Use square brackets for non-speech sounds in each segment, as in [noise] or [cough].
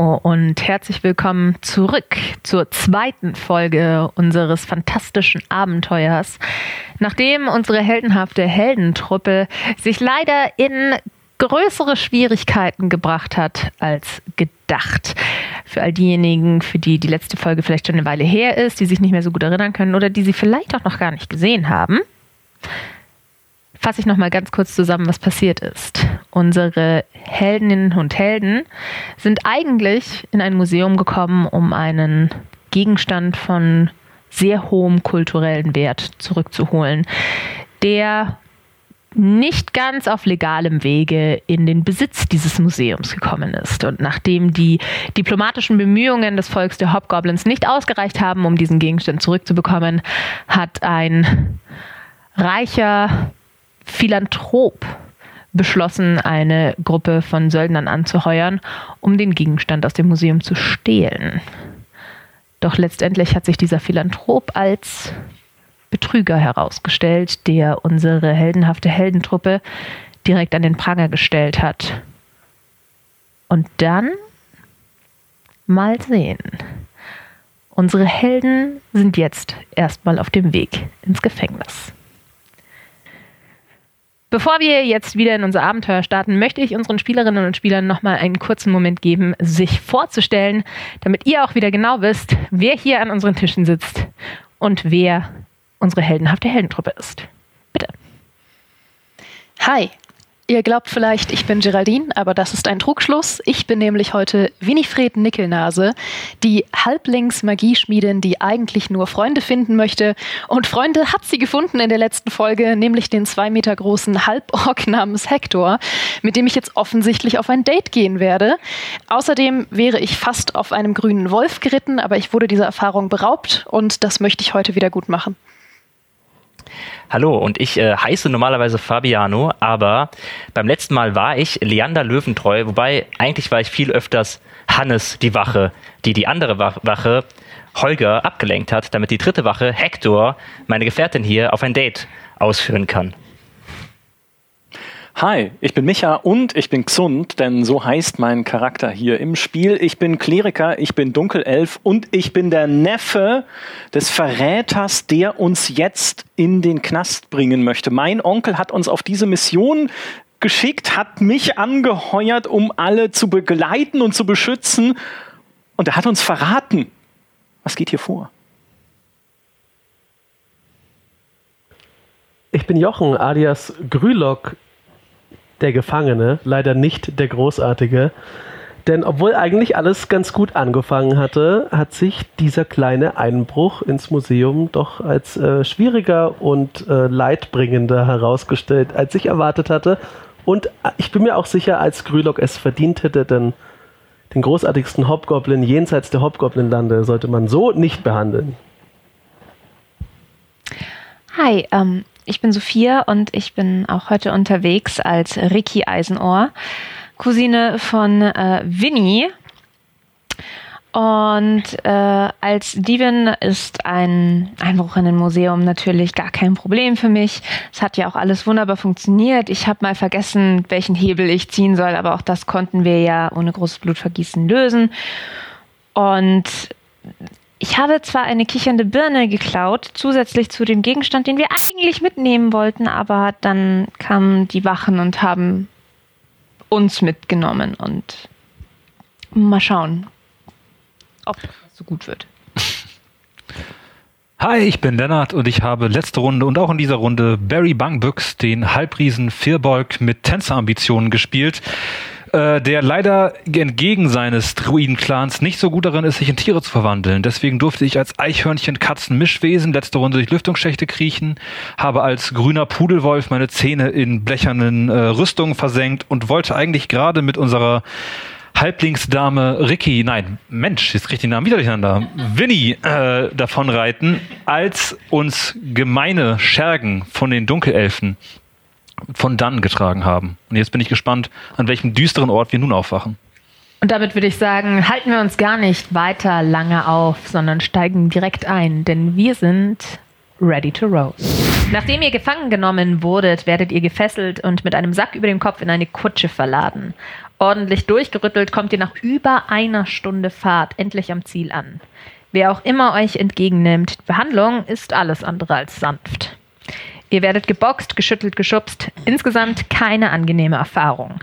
Und herzlich willkommen zurück zur zweiten Folge unseres fantastischen Abenteuers. Nachdem unsere heldenhafte Heldentruppe sich leider in größere Schwierigkeiten gebracht hat als gedacht. Für all diejenigen, für die die letzte Folge vielleicht schon eine Weile her ist, die sich nicht mehr so gut erinnern können oder die sie vielleicht auch noch gar nicht gesehen haben, fasse ich noch mal ganz kurz zusammen, was passiert ist. Unsere Heldinnen und Helden sind eigentlich in ein Museum gekommen, um einen Gegenstand von sehr hohem kulturellen Wert zurückzuholen, der nicht ganz auf legalem Wege in den Besitz dieses Museums gekommen ist. Und nachdem die diplomatischen Bemühungen des Volks der Hobgoblins nicht ausgereicht haben, um diesen Gegenstand zurückzubekommen, hat ein reicher Philanthrop beschlossen, eine Gruppe von Söldnern anzuheuern, um den Gegenstand aus dem Museum zu stehlen. Doch letztendlich hat sich dieser Philanthrop als Betrüger herausgestellt, der unsere heldenhafte Heldentruppe direkt an den Pranger gestellt hat. Und dann mal sehen. Unsere Helden sind jetzt erstmal auf dem Weg ins Gefängnis. Bevor wir jetzt wieder in unser Abenteuer starten, möchte ich unseren Spielerinnen und Spielern nochmal einen kurzen Moment geben, sich vorzustellen, damit ihr auch wieder genau wisst, wer hier an unseren Tischen sitzt und wer unsere heldenhafte Heldentruppe ist. Bitte. Hi, Ihr glaubt vielleicht, ich bin Geraldine, aber das ist ein Trugschluss. Ich bin nämlich heute Winifred Nickelnase, die Halblings-Magieschmiedin, die eigentlich nur Freunde finden möchte. Und Freunde hat sie gefunden in der letzten Folge, nämlich den zwei Meter großen Halborg namens Hector, mit dem ich jetzt offensichtlich auf ein Date gehen werde. Außerdem wäre ich fast auf einem grünen Wolf geritten, aber ich wurde dieser Erfahrung beraubt und das möchte ich heute wieder gut machen. Hallo, und ich äh, heiße normalerweise Fabiano, aber beim letzten Mal war ich Leander Löwentreu, wobei eigentlich war ich viel öfters Hannes, die Wache, die die andere Wache Holger abgelenkt hat, damit die dritte Wache Hector, meine Gefährtin hier, auf ein Date ausführen kann. Hi, ich bin Micha und ich bin Xund, denn so heißt mein Charakter hier im Spiel. Ich bin Kleriker, ich bin Dunkelelf und ich bin der Neffe des Verräters, der uns jetzt in den Knast bringen möchte. Mein Onkel hat uns auf diese Mission geschickt, hat mich angeheuert, um alle zu begleiten und zu beschützen. Und er hat uns verraten. Was geht hier vor? Ich bin Jochen alias Grülock der Gefangene, leider nicht der Großartige. Denn obwohl eigentlich alles ganz gut angefangen hatte, hat sich dieser kleine Einbruch ins Museum doch als äh, schwieriger und äh, leidbringender herausgestellt, als ich erwartet hatte. Und äh, ich bin mir auch sicher, als Grülock es verdient hätte, denn den großartigsten Hobgoblin jenseits der Hobgoblin-Lande sollte man so nicht behandeln. Hi, ähm, ich bin Sophia und ich bin auch heute unterwegs als Ricky Eisenohr, Cousine von äh, Winnie. Und äh, als Diebin ist ein Einbruch in ein Museum natürlich gar kein Problem für mich. Es hat ja auch alles wunderbar funktioniert. Ich habe mal vergessen, welchen Hebel ich ziehen soll, aber auch das konnten wir ja ohne großes Blutvergießen lösen. Und ich habe zwar eine kichernde Birne geklaut, zusätzlich zu dem Gegenstand, den wir eigentlich mitnehmen wollten, aber dann kamen die Wachen und haben uns mitgenommen und mal schauen, ob das so gut wird. Hi, ich bin Lennart und ich habe letzte Runde und auch in dieser Runde Barry Bungbüchs, den Halbriesen Firbolg mit Tänzerambitionen gespielt äh, der leider entgegen seines Druiden-Clans nicht so gut darin ist, sich in Tiere zu verwandeln. Deswegen durfte ich als Eichhörnchen, Katzen, Mischwesen letzte Runde durch Lüftungsschächte kriechen, habe als grüner Pudelwolf meine Zähne in blechernen äh, Rüstungen versenkt und wollte eigentlich gerade mit unserer Halblingsdame Ricky, nein, Mensch, jetzt kriege ich den Namen wieder durcheinander, Winnie äh, davonreiten, als uns gemeine Schergen von den Dunkelelfen von dann getragen haben. Und jetzt bin ich gespannt, an welchem düsteren Ort wir nun aufwachen. Und damit würde ich sagen, halten wir uns gar nicht weiter lange auf, sondern steigen direkt ein, denn wir sind ready to roast. Nachdem ihr gefangen genommen wurdet, werdet ihr gefesselt und mit einem Sack über dem Kopf in eine Kutsche verladen. Ordentlich durchgerüttelt kommt ihr nach über einer Stunde Fahrt endlich am Ziel an. Wer auch immer euch entgegennimmt, die Behandlung ist alles andere als sanft. Ihr werdet geboxt, geschüttelt, geschubst. Insgesamt keine angenehme Erfahrung.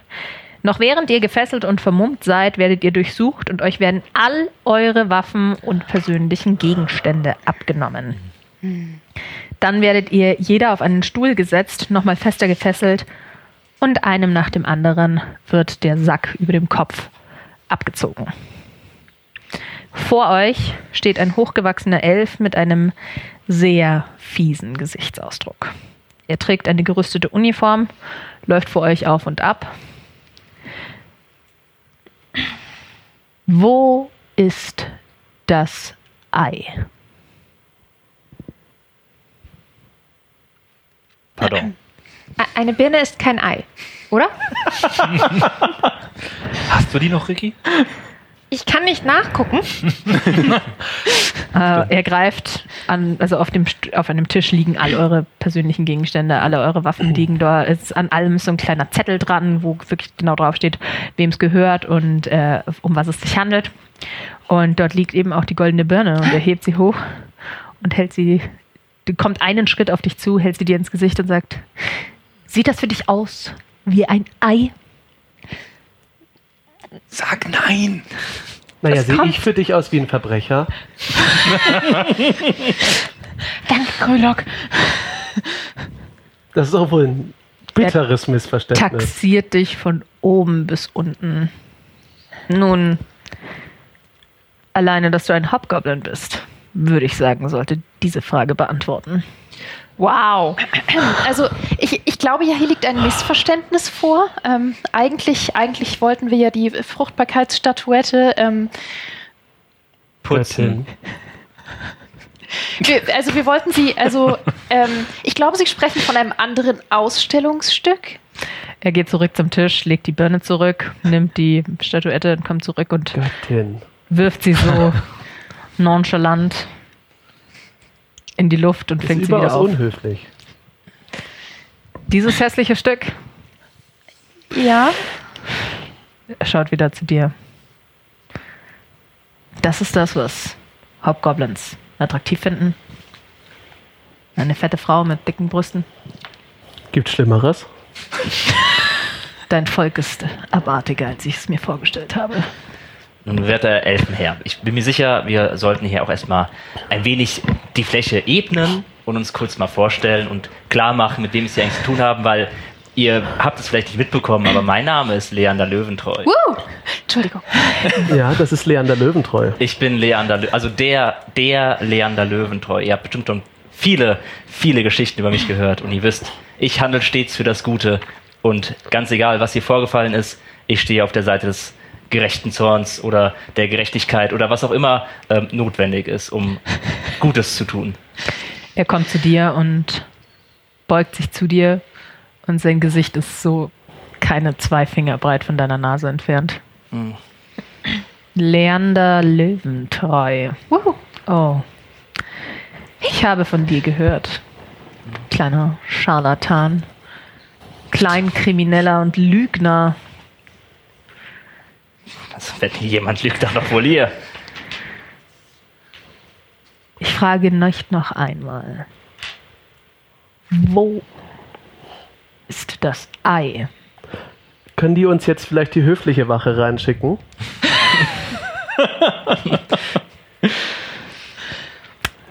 Noch während ihr gefesselt und vermummt seid, werdet ihr durchsucht und euch werden all eure Waffen und persönlichen Gegenstände abgenommen. Dann werdet ihr jeder auf einen Stuhl gesetzt, nochmal fester gefesselt und einem nach dem anderen wird der Sack über dem Kopf abgezogen. Vor euch steht ein hochgewachsener Elf mit einem sehr fiesen Gesichtsausdruck. Er trägt eine gerüstete Uniform, läuft vor euch auf und ab. Wo ist das Ei? Pardon. Eine Birne ist kein Ei, oder? [laughs] Hast du die noch, Ricky? Ich kann nicht nachgucken. [laughs] Äh, er greift an, also auf dem auf einem Tisch liegen all eure persönlichen Gegenstände, alle eure Waffen liegen da. Es ist an allem so ein kleiner Zettel dran, wo wirklich genau drauf steht, wem es gehört und äh, um was es sich handelt. Und dort liegt eben auch die goldene Birne und er hebt sie hoch und hält sie, kommt einen Schritt auf dich zu, hält sie dir ins Gesicht und sagt, sieht das für dich aus wie ein Ei? Sag nein. Naja, sehe ich für dich aus wie ein Verbrecher? Danke, Krolok. Das ist doch wohl ein bitteres Missverständnis. taxiert dich von oben bis unten. Nun, alleine, dass du ein Hobgoblin bist, würde ich sagen, sollte diese Frage beantworten. Wow. Also ich, ich glaube ja, hier liegt ein Missverständnis vor. Ähm, eigentlich, eigentlich wollten wir ja die Fruchtbarkeitsstatuette. Ähm, Putzen. wir, also wir wollten sie, also ähm, ich glaube, Sie sprechen von einem anderen Ausstellungsstück. Er geht zurück zum Tisch, legt die Birne zurück, nimmt die Statuette und kommt zurück und Göttin. wirft sie so [laughs] nonchalant in die Luft und fängt sie wieder auf. unhöflich. Dieses hässliche Stück, Ja. er schaut wieder zu dir. Das ist das, was Hobgoblins attraktiv finden. Eine fette Frau mit dicken Brüsten. Gibt Schlimmeres? Dein Volk ist abartiger, als ich es mir vorgestellt habe. Nun wird der Elfenherr. Ich bin mir sicher, wir sollten hier auch erstmal ein wenig die Fläche ebnen und uns kurz mal vorstellen und klar machen, mit wem wir es hier eigentlich zu tun haben, weil ihr habt es vielleicht nicht mitbekommen, aber mein Name ist Leander Löwentreu. Uh, Entschuldigung. Ja, das ist Leander Löwentreu. Ich bin Leander, Lö also der, der Leander Löwentreu. Ihr habt bestimmt schon viele, viele Geschichten über mich gehört und ihr wisst, ich handle stets für das Gute und ganz egal, was hier vorgefallen ist, ich stehe auf der Seite des gerechten Zorns oder der Gerechtigkeit oder was auch immer ähm, notwendig ist, um [laughs] Gutes zu tun. Er kommt zu dir und beugt sich zu dir und sein Gesicht ist so keine zwei Finger breit von deiner Nase entfernt. Hm. Leander Löwentreu. Wuhu. Oh. Ich habe von dir gehört. Kleiner Scharlatan. Kleinkrimineller und Lügner. Also, wenn hier jemand lügt, dann doch wohl ihr. Ich frage nicht noch einmal. Wo ist das Ei? Können die uns jetzt vielleicht die höfliche Wache reinschicken?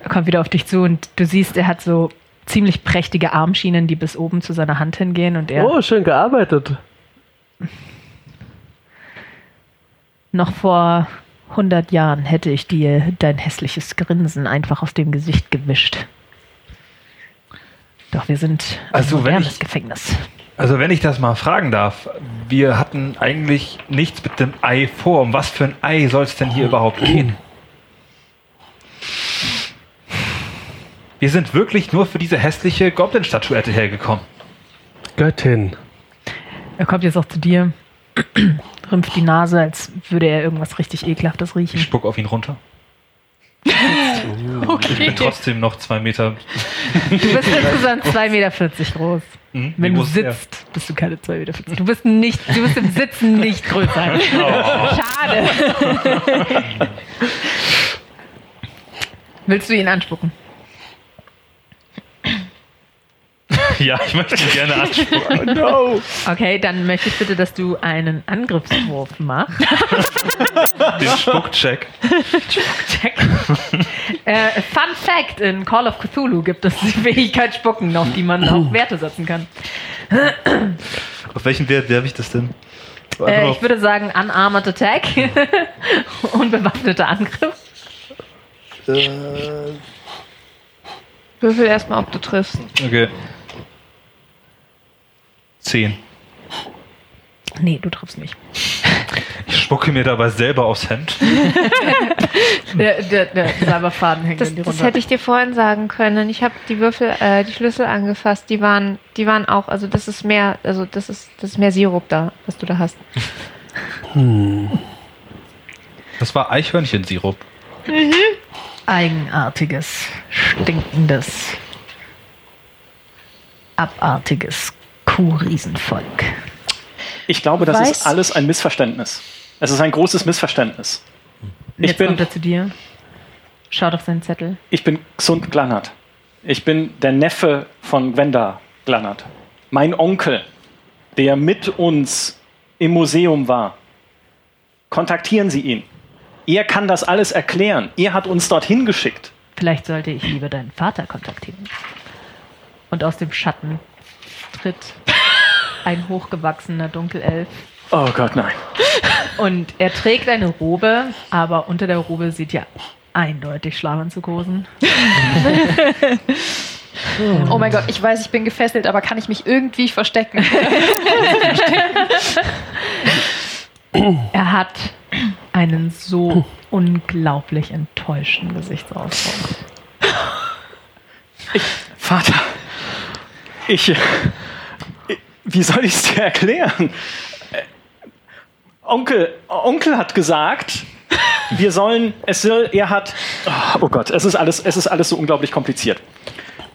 Er [laughs] kommt wieder auf dich zu und du siehst, er hat so ziemlich prächtige Armschienen, die bis oben zu seiner Hand hingehen und er Oh, schön gearbeitet. Noch vor 100 Jahren hätte ich dir dein hässliches Grinsen einfach aus dem Gesicht gewischt. Doch wir sind ein Also, wenn modernes ich- Gefängnis. Also wenn ich das mal fragen darf, wir hatten eigentlich nichts mit dem Ei vor. Um was für ein Ei soll es denn hier überhaupt gehen? Wir sind wirklich nur für diese hässliche Goblin-Statuette hergekommen. Göttin. Er kommt jetzt auch zu dir, rümpft die Nase, als würde er irgendwas richtig ekelhaftes Ich riechen. spuck auf ihn runter. [laughs] Ich bin trotzdem noch zwei Meter. Du bist insgesamt 2,40 Meter groß. Hm, Wenn du ist er? sitzt, bist du keine 2,40 Meter. Du bist nicht, du bist im Sitzen nicht größer. [laughs] Schade. [laughs] Willst du ihn anspucken? Ja, ich möchte ihn gerne anspucken. No. Okay, dann möchte ich bitte, dass du einen Angriffswurf machst. [laughs] Den Spuckcheck. Check. äh, Fun Fact: In Call of Cthulhu gibt es die Fähigkeit Spucken, auf die man auch Werte setzen kann. Auf welchen Wert werfe ich das denn? Äh, ich würde sagen Unarmored Attack. [laughs] Unbewaffneter Angriff. Würfel erstmal, ob du triffst. okay. Zehn. Nee, du triffst nicht. Ich spucke mir dabei selber aufs Hemd. [laughs] Der, der, der Cyberfaden hängt Das, in die das runter. hätte ich dir vorhin sagen können. Ich habe die Würfel, äh, die Schlüssel angefasst. Die waren, die waren auch, also das ist mehr, also das ist, das ist mehr Sirup da, was du da hast. Das war Eichhörnchensirup. Eigenartiges, stinkendes, abartiges Kuhriesenvolk. Ich glaube, das Weiß- ist alles ein Missverständnis. Es ist ein großes Missverständnis. Ich Jetzt bin, kommt er zu dir. Schaut auf seinen Zettel. ich bin Xund Glannert. Ich bin der Neffe von Gwenda Glannert. Mein Onkel, der mit uns im Museum war. Kontaktieren Sie ihn. Er kann das alles erklären. Er hat uns dorthin geschickt. Vielleicht sollte ich lieber deinen Vater kontaktieren. Und aus dem Schatten tritt ein hochgewachsener Dunkelelf. Oh Gott, nein. Und er trägt eine Robe, aber unter der Robe sieht ja eindeutig Schlafanzughosen. [laughs] Oh mein Gott, ich weiß, ich bin gefesselt, aber kann ich mich irgendwie verstecken? [laughs] Er hat einen so unglaublich enttäuschten Gesichtsausdruck. Vater, ich. Wie soll ich es dir erklären? Äh, Onkel, Onkel hat gesagt, wir sollen, es soll, er hat, oh Gott, es ist alles, es ist alles so unglaublich kompliziert.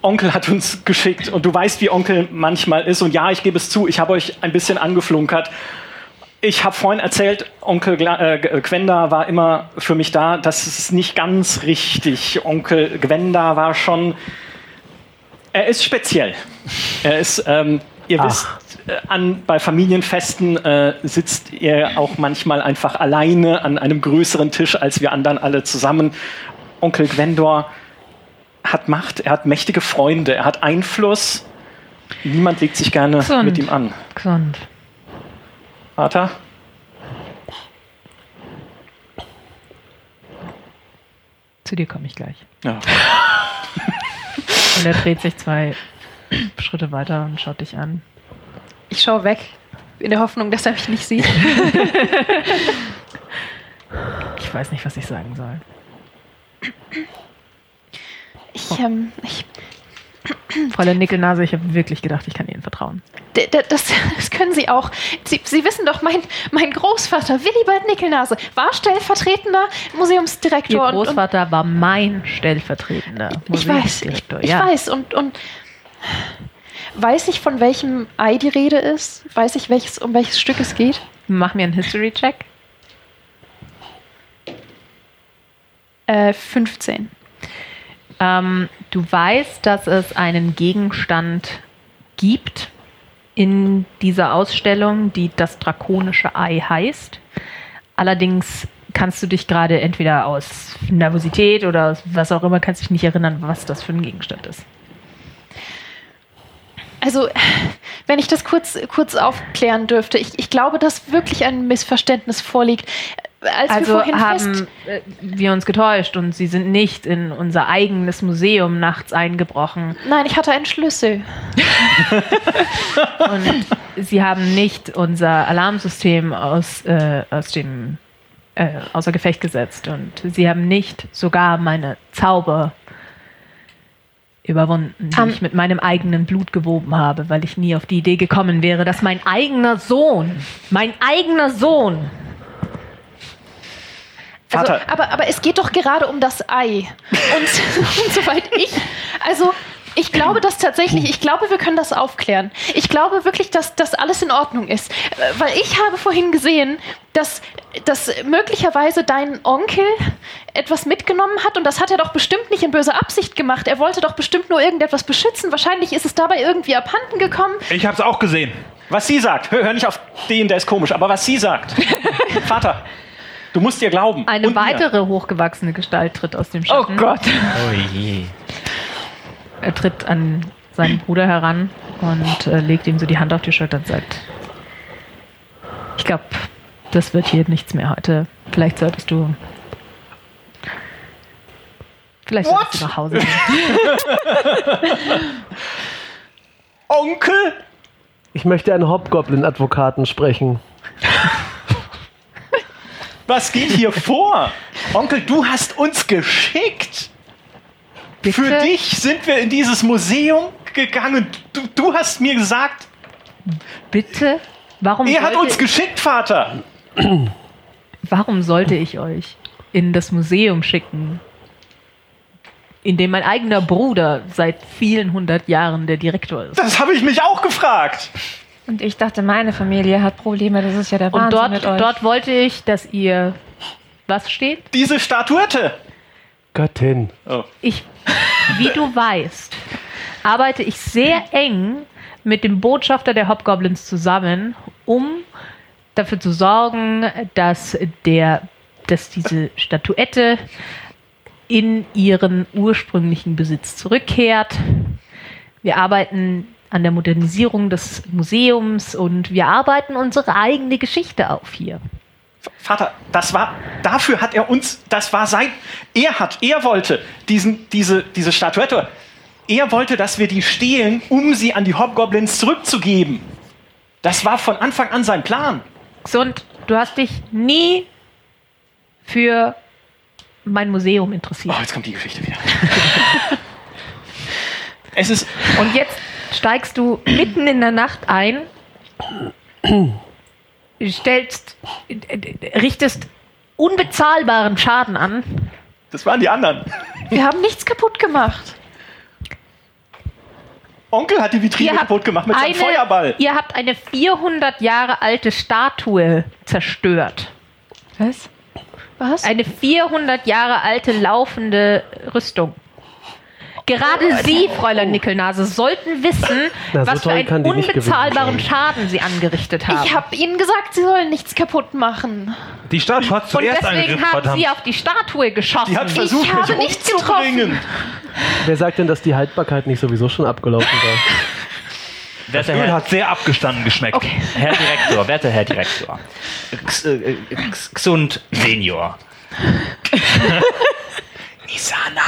Onkel hat uns geschickt und du weißt, wie Onkel manchmal ist und ja, ich gebe es zu, ich habe euch ein bisschen angeflunkert. Ich habe vorhin erzählt, Onkel äh, Gwenda war immer für mich da. Das ist nicht ganz richtig. Onkel Gwenda war schon er ist speziell. Er ist, ähm, ihr Ach. wisst, äh, an, bei Familienfesten äh, sitzt er auch manchmal einfach alleine an einem größeren Tisch als wir anderen alle zusammen. Onkel Gwendor hat Macht, er hat mächtige Freunde, er hat Einfluss. Niemand legt sich gerne Gesund. mit ihm an. Gesund. Vater? Zu dir komme ich gleich. Ja. Und er dreht sich zwei [clears throat] Schritte weiter und schaut dich an. Ich schaue weg, in der Hoffnung, dass er mich nicht sieht. [laughs] Ich weiß nicht, was ich sagen soll. Ich, ähm, ich, [clears throat] Fräulein Nickelnase, ich habe wirklich gedacht, ich kann Ihnen vertrauen. d- das, [laughs] das können Sie auch. Sie, Sie wissen doch, mein, mein Großvater, Willibald Nickelnase, war stellvertretender Ihr Museumsdirektor. und- und, Großvater war mein stellvertretender Ich weiß, ich, Museumsdirektor. ich ja. weiß und, und weiß ich, von welchem Ei die Rede ist? Weiß ich, welches, um welches Stück es geht? Mach mir einen History-Check. Äh, 15. Ähm, du weißt, dass es einen Gegenstand gibt in dieser Ausstellung, die das drakonische Ei heißt. Allerdings kannst du dich gerade entweder aus Nervosität oder aus was auch immer, kannst dich nicht erinnern, was das für ein Gegenstand ist. Also, wenn ich das kurz, kurz aufklären dürfte, ich, ich glaube, dass wirklich ein Missverständnis vorliegt. Als wir Also vorhin haben fest, äh, wir uns getäuscht und sie sind nicht in unser eigenes Museum nachts eingebrochen Nein, ich hatte einen Schlüssel. [laughs] und sie haben nicht unser Alarmsystem aus, äh, aus dem äh, außer Gefecht gesetzt und sie haben nicht sogar meine Zauber überwunden, die Am- ich mit meinem eigenen Blut gewoben habe, weil ich nie auf die Idee gekommen wäre, dass mein eigener Sohn, mein eigener Sohn Also, Vater. aber, aber es geht doch gerade um das Ei. Und, [laughs] und soweit ich, also Ich glaube das tatsächlich, ich glaube, wir können das aufklären. Ich glaube wirklich, dass das alles in Ordnung ist. Äh, Weil ich habe vorhin gesehen, dass, dass möglicherweise dein Onkel etwas mitgenommen hat und das hat er doch bestimmt nicht in böser Absicht gemacht. Er wollte doch bestimmt nur irgendetwas beschützen. Wahrscheinlich ist es dabei irgendwie abhanden gekommen. Ich hab's auch gesehen. Was sie sagt, hör, hör nicht auf den, der ist komisch, aber was sie sagt. [laughs] Vater, du musst ihr glauben. Eine Und mir. weitere hochgewachsene Gestalt tritt aus dem Oh Schatten. Gott. Oh je. Er tritt an seinen Bruder heran und äh, legt ihm so die Hand auf die Schulter und sagt, ich glaube, das wird hier nichts mehr heute. Vielleicht solltest du... Vielleicht solltest du nach Hause gehen. [laughs] Onkel? Ich möchte einen Hobgoblin-Advokaten sprechen. Was geht hier vor? Onkel, du hast uns geschickt. Bitte? Für dich sind wir in dieses Museum gegangen. Du, du hast mir gesagt, Bitte? Warum er hat uns geschickt, Vater. warum sollte ich euch in das Museum schicken, in dem mein eigener Bruder seit vielen hundert Jahren der Direktor ist? Das habe ich mich auch gefragt. Und ich dachte, meine Familie hat Probleme, das ist ja der Und Wahnsinn dort, mit euch. dort wollte ich, dass ihr... Was steht? Diese Statuette. Göttin. Ich, wie du weißt, arbeite ich sehr eng mit dem Botschafter der Hobgoblins zusammen, um dafür zu sorgen, dass der, dass diese Statuette in ihren ursprünglichen Besitz zurückkehrt. Wir arbeiten an der Modernisierung des Museums und wir arbeiten unsere eigene Geschichte auf hier. Vater, das war, dafür hat er uns, das war sein, er hat, er wollte diesen, diese, diese Statuette, er wollte, dass wir die stehlen, um sie an die Hobgoblins zurückzugeben. Das war von Anfang an sein Plan. Und du hast dich nie für mein Museum interessiert. Oh, jetzt kommt die Geschichte wieder. [laughs] es ist, Und jetzt steigst du mitten in der Nacht ein, [clears throat] stellst, richtest unbezahlbaren Schaden an. das waren die anderen. Wir haben nichts kaputt gemacht. Onkel hat die Vitrine kaputt gemacht mit seinem Feuerball. Ihr habt eine 400 Jahre alte Statue zerstört. Was? Was? Eine 400 Jahre alte laufende Rüstung. Gerade Sie, Fräulein Nickelnase, sollten wissen, Na, so was für einen unbezahlbaren. Schaden Sie angerichtet haben. ich habe ihnen gesagt, sie sollen nichts kaputt machen. Die Statue hat Und zuerst deswegen angegriffen, haben verdammt. Sie auf die Statue geschossen. Die hat versucht, Ich habe mich nichts umzubringen. Wer sagt denn, dass die Haltbarkeit nicht sowieso schon abgelaufen war? Werter Öl Herr, hat sehr abgestanden geschmeckt. Herr Direktor, werter Herr Direktor. X, äh, äh, X, Xund Senior. [laughs] Isana.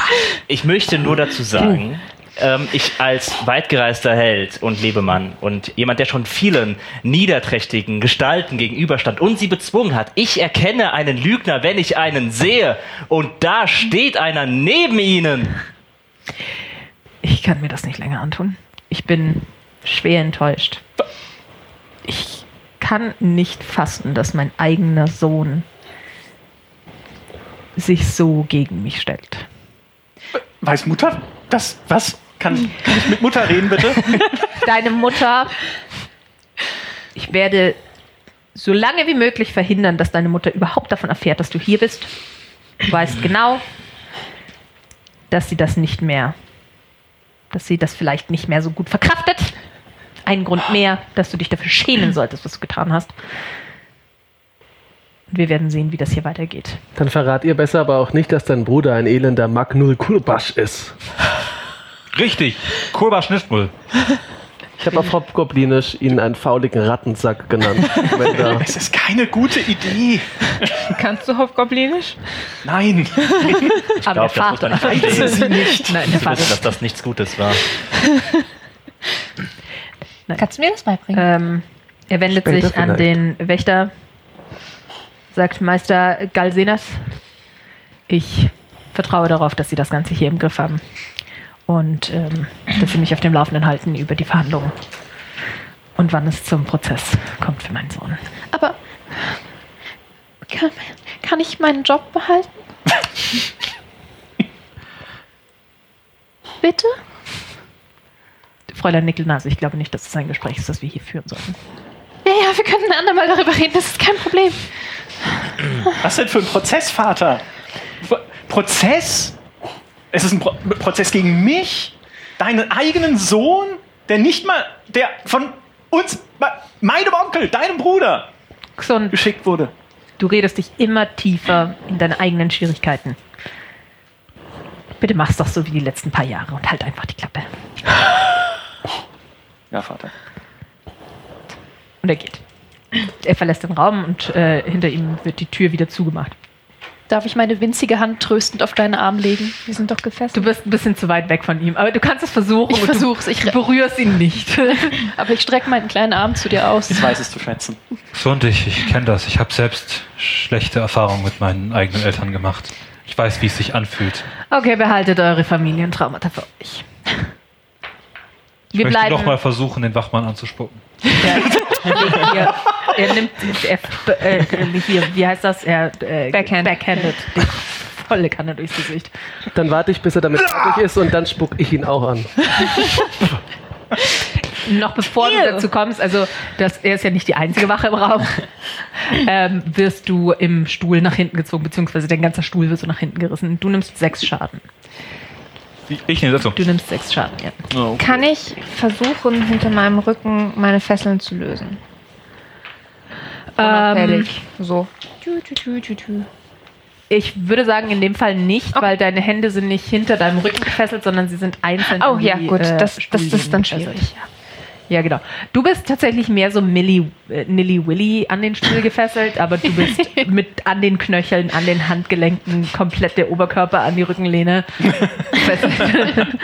Ich möchte nur dazu sagen, ähm, ich als weitgereister Held und Lebemann und jemand, der schon vielen niederträchtigen Gestalten gegenüberstand und sie bezwungen hat, ich erkenne einen Lügner, wenn ich einen sehe. Und da steht einer neben ihnen. Ich kann mir das nicht länger antun. Ich bin schwer enttäuscht. Ich kann nicht fassen, dass mein eigener Sohn sich so gegen mich stellt. Weiß Mutter das? Was? Kann, kann ich mit Mutter reden, bitte? [laughs] Deine Mutter. Ich werde so lange wie möglich verhindern, dass deine Mutter überhaupt davon erfährt, dass du hier bist. Du weißt genau, dass sie das nicht mehr, dass sie das vielleicht nicht mehr so gut verkraftet. Ein Grund mehr, dass du dich dafür schämen solltest, was du getan hast. Und wir werden sehen, wie das hier weitergeht. Dann verrat ihr besser aber auch nicht, dass dein Bruder ein elender Magnul Kulbasch ist. Richtig. Kurba Schnittmull. Ich habe auf Hobgoblinisch ihn einen fauligen Rattensack genannt. [laughs] Es ist keine gute Idee. Kannst du Hofgoblinisch? Nein, [laughs] Aber glaub, der das muss Vater. man nicht. Nein, der Sie wissen, Vater. dass das nichts Gutes war. [laughs] Kannst du mir das beibringen? Ähm, er wendet Später sich an vielleicht. den Wächter, sagt Meister Galsenas, ich vertraue darauf, dass Sie das Ganze hier im Griff haben und ähm, dass Sie mich auf dem Laufenden halten über die Verhandlungen und wann es zum Prozess kommt für meinen Sohn. Aber kann, kann ich meinen Job behalten? [laughs] Bitte? Fräulein Nickelnase, ich glaube nicht, dass es ein Gespräch ist, das wir hier führen sollten. Ja, ja, wir könnten ein andermal darüber reden, das ist kein Problem. Was denn für ein Prozess, Vater? Pro- Prozess? Es ist ein Pro Prozess gegen mich? Deinen eigenen Sohn? Der nicht mal, der von uns, meinem Onkel, deinem Bruder, Xon, geschickt wurde. du redest dich immer tiefer in deine eigenen Schwierigkeiten. Bitte mach's doch so wie die letzten paar Jahre und halt einfach die Klappe. Ja, Vater. Und er geht. Er verlässt den Raum und äh, hinter ihm wird die Tür wieder zugemacht. Darf ich meine winzige Hand tröstend auf deinen Arm legen? Wir sind doch gefesselt. Du bist ein bisschen zu weit weg von ihm, aber du kannst es versuchen. Ich versuch's, ich- berührst ihn nicht. [laughs] Aber ich strecke meinen kleinen Arm zu dir aus. Ich weiß es zu schätzen. So und ich, ich kenne das. Ich habe selbst schlechte Erfahrungen mit meinen eigenen Eltern gemacht. Ich weiß, wie es sich anfühlt. Okay, behaltet eure Familientraumata für euch. Ich Wir möchte bleiben. noch mal versuchen, den Wachmann anzuspucken. [laughs] [laughs] er, er nimmt er, äh, hier, wie heißt das? Er äh, Backhand. backhandet die volle Kanne durchs Gesicht. Dann warte ich, bis er damit fertig ist und dann spuck ich ihn auch an. Noch bevor du Ew. dazu kommst, also das, er ist ja nicht die einzige Wache im Raum, [laughs] ähm, wirst du im Stuhl nach hinten gezogen, beziehungsweise dein ganzer Stuhl wird so nach hinten gerissen. Du nimmst sechs Schaden. Ich nehme das so. Du nimmst sechs Schaden, ja. Kann ich versuchen, hinter meinem Rücken meine Fesseln zu lösen? Ähm, Unauffällig. so. Tü, tü, tü, tü, tü. ich würde sagen, in dem Fall nicht, weil deine Hände sind nicht hinter deinem Rücken gefesselt, sondern sie sind einzeln. Oh ja, die, gut, äh, das, das, das ist dann schwierig. gefesselt. Ja, genau. Du bist tatsächlich mehr so Milli, äh, Nilly Willy an den Stuhl gefesselt, aber du bist [laughs] mit an den Knöcheln, an den Handgelenken, komplett der Oberkörper an die Rückenlehne [laughs] gefesselt.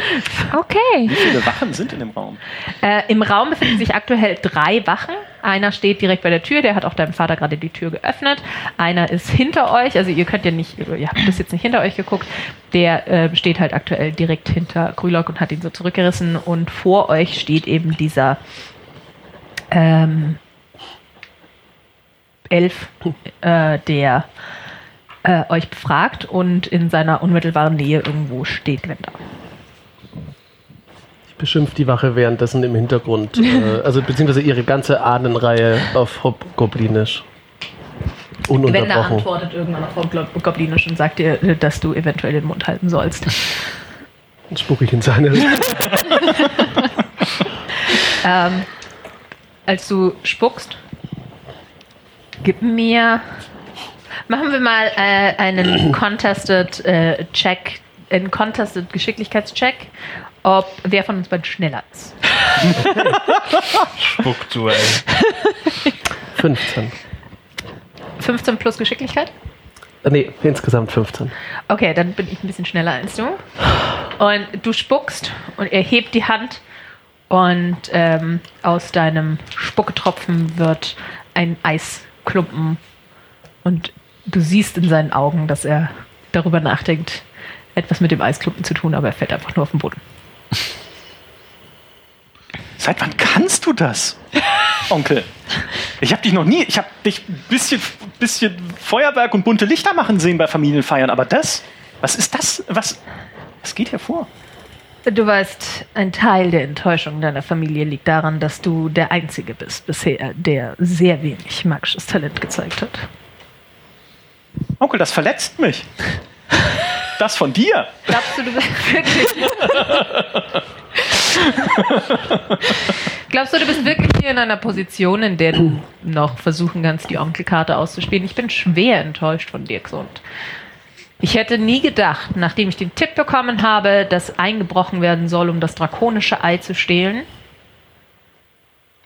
Okay. Wie viele Wachen sind in dem Raum? äh, Im Raum befinden sich aktuell drei Wachen. Einer steht direkt bei der Tür, der hat auch deinem Vater gerade die Tür geöffnet. Einer ist hinter euch, also ihr könnt ja nicht, ihr habt das jetzt nicht hinter euch geguckt. Der äh, steht halt aktuell direkt hinter Grülock und hat ihn so zurückgerissen. Und vor euch steht eben dieser ähm, Elf, äh, der äh, euch befragt und in seiner unmittelbaren Nähe irgendwo steht Gwenda. Ich beschimpfe die Wache währenddessen im Hintergrund. äh, [laughs] also beziehungsweise ihre ganze Ahnenreihe auf Hobgoblinisch. Ununterbrochen. antwortet irgendwann auf Glo- Goblinisch und sagt dir, äh, dass du eventuell den Mund halten sollst. Dann spucke ich in seine [laughs] ähm, als du spuckst, gib mir. Machen wir mal äh, einen [clears throat] contested äh, Check, einen contested Geschicklichkeitscheck, ob wer von uns beiden schneller ist. Spuckduell. 15. 15 plus Geschicklichkeit? Äh, nee, insgesamt 15. Okay, dann bin ich ein bisschen schneller als du. Und du spuckst und er hebt die Hand und ähm, aus deinem Spucketropfen wird ein Eisklumpen und du siehst in seinen Augen, dass er darüber nachdenkt, etwas mit dem Eisklumpen zu tun, aber er fällt einfach nur auf den Boden. Seit wann kannst du das, Onkel? Ich habe dich noch nie, ich habe dich ein bisschen, bisschen Feuerwerk und bunte Lichter machen sehen bei Familienfeiern, aber das, was ist das? Was, was geht hier vor? Du weißt, ein Teil der Enttäuschung deiner Familie liegt daran, dass du der Einzige bist bisher, der sehr wenig magisches Talent gezeigt hat. Onkel, das verletzt mich. Das von dir. Glaubst du, du bist [laughs] wirklich. Glaubst du, du bist wirklich hier in einer Position, in der du noch versuchen kannst, die Onkelkarte auszuspielen? Ich bin schwer enttäuscht von dir, Gesund. Ich hätte nie gedacht, nachdem ich den Tipp bekommen habe, dass eingebrochen werden soll, um das drakonische Ei zu stehlen,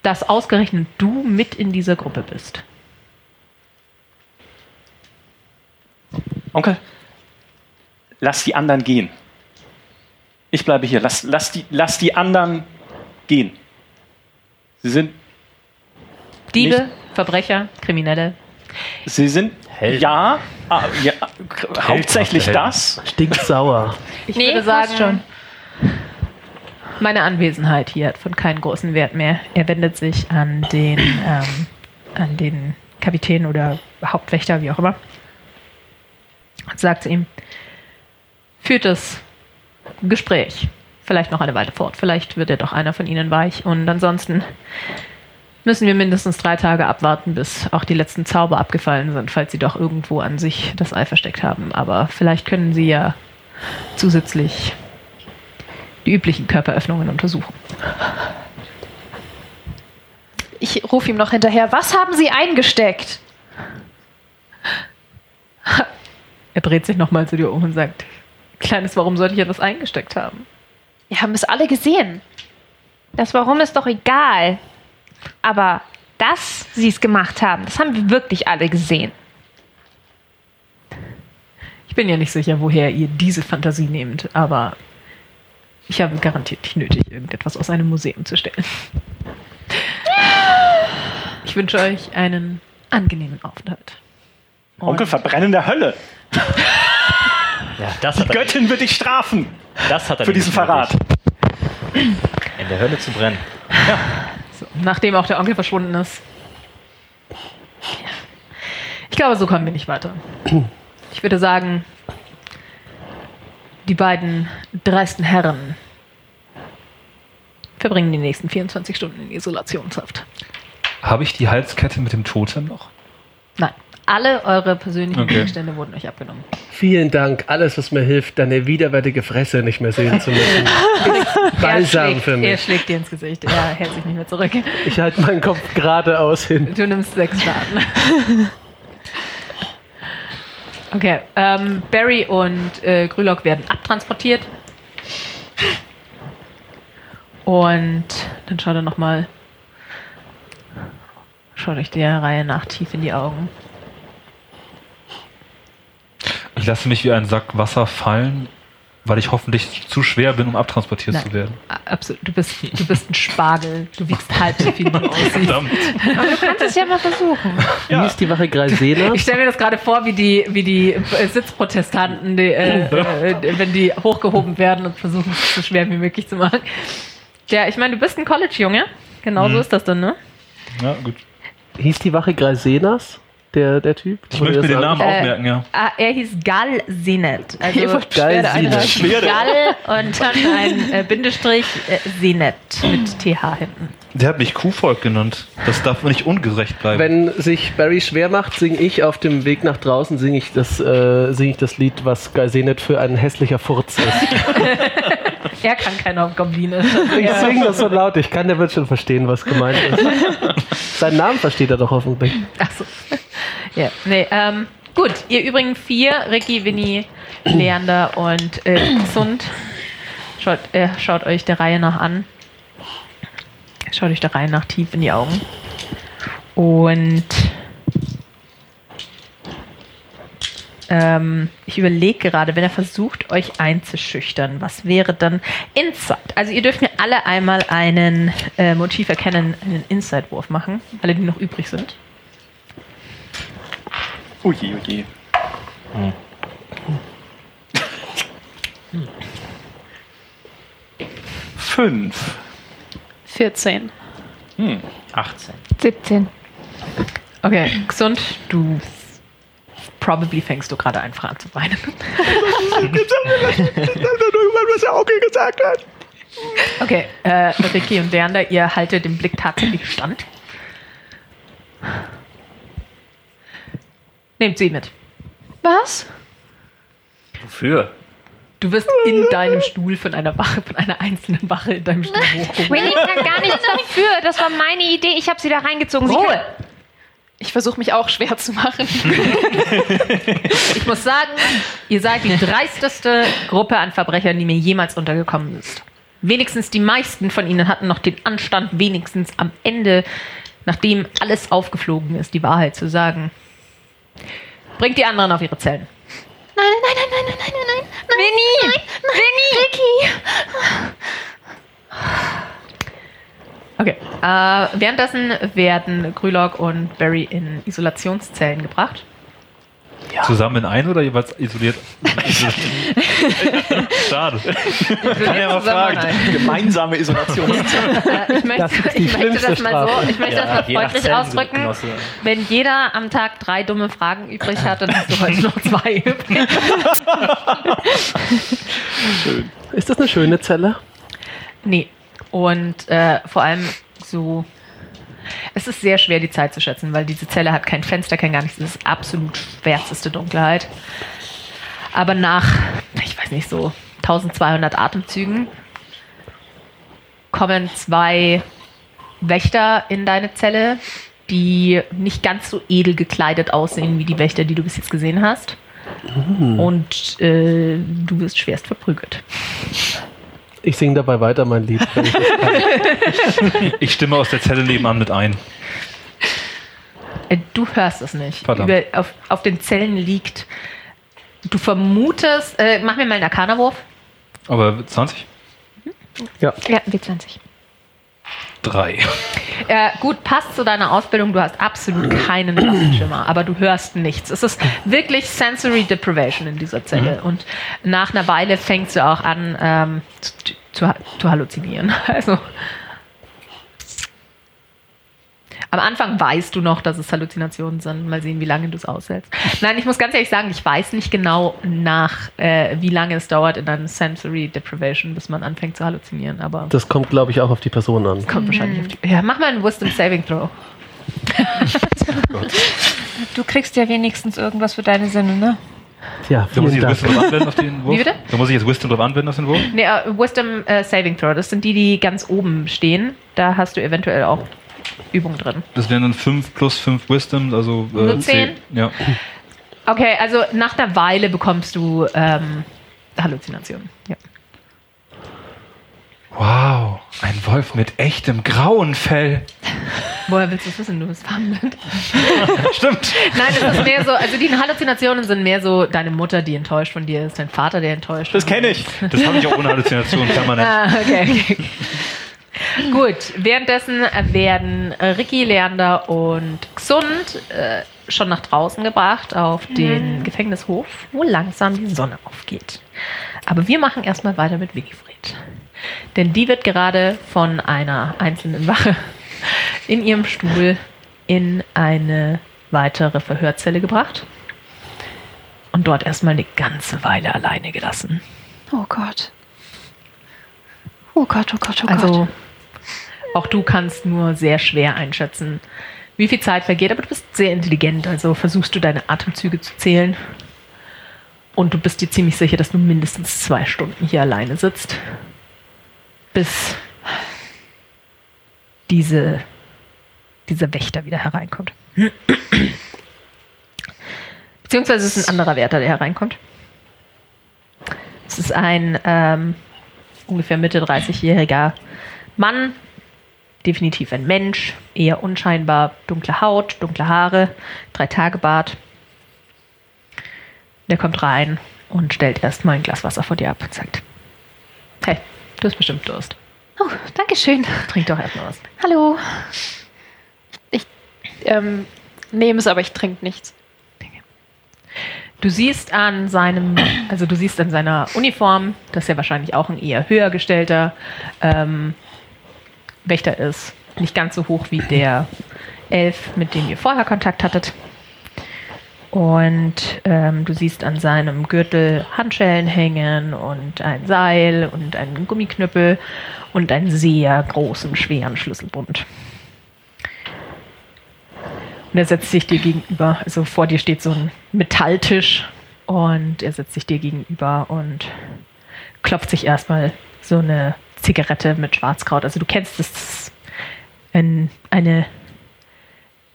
dass ausgerechnet du mit in dieser Gruppe bist. Onkel, lass die anderen gehen. Ich bleibe hier. Lass, lass, die, lass die anderen gehen. Sie sind, Diebe, Nicht- Verbrecher, Kriminelle. sie sind, Helden. ja, ah, ja hauptsächlich Helden. das. Stinksauer. Ich Nee, würde sagen, meine Anwesenheit hier hat von keinen großen Wert mehr. Er wendet sich an den, ähm, an den Kapitän oder Hauptwächter, wie auch immer, und sagt zu ihm, führt das Gespräch vielleicht noch eine Weile fort. Vielleicht wird ja doch einer von ihnen weich. Und ansonsten müssen wir mindestens drei Tage abwarten, bis auch die letzten Zauber abgefallen sind, falls sie doch irgendwo an sich das Ei versteckt haben. Aber vielleicht können sie ja zusätzlich die üblichen Körperöffnungen untersuchen. Ich rufe ihm noch hinterher. Was haben Sie eingesteckt? [laughs] Er dreht sich nochmal zu dir um und sagt, Kleines, warum sollte ich etwas eingesteckt haben? Wir haben es alle gesehen. Das Warum ist doch egal. Aber dass sie es gemacht haben, das haben wir wirklich alle gesehen. Ich bin ja nicht sicher, woher ihr diese Fantasie nehmt, aber ich habe garantiert nicht nötig, irgendetwas aus einem Museum zu stellen. Ich wünsche euch einen angenehmen Aufenthalt. Und Onkel, verbrennen der Hölle. Ja, das Die Göttin wird dich strafen das hat er für diesen Verrat. In der Hölle zu brennen. so, nachdem auch der Onkel verschwunden ist. Ich glaube, so kommen wir nicht weiter. Ich würde sagen, die beiden dreisten Herren verbringen die nächsten 24 Stunden in Isolationshaft. Habe ich die Halskette mit dem Totem noch? Nein, alle eure persönlichen Okay. Gegenstände wurden euch abgenommen. Vielen Dank. Alles, was mir hilft, deine widerwärtige Fresse nicht mehr sehen zu müssen. [laughs] Er Balsam schlägt, für er mich. schlägt dir ins Gesicht. Er hält sich nicht mehr zurück. Ich halte meinen Kopf geradeaus hin. Du nimmst sechs Schaden. Okay, ähm, Barry und äh, Grülock werden abtransportiert. Und dann schaut er nochmal. Schaut euch der Reihe nach tief in die Augen. Ich lasse mich wie ein Sack Wasser fallen, weil ich hoffentlich zu schwer bin, um abtransportiert Nein. zu werden. Absolut. Du bist, du bist ein Spargel. Du wiegst halb so viel, wie du [laughs] aussiehst. Aber du kannst es ja mal versuchen. Wie ist die Wache Greisena? Ich stelle mir das gerade vor, wie die, wie die äh, Sitzprotestanten, die, äh, äh, wenn die hochgehoben werden und versuchen, es so schwer wie möglich zu machen. Ja, ich meine, du bist ein College-Junge. Genau so ist das dann, ne? Ja, gut. Hieß die Wache Greisenas? Der, der Typ? Ich möchte mir den Namen Äh, aufmerken, ja. Ah, er hieß Gal Senet. Also Siene. einreichen. Gal und dann ein äh, Bindestrich äh, Senet mit TH hinten. Der hat mich Kuhvolk genannt. Das darf nicht ungerecht bleiben. Wenn sich Barry schwer macht, singe ich auf dem Weg nach draußen singe ich das, äh, sing ich das Lied, was Geisenet für ein hässlicher Furz ist. [laughs] Er kann keine Goblin. Ich [laughs] singe das so laut, ich kann, der wird schon verstehen, was gemeint ist. [laughs] Seinen Namen versteht er doch hoffentlich. Achso. Ja, nee, ähm, gut. Ihr übrigen vier, Ricky, Winnie, Leander und äh, Xund, schaut, äh, schaut euch der Reihe nach an. Schaut euch der Reihe nach tief in die Augen. Und ähm, ich überlege gerade, wenn er versucht, euch einzuschüchtern, was wäre dann Insight? Also ihr dürft mir alle einmal einen äh, Motiv erkennen, einen Insight-Wurf machen, alle, die noch übrig sind. Uje, uje. Fünf. 14. 18. 17. Okay, gesund, du probably fängst du gerade einfach an zu weinen. was der Onkel gesagt hat. Okay, äh, Ricky und Leander, ihr haltet dem Blick tatsächlich stand. Nehmt sie mit. Was? Wofür? Du wirst in deinem Stuhl von einer Wache, von einer einzelnen Wache in deinem Stuhl [laughs] hochgehoben. Winnie kann gar nichts dafür. Das war meine Idee. Ich habe sie da reingezogen. Sie Ruhe! kann- Ich versuche mich auch schwer zu machen. [laughs] Ich muss sagen, ihr seid die dreisteste Gruppe an Verbrechern, die mir jemals untergekommen ist. Wenigstens die meisten von ihnen hatten noch den Anstand, wenigstens am Ende, nachdem alles aufgeflogen ist, die Wahrheit zu sagen. Bringt die anderen auf ihre Zellen. Nein, nein, nein, nein, nein, nein, nein, nein. Winnie! Winnie! Ricky! Okay. Äh, währenddessen werden Grülock und Barry in Isolationszellen gebracht. Zusammen in ein oder jeweils isoliert? [laughs] Schade. Kann ja mal fragen. Gemeinsame Isolationszeit. Äh, ich möchte, Das ich möchte das mal so, ich möchte das mal freundlich ausdrücken. Zellengenosse. Wenn jeder am Tag drei dumme Fragen übrig hat, dann hast du heute noch zwei übrig. Ist das eine schöne Zelle? Nee. Und äh, vor allem so. Es ist sehr schwer, die Zeit zu schätzen, weil diese Zelle hat kein Fenster, kein gar nichts. Es ist absolut schwärzeste Dunkelheit. Aber nach, ich weiß nicht, so 1200 Atemzügen kommen zwei Wächter in deine Zelle, die nicht ganz so edel gekleidet aussehen wie die Wächter, die du bis jetzt gesehen hast. Und äh, du wirst schwerst verprügelt. Ich singe dabei weiter mein Lied. ich. Ich stimme aus der Zelle nebenan mit ein. Äh, Du hörst es nicht. Über, auf, auf den Zellen liegt. Du vermutest. Äh, mach mir mal einen Arcana-Wurf. Aber 20? Ja, W20. Drei. Äh, gut, passt zu deiner Ausbildung. Du hast absolut keinen Schimmer, aber du hörst nichts. Es ist wirklich Sensory Deprivation in dieser Zelle. Und nach einer Weile fängst du auch an ähm, zu, zu, zu halluzinieren. [laughs] Also. Am Anfang weißt du noch, dass es Halluzinationen sind. Mal sehen, wie lange du es aushältst. Nein, ich muss ganz ehrlich sagen, ich weiß nicht genau nach, äh, wie lange es dauert in einer Sensory Deprivation, bis man anfängt zu halluzinieren. Aber Das kommt, glaube ich, auch auf die Person an. kommt wahrscheinlich auf die. Ja, mach mal einen Wisdom Saving Throw. [laughs] Du kriegst ja wenigstens irgendwas für deine Sinne, ne? Ja, Da muss ich jetzt. Wisdom drauf anwenden auf den Wurf? Wie bitte? Da muss ich jetzt Wisdom drauf anwenden auf den Wurf? Nee, äh, Wisdom äh, Saving Throw, das sind die, die ganz oben stehen. Da hast du eventuell auch Übung drin. Das wären dann 5 plus 5 Wisdom, also äh, Nur zehn? Ja. Okay, also nach einer Weile bekommst du ähm, Halluzinationen. Ja. Wow, ein Wolf mit echtem grauen Fell. [laughs] Woher willst du es wissen? Du bist farbenblind. [laughs] Stimmt. Nein, es ist mehr so, also die Halluzinationen sind mehr so deine Mutter, die enttäuscht von dir ist, dein Vater, der enttäuscht. Das kenne ich. Das habe ich auch ohne Halluzination permanent. [laughs] Ah, okay. okay. Gut, währenddessen werden Ricky, Leander und Xund äh, schon nach draußen gebracht auf den Gefängnishof, wo langsam die Sonne aufgeht. Aber wir machen erstmal weiter mit Winifred. Denn die wird gerade von einer einzelnen Wache in ihrem Stuhl in eine weitere Verhörzelle gebracht und dort erstmal eine ganze Weile alleine gelassen. Oh Gott. Oh Gott, oh Gott, oh Also Gott. Auch du kannst nur sehr schwer einschätzen, wie viel Zeit vergeht, aber du bist sehr intelligent, also versuchst du deine Atemzüge zu zählen. Und du bist dir ziemlich sicher, dass du mindestens zwei Stunden hier alleine sitzt, bis diese, dieser Wächter wieder hereinkommt. Beziehungsweise es ist ein anderer Wärter, der hereinkommt. Es ist ein ähm, ungefähr Mitte 30-jähriger Mann, definitiv ein Mensch, eher unscheinbar, dunkle Haut, dunkle Haare, drei Tage Bart. Der kommt rein und stellt erstmal ein Glas Wasser vor dir ab und sagt: Hey, du hast bestimmt Durst. Oh, Dankeschön. Trink doch erstmal was. Hallo. Ich ähm, nehme es, aber ich trinke nichts. Du siehst an seinem, also du siehst an seiner Uniform, dass er wahrscheinlich auch ein eher höher gestellter ähm, Wächter ist. Nicht ganz so hoch wie der Elf, mit dem ihr vorher Kontakt hattet. Und ähm, du siehst an seinem Gürtel Handschellen hängen und ein Seil und einen Gummiknüppel und einen sehr großen, schweren Schlüsselbund. Und er setzt sich dir gegenüber. Also vor dir steht so ein Metalltisch und er setzt sich dir gegenüber und klopft sich erstmal so eine Zigarette mit Schwarzkraut. Also du kennst ist ein, eine.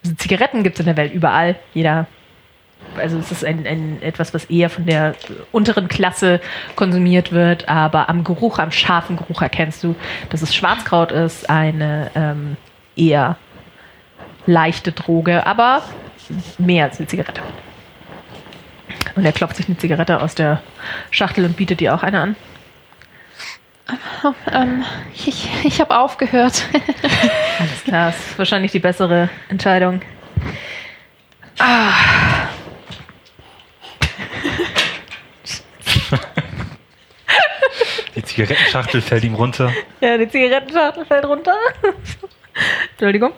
Also Zigaretten gibt es in der Welt überall. Jeder. Also es ist ein, ein, etwas, was eher von der unteren Klasse konsumiert wird, aber am Geruch, am scharfen Geruch erkennst du, dass es Schwarzkraut ist, eine ähm, eher leichte Droge, aber mehr als eine Zigarette. Und er klopft sich eine Zigarette aus der Schachtel und bietet dir auch eine an. [laughs] Ähm, ich ich habe aufgehört. [laughs] Alles klar, ist wahrscheinlich die bessere Entscheidung. Die Zigarettenschachtel fällt ihm runter. Ja, die Zigarettenschachtel fällt runter. Entschuldigung.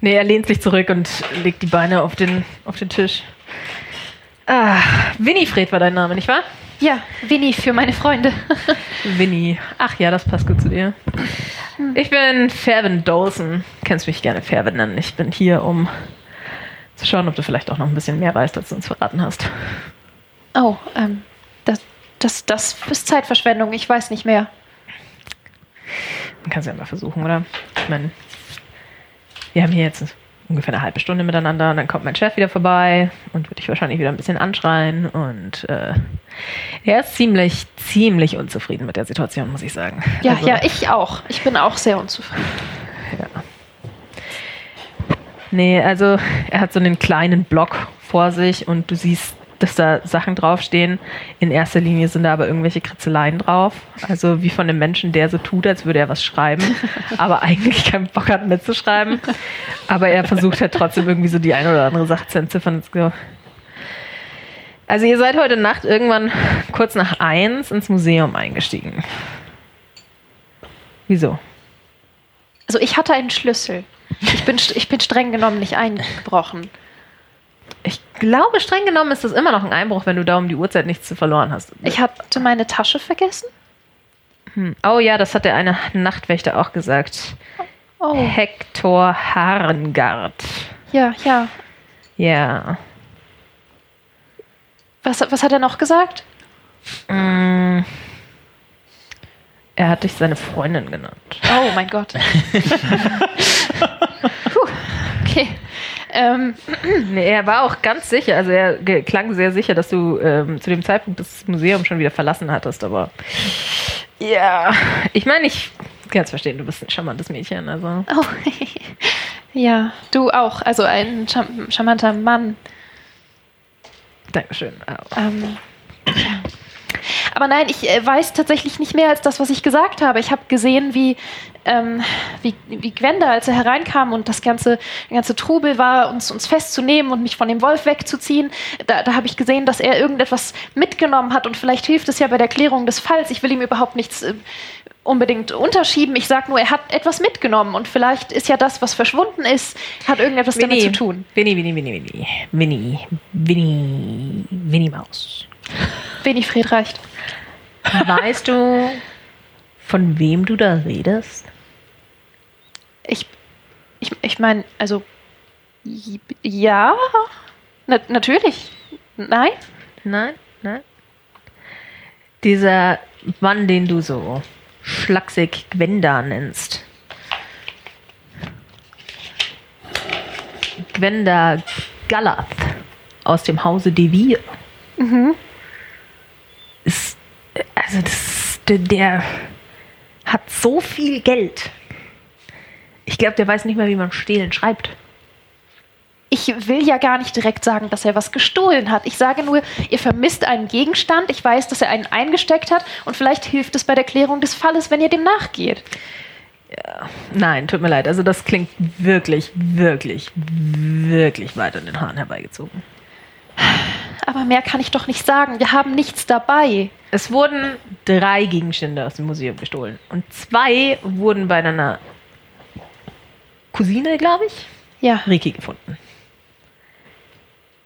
Nee, er lehnt sich zurück und legt die Beine auf den, auf den Tisch. Ah, Winifred war dein Name, nicht wahr? Ja, Winnie für meine Freunde. [laughs] Winnie. Ach ja, das passt gut zu dir. Ich bin Fairwin Dawson. Kennst mich gerne Fairwin nennen. Ich bin hier, um zu schauen, ob du vielleicht auch noch ein bisschen mehr weißt, als du uns verraten hast. Oh, ähm, das, das, das ist Zeitverschwendung. Ich weiß nicht mehr. Man kann es ja mal versuchen, oder? Ich meine, wir haben hier jetzt ungefähr eine halbe Stunde miteinander und dann kommt mein Chef wieder vorbei und wird dich wahrscheinlich wieder ein bisschen anschreien und äh, er ist ziemlich, ziemlich unzufrieden mit der Situation, muss ich sagen. Ja, Also- ja, ich auch. Ich bin auch sehr unzufrieden. Nee, also er hat so einen kleinen Block vor sich und du siehst, dass da Sachen draufstehen. In erster Linie sind da aber irgendwelche Kritzeleien drauf. Also wie von einem Menschen, der so tut, als würde er was schreiben, [laughs] aber eigentlich keinen Bock hat mitzuschreiben. Aber er versucht halt trotzdem irgendwie so die eine oder andere Sache zu entziffern. So. Also ihr seid heute Nacht irgendwann kurz nach eins ins Museum eingestiegen. Wieso? Also ich hatte einen Schlüssel. Ich bin, ich bin streng genommen nicht eingebrochen. Ich glaube, streng genommen ist das immer noch ein Einbruch, wenn du da um die Uhrzeit nichts zu verloren hast. Ich hatte meine Tasche vergessen. Oh ja, das hat der eine Nachtwächter auch gesagt. Oh, Hector Harengard. ja, ja. Ja. Was, was hat er noch gesagt? Mm. Er hat dich seine Freundin genannt. Oh mein Gott. [laughs] Puh, okay. Ähm, [clears throat] Nee, er war auch ganz sicher, also er klang sehr sicher, dass du ähm, zu dem Zeitpunkt das Museum schon wieder verlassen hattest, aber ja, ich meine, ich kann es verstehen, du bist ein charmantes Mädchen, also oh, [laughs] ja, du auch. Also ein charm charmanter Mann. Dankeschön. Ähm, ja. Aber nein, ich äh, weiß tatsächlich nicht mehr als das, was ich gesagt habe. Ich habe gesehen, wie, ähm, wie, wie Gwenda, als er hereinkam und das ganze, der ganze Trubel war, uns, uns festzunehmen und mich von dem Wolf wegzuziehen. Da, da habe ich gesehen, dass er irgendetwas mitgenommen hat und vielleicht hilft es ja bei der Klärung des Falls. Ich will ihm überhaupt nichts äh, unbedingt unterschieben. Ich sage nur, er hat etwas mitgenommen und vielleicht ist ja das, was verschwunden ist, hat irgendetwas damit zu tun. Winnie, Winnie, Winnie, Winnie, Winnie, Winnie, Winnie Maus. Winifred reicht. Weißt du, von wem du da redest? Ich, ich, ich meine, also ja, na, natürlich. Nein? Nein, nein. Dieser Mann, den du so schlaksig Gwenda nennst. Gwenda Galath aus dem Hause Devir. Ist, also das, der, der hat so viel Geld. Ich glaube, der weiß nicht mal, wie man stehlen schreibt. Ich will ja gar nicht direkt sagen, dass er was gestohlen hat. Ich sage nur, ihr vermisst einen Gegenstand. Ich weiß, dass er einen eingesteckt hat und vielleicht hilft es bei der Klärung des Falles, wenn ihr dem nachgeht. Nein, tut mir leid. Also das klingt wirklich, wirklich, wirklich weit an den Haaren herbeigezogen. Aber mehr kann ich doch nicht sagen. Wir haben nichts dabei. Es wurden drei Gegenstände aus dem Museum gestohlen. Und zwei wurden bei deiner Cousine, glaube ich, Ja. Riki gefunden.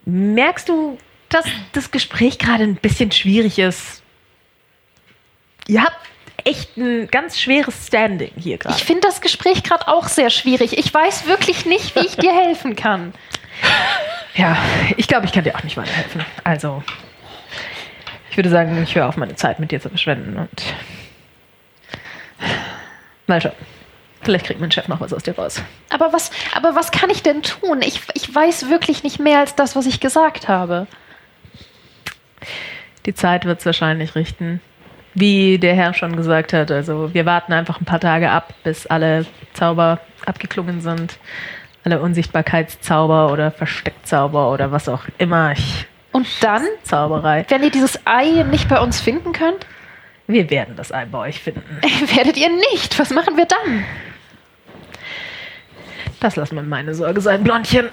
Merkst du, dass das Gespräch gerade ein bisschen schwierig ist? Ihr habt echt ein ganz schweres Standing hier gerade. Ich finde das Gespräch gerade auch sehr schwierig. Ich weiß wirklich nicht, wie ich dir helfen kann. [laughs] Ja, ich glaube, ich kann dir auch nicht weiterhelfen. Also, ich würde sagen, ich höre auf, meine Zeit mit dir zu verschwenden und. Mal schauen. Vielleicht kriegt mein Chef noch was aus dir raus. Aber was, aber was kann ich denn tun? Ich, ich weiß wirklich nicht mehr als das, was ich gesagt habe. Die Zeit wird es wahrscheinlich richten. Wie der Herr schon gesagt hat, also wir warten einfach ein paar Tage ab, bis alle Zauber abgeklungen sind. Alle Unsichtbarkeitszauber oder Versteckzauber oder was auch immer. Ich, Und dann, Zauberei. wenn ihr dieses Ei nicht bei uns finden könnt, Wir werden das Ei bei euch finden. [laughs] werdet ihr nicht. Was machen wir dann? Das lassen wir meine Sorge sein, Blondchen.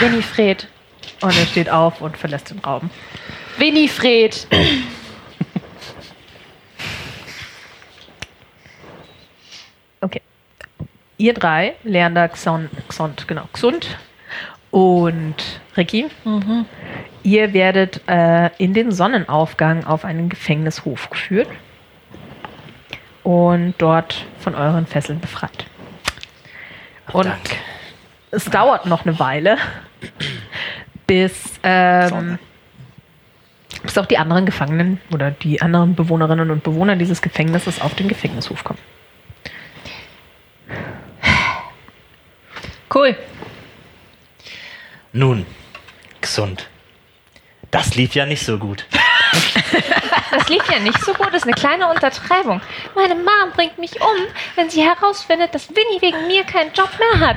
Winifred. Und er steht auf und verlässt den Raum. Winifred. Okay. Ihr drei, Leander, Xon, Xont, genau, Xund und Ricky, Ihr werdet äh, in den Sonnenaufgang auf einen Gefängnishof geführt und dort von euren Fesseln befreit. Und Dank. es dauert noch eine Weile, bis, ähm, bis auch die anderen Gefangenen oder die anderen Bewohnerinnen und Bewohner dieses Gefängnisses auf den Gefängnishof kommen. Cool. Nun, gesund. Das lief ja nicht so gut. [laughs] Das lief ja nicht so gut, das ist eine kleine Untertreibung. Meine Mom bringt mich um, wenn sie herausfindet, dass Winnie wegen mir keinen Job mehr hat.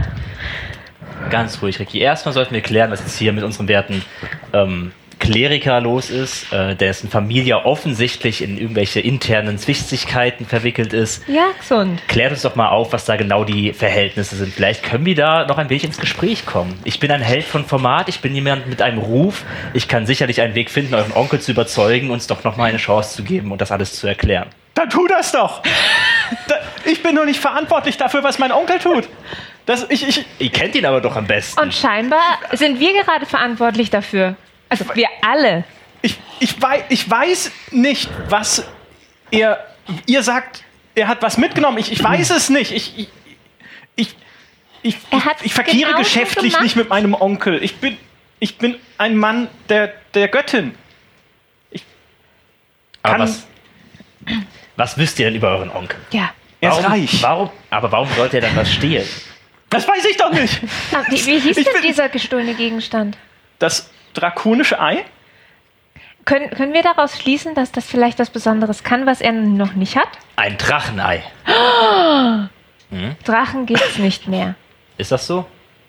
Ganz ruhig, Ricky. Erstmal sollten wir klären, was jetzt hier mit unserem werten ähm, Kleriker los ist, äh, dessen Familie offensichtlich in irgendwelche internen Zwistigkeiten verwickelt ist. Ja, gesund. Klärt uns doch mal auf, was da genau die Verhältnisse sind. Vielleicht können wir da noch ein wenig ins Gespräch kommen. Ich bin ein Held von Format, ich bin jemand mit einem Ruf. Ich kann sicherlich einen Weg finden, euren Onkel zu überzeugen, uns doch noch mal eine Chance zu geben und das alles zu erklären. Dann tu das doch! Da, ich bin nur nicht verantwortlich dafür, was mein Onkel tut. Das, ich, ich, Ihr kennt ihn aber doch am besten. Und scheinbar sind wir gerade verantwortlich dafür. Also wir alle. ich, ich, weiß, ich weiß nicht, was er. Ihr sagt, er hat was mitgenommen. Ich, ich weiß es nicht. Ich, ich, ich, ich, Er ich verkehre geschäftlich nicht mit meinem Onkel. Ich bin, ich bin ein Mann der, der Göttin. aber kann- was, was wisst ihr denn über euren Onkel? Ja. Er ist warum, reich. Warum, aber warum sollte er dann was stehlen? Das weiß ich doch nicht. Ah, Wie, wie hieß Ich denn bin- dieser gestohlene Gegenstand? Das drakonische Ei? Können, können wir daraus schließen, dass das vielleicht was Besonderes kann, was er noch nicht hat? Ein Drachenei. [gasps] Drachen gibt's nicht mehr. Ist das so?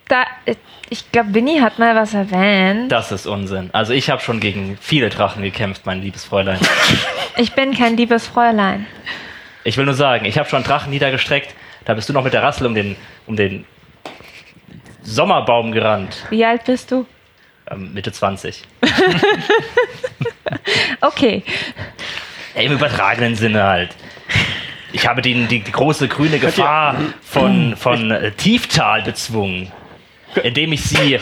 Da, äh, ich glaube, Winnie hat mal was erwähnt. Das ist Unsinn. Also ich habe schon gegen viele Drachen gekämpft, mein liebes Fräulein. [laughs] Ich bin kein liebes Fräulein. Ich will nur sagen, ich habe schon Drachen niedergestreckt. Da bist du noch mit der Rassel um den, um den Sommerbaum gerannt. Wie alt bist du? Ähm, Mitte 20. [laughs] Okay. Im übertragenen Sinne halt. Ich habe die, die, die große grüne Gefahr von, von äh, Tieftal bezwungen, indem ich sie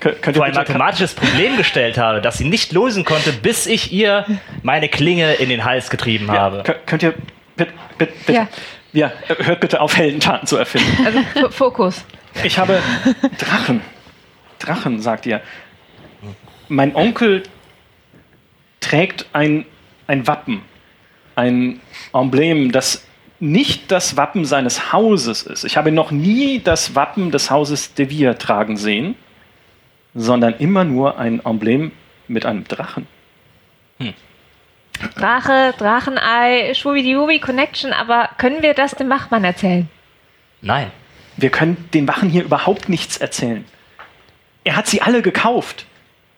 vor ein mathematisches Problem gestellt habe, das sie nicht lösen konnte, bis ich ihr meine Klinge in den Hals getrieben ja, habe. könnt, könnt ihr bitte, bitte, bitte Ja. ja. hört bitte auf, Heldentaten zu erfinden. Also Fokus. Ich habe Drachen. Drachen, sagt ihr. Mein Onkel trägt ein, ein Wappen, ein Emblem, das nicht das Wappen seines Hauses ist. Ich habe noch nie das Wappen des Hauses De Vere tragen sehen, sondern immer nur ein Emblem mit einem Drachen. Drache, Drachenei, Schwubidiwubi Connection, aber können wir das dem Wachmann erzählen? Nein. Wir können den Wachen hier überhaupt nichts erzählen. Er hat sie alle gekauft.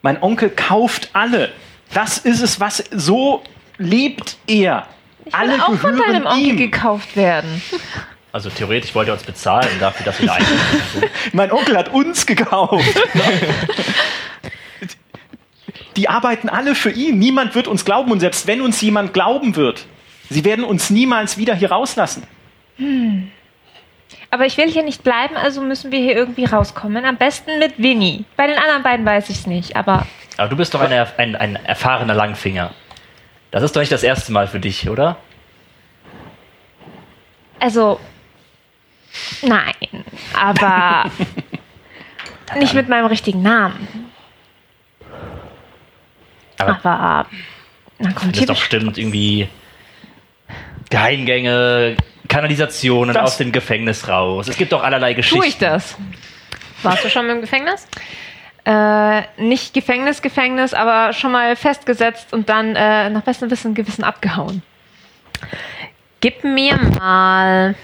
Mein Onkel kauft alle. Das ist es, was so lebt er. Ich alle will auch von gehören deinem Onkel ihm. gekauft werden. Also theoretisch wollt ihr uns bezahlen dafür, dass wir da sind. [laughs] Mein Onkel hat uns gekauft. [laughs] Die arbeiten alle für ihn. Niemand wird uns glauben. Und selbst wenn uns jemand glauben wird, sie werden uns niemals wieder hier rauslassen. Aber ich will hier nicht bleiben, also müssen wir hier irgendwie rauskommen. Am besten mit Winnie. Bei den anderen beiden weiß ich es nicht, aber Aber du bist doch eine, ein, ein erfahrener Langfinger. Das ist doch nicht das erste Mal für dich, oder? also nein, aber [laughs] nicht mit meinem richtigen Namen. Aber Aber na kommt das hier ist doch bestimmt irgendwie Geheimgänge, Kanalisationen Das- aus dem Gefängnis raus. Es gibt doch allerlei Geschichten. tue ich das. Warst du schon im Gefängnis? Äh, nicht Gefängnis, Gefängnis, aber schon mal festgesetzt und dann äh, nach bestem Wissen und Gewissen abgehauen. Gib mir mal.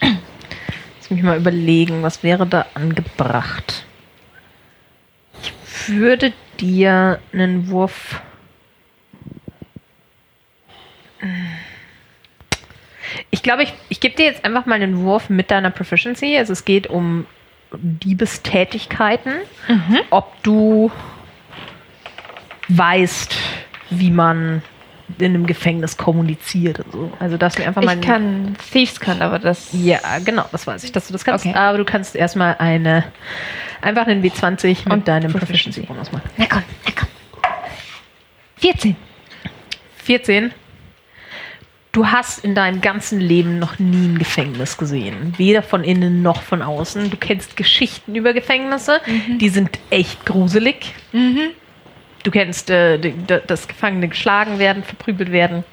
Lass mich mal überlegen, was wäre da angebracht? Ich würde dir einen Wurf. Ich glaube, ich, ich gebe dir jetzt einfach mal einen Wurf mit deiner Proficiency. Also es geht um Diebestätigkeiten. Ob du weißt, wie man in einem Gefängnis kommuniziert und so. Also dass du einfach mal Ich kann Thieves kann, aber das ja, genau, das weiß ich, dass du das kannst. Okay. Aber du kannst erstmal eine Einfach einen W20 mit Und deinem Proficiency. Proficiency-Bonus machen. Na komm, na komm. 14. 14. Du hast in deinem ganzen Leben noch nie ein Gefängnis gesehen. Weder von innen noch von außen. Du kennst Geschichten über Gefängnisse. Die sind echt gruselig. Du kennst, äh, dass Gefangene geschlagen werden, verprügelt werden.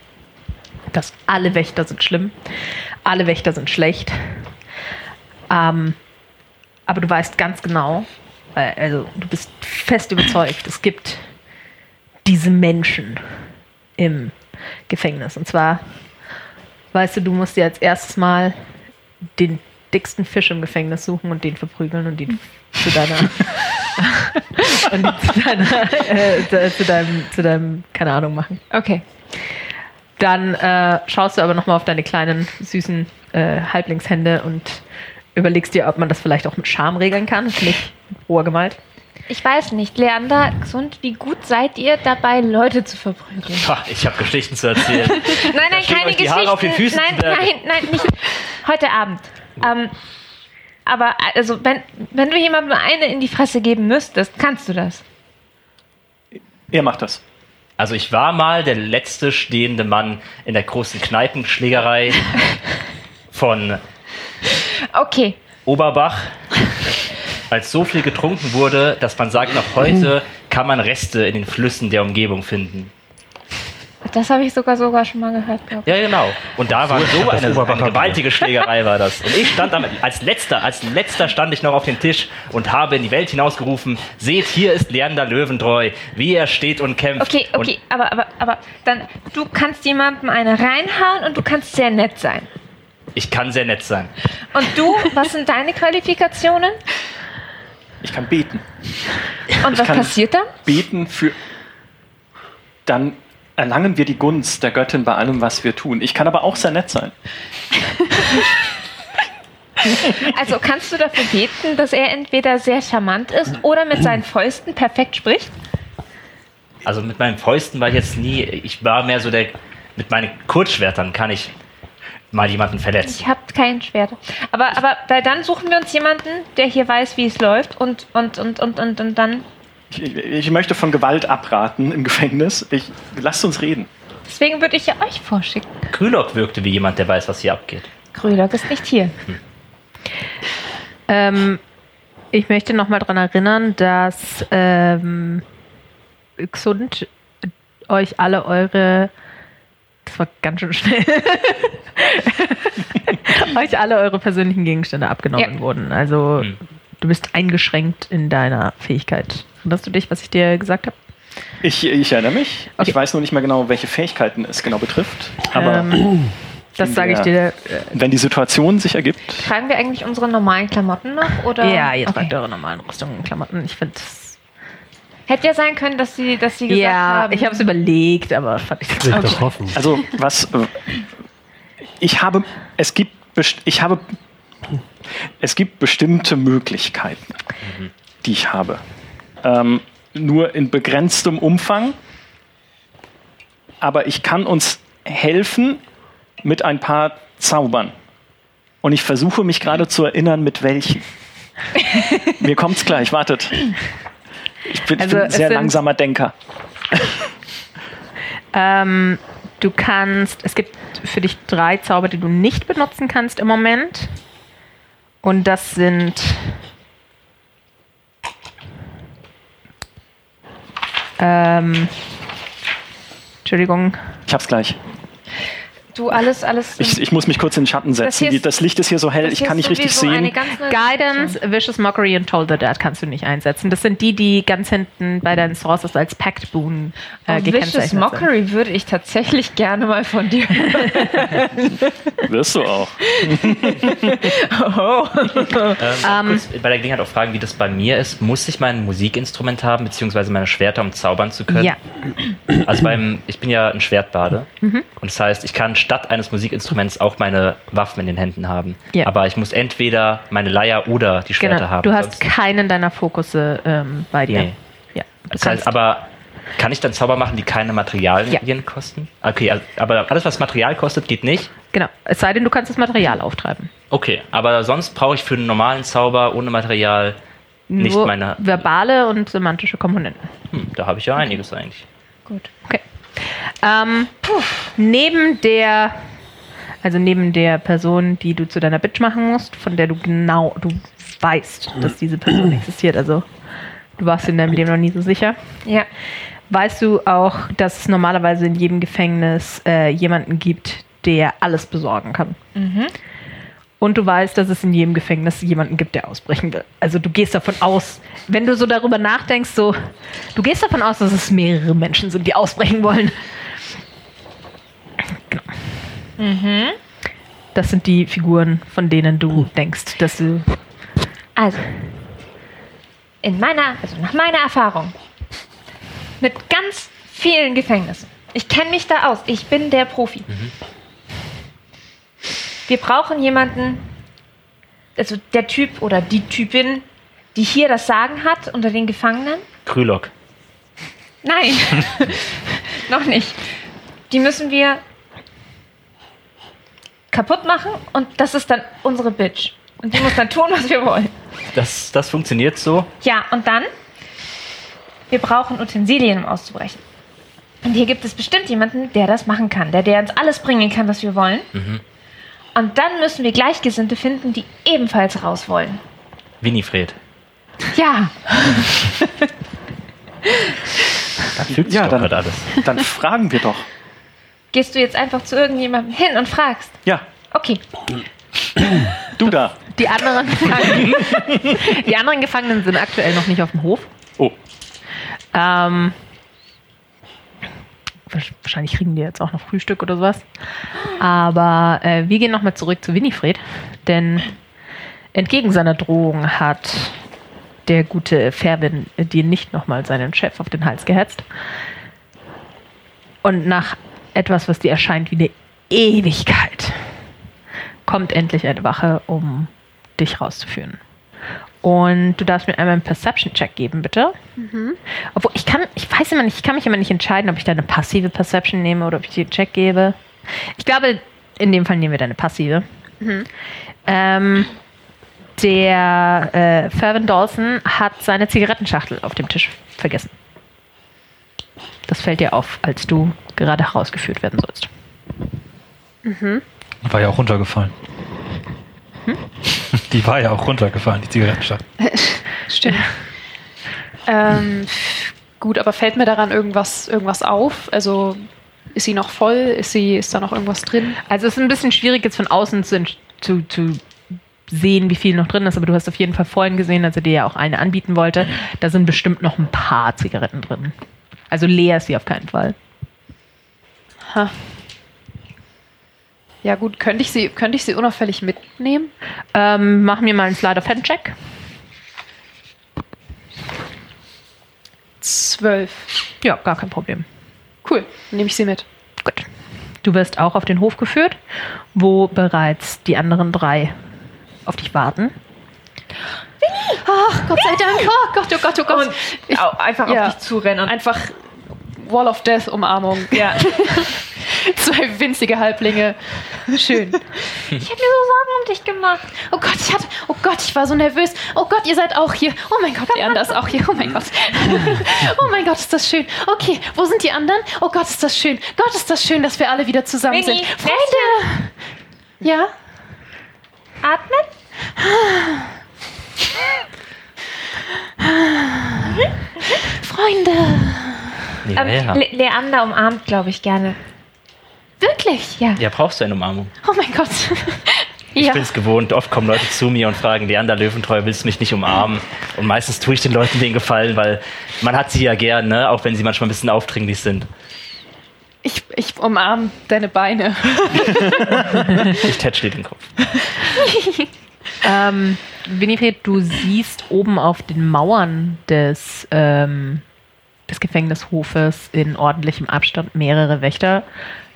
Dass alle Wächter sind schlimm. Alle Wächter sind schlecht. Ähm, aber du weißt ganz genau, äh, also du bist fest überzeugt, es gibt diese Menschen im Gefängnis. Und zwar, weißt du, du musst dir als erstes mal den dicksten Fisch im Gefängnis suchen und den verprügeln und ihn zu deiner [laughs] und zu deiner äh, zu- zu deinem zu deinem keine Ahnung machen. Okay. Dann äh, schaust du aber nochmal auf deine kleinen, süßen äh, Halblingshände und überlegst dir, ob man das vielleicht auch mit Charme regeln kann. Nicht roher Gewalt. Ich weiß nicht, Leander, gesund, wie gut seid ihr dabei, Leute zu verprügeln? Ich habe Geschichten zu erzählen. [laughs] Nein, nein, keine euch die Haare Geschichten. auf den Füßen nein, nein, nein, nicht heute Abend. Ähm, aber also, wenn, wenn du jemandem eine in die Fresse geben müsstest, kannst du das. Er macht das. Also ich war mal der letzte stehende Mann in der großen Kneipenschlägerei [laughs] von Okay. Oberbach, als so viel getrunken wurde, dass man sagt, noch heute kann man Reste in den Flüssen der Umgebung finden. Das habe ich sogar sogar schon mal gehört, glaube Ja, genau. Und da war so eine, eine gewaltige Schlägerei war das. [laughs] Und ich stand am, als letzter, als letzter stand ich noch auf dem Tisch und habe in die Welt hinausgerufen, seht, hier ist Leander Löwentreu, wie er steht und kämpft. Okay, okay, aber, aber, aber dann, du kannst jemandem eine reinhauen und du kannst sehr nett sein. Ich kann sehr nett sein. Und du, was sind deine Qualifikationen? Ich kann beten. Und was kann- passiert dann? Beten für. Dann erlangen wir die Gunst der Göttin bei allem, was wir tun. Ich kann aber auch sehr nett sein. [laughs] Also kannst du dafür beten, dass er entweder sehr charmant ist oder mit seinen Fäusten perfekt spricht? Also mit meinen Fäusten war ich jetzt nie, ich war mehr so der, mit meinen Kurzschwertern kann ich mal jemanden verletzen. Ich habe kein Schwert. Aber, aber weil dann suchen wir uns jemanden, der hier weiß, wie es läuft und, und, und, und, und, und dann. Ich, ich, möchte von Gewalt abraten im Gefängnis. Ich, lasst uns reden. Deswegen würde ich ja euch vorschicken. Krylok wirkte wie jemand, der weiß, was hier abgeht. Grülock ist nicht hier. Ähm, ich möchte nochmal daran erinnern, dass ähm, Xund euch alle eure. Das war ganz schön schnell. [laughs] euch alle eure persönlichen Gegenstände abgenommen Ja. wurden. Also Hm. du bist eingeschränkt in deiner Fähigkeit. Erinnerst du dich, was ich dir gesagt habe? Ich, ich erinnere mich. Okay. Ich weiß nur nicht mehr genau, welche Fähigkeiten es genau betrifft. Aber Ähm, das sage ich dir. wenn die Situation sich ergibt, Tragen wir eigentlich unsere normalen Klamotten noch? Oder? Äh, ja, ihr okay. tragt eure normalen Rüstungen und Klamotten. Ich finde Hätte ja sein können, dass sie, dass sie gesagt Ja, haben. ich habe es überlegt, aber fand ich Sich doch hoffen. also was. äh, Ich habe. Es gibt. Ich habe. Es gibt bestimmte Möglichkeiten, die ich habe. Ähm, nur in begrenztem Umfang. Aber ich kann uns helfen mit ein paar Zaubern. Und ich versuche mich gerade zu erinnern, mit welchen. [laughs] Mir kommt's gleich, wartet. Ich bin, Also ein sehr langsamer Denker. [laughs] Ähm, du kannst, es gibt für dich drei Zauber, die du nicht benutzen kannst im Moment. Und das sind ähm, Entschuldigung. Ich hab's gleich. Du alles, alles. Ich, ich muss mich kurz in den Schatten setzen. ist- Die, das Licht ist hier so hell, das ich kann ist nicht richtig sehen. Guidance, Vicious Mockery und Toll the Dead kannst du nicht einsetzen. Das sind die, die ganz hinten bei deinen Sources als Pact Boon äh, Oh, Vicious gekennzeichnet sind. Mockery würde ich tatsächlich gerne mal von dir hören. [laughs] Wirst du auch. [laughs] Ähm, kurz bei der Gelegenheit auch fragen, wie das bei mir ist. Muss ich mein Musikinstrument haben, beziehungsweise meine Schwerter, um zaubern zu können? Ja, Also beim, ich bin ja ein Schwertbade. Mhm. Und das heißt, ich kann statt eines Musikinstruments auch meine Waffen in den Händen haben. Ja. Aber ich muss entweder meine Leier oder die Schwerter genau. haben. Du hast keinen deiner Fokusse ähm, bei dir. Nee. Ja, Das heißt, aber kann ich dann Zauber machen, die keine Materialien Ja. kosten? Okay, also- aber alles, was Material kostet, geht nicht. Genau. Es sei denn, du kannst das Material auftreiben. Okay, aber sonst brauche ich für einen normalen Zauber ohne Material Nicht Nur meine- verbale und semantische Komponenten. Hm, da habe ich ja einiges eigentlich. Gut. Okay. Ähm, neben der, also neben der Person, die du zu deiner Bitch machen musst, von der du genau, du weißt, dass diese Person existiert, also du warst in deinem Leben noch nie so sicher, Ja. weißt du auch, dass es normalerweise in jedem Gefängnis äh, jemanden gibt, der alles besorgen kann. Und du weißt, dass es in jedem Gefängnis jemanden gibt, der ausbrechen will. Also du gehst davon aus, wenn du so darüber nachdenkst, so, du gehst davon aus, dass es mehrere Menschen sind, die ausbrechen wollen. Genau. Das sind die Figuren, von denen du denkst, dass du. Also, in meiner, also nach meiner Erfahrung, mit ganz vielen Gefängnissen. Ich kenne mich da aus. Ich bin der Profi. Wir brauchen jemanden, also der Typ oder die Typin, die hier das Sagen hat unter den Gefangenen. Krülok. Nein, [laughs] noch nicht. Die müssen wir kaputt machen und das ist dann unsere Bitch. Und die muss dann tun, was wir wollen. Das, das funktioniert so. Ja, und dann? Wir brauchen Utensilien, um auszubrechen. Und hier gibt es bestimmt jemanden, der das machen kann, der, der uns alles bringen kann, was wir wollen. Und dann müssen wir Gleichgesinnte finden, die ebenfalls raus wollen. Winifred. Ja, Da fügt sich Ja, doch dann- gerade alles. Dann fragen wir doch. gehst du jetzt einfach zu irgendjemandem hin und fragst. Ja, Okay, du da. Die anderen, Gefangenen, [laughs] die anderen Gefangenen sind aktuell noch nicht auf dem Hof. Oh, Ähm, wahrscheinlich kriegen die jetzt auch noch Frühstück oder sowas. Aber äh, wir gehen nochmal zurück zu Winifred, denn entgegen seiner Drohung hat der gute Fervin dir nicht nochmal seinen Chef auf den Hals gehetzt. Und nach etwas, was dir erscheint wie eine Ewigkeit, kommt endlich eine Wache, um dich rauszuführen. Und du darfst mir einmal einen Perception-Check geben, bitte. Obwohl, ich kann, ich weiß immer nicht, ich kann mich immer nicht entscheiden, ob ich deine passive Perception nehme oder ob ich dir einen Check gebe. Ich glaube, in dem Fall nehmen wir deine passive. Ähm, der äh, Fervin Dawson hat seine Zigarettenschachtel auf dem Tisch vergessen. Das fällt dir auf, als du gerade herausgeführt werden sollst. War ja auch runtergefallen. Die war ja auch runtergefallen, die Zigarettenstadt. [laughs] Stimmt. ähm, gut, aber fällt mir daran irgendwas, irgendwas auf? Also ist sie noch voll? Ist, sie, ist da noch irgendwas drin? Also es ist ein bisschen schwierig jetzt von außen zu, zu, zu sehen, wie viel noch drin ist, aber du hast auf jeden Fall vorhin gesehen, als er dir ja auch eine anbieten wollte, da sind bestimmt noch ein paar Zigaretten drin. Also leer ist sie auf keinen Fall. Ha. Ja gut, könnte ich sie, könnte ich sie unauffällig mitnehmen? Ähm, mach mir mal einen Slide of Hand Check. Zwölf. Ja, gar kein Problem. Cool, nehme ich sie mit. Gut. Du wirst auch auf den Hof geführt, wo bereits die anderen drei auf dich warten. Ach, Gott sei Dank. Oh Gott, oh Gott, oh Gott. Und ich, einfach ja. auf dich zurennen und einfach Wall of Death Umarmung. ja. [laughs] Zwei winzige Halblinge. Schön. [laughs] Ich habe mir so Sorgen um dich gemacht. Oh Gott, ich hatte, oh Gott, ich war so nervös. Oh Gott, ihr seid auch hier. Oh mein Gott, Leander ist auch hier. Oh mein Gott. [laughs] Oh mein Gott, ist das schön. Okay, wo sind die anderen? Oh Gott, ist das schön. Gott, ist das schön, dass wir alle wieder zusammen Winnie, sind. Freunde! Ja? Atmen. Freunde! Ja, Ähm, ja. Le Leander umarmt, glaube ich, gerne. Wirklich? Ja. ja, brauchst du eine Umarmung. Oh mein Gott. [laughs] Ich ja. bin es gewohnt, oft kommen Leute zu mir und fragen, Leander Löwentreu, willst du mich nicht umarmen? Und meistens tue ich den Leuten den Gefallen, weil man hat sie ja gern, ne? auch wenn sie manchmal ein bisschen aufdringlich sind. Ich, ich umarm deine Beine. [laughs] Ich tätschle dir den Kopf. [laughs] Ähm, Winifred, du siehst oben auf den Mauern des, ähm, des Gefängnishofes in ordentlichem Abstand mehrere Wächter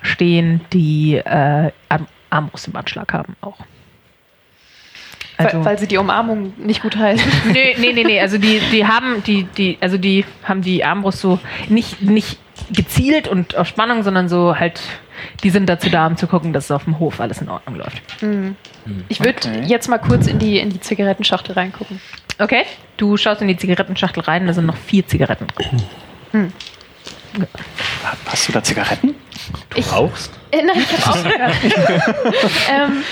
stehen, die äh, Arm Armbrust im Anschlag haben auch. Also, weil, weil sie die Umarmung nicht gut heißen. [laughs] nee, nee, nee, nee, also die, die haben die, die, also die haben die Armbrust so nicht, nicht gezielt und auf Spannung, sondern so halt, die sind dazu da, um zu gucken, dass auf dem Hof alles in Ordnung läuft. Ich würde Okay. jetzt mal kurz in die, in die Zigarettenschachtel reingucken. Okay, du schaust in die Zigarettenschachtel rein, da sind noch vier Zigaretten drin. Hast du da Zigaretten? Ich, Rauchst? äh, nein, ich hab's auch [laughs] ähm,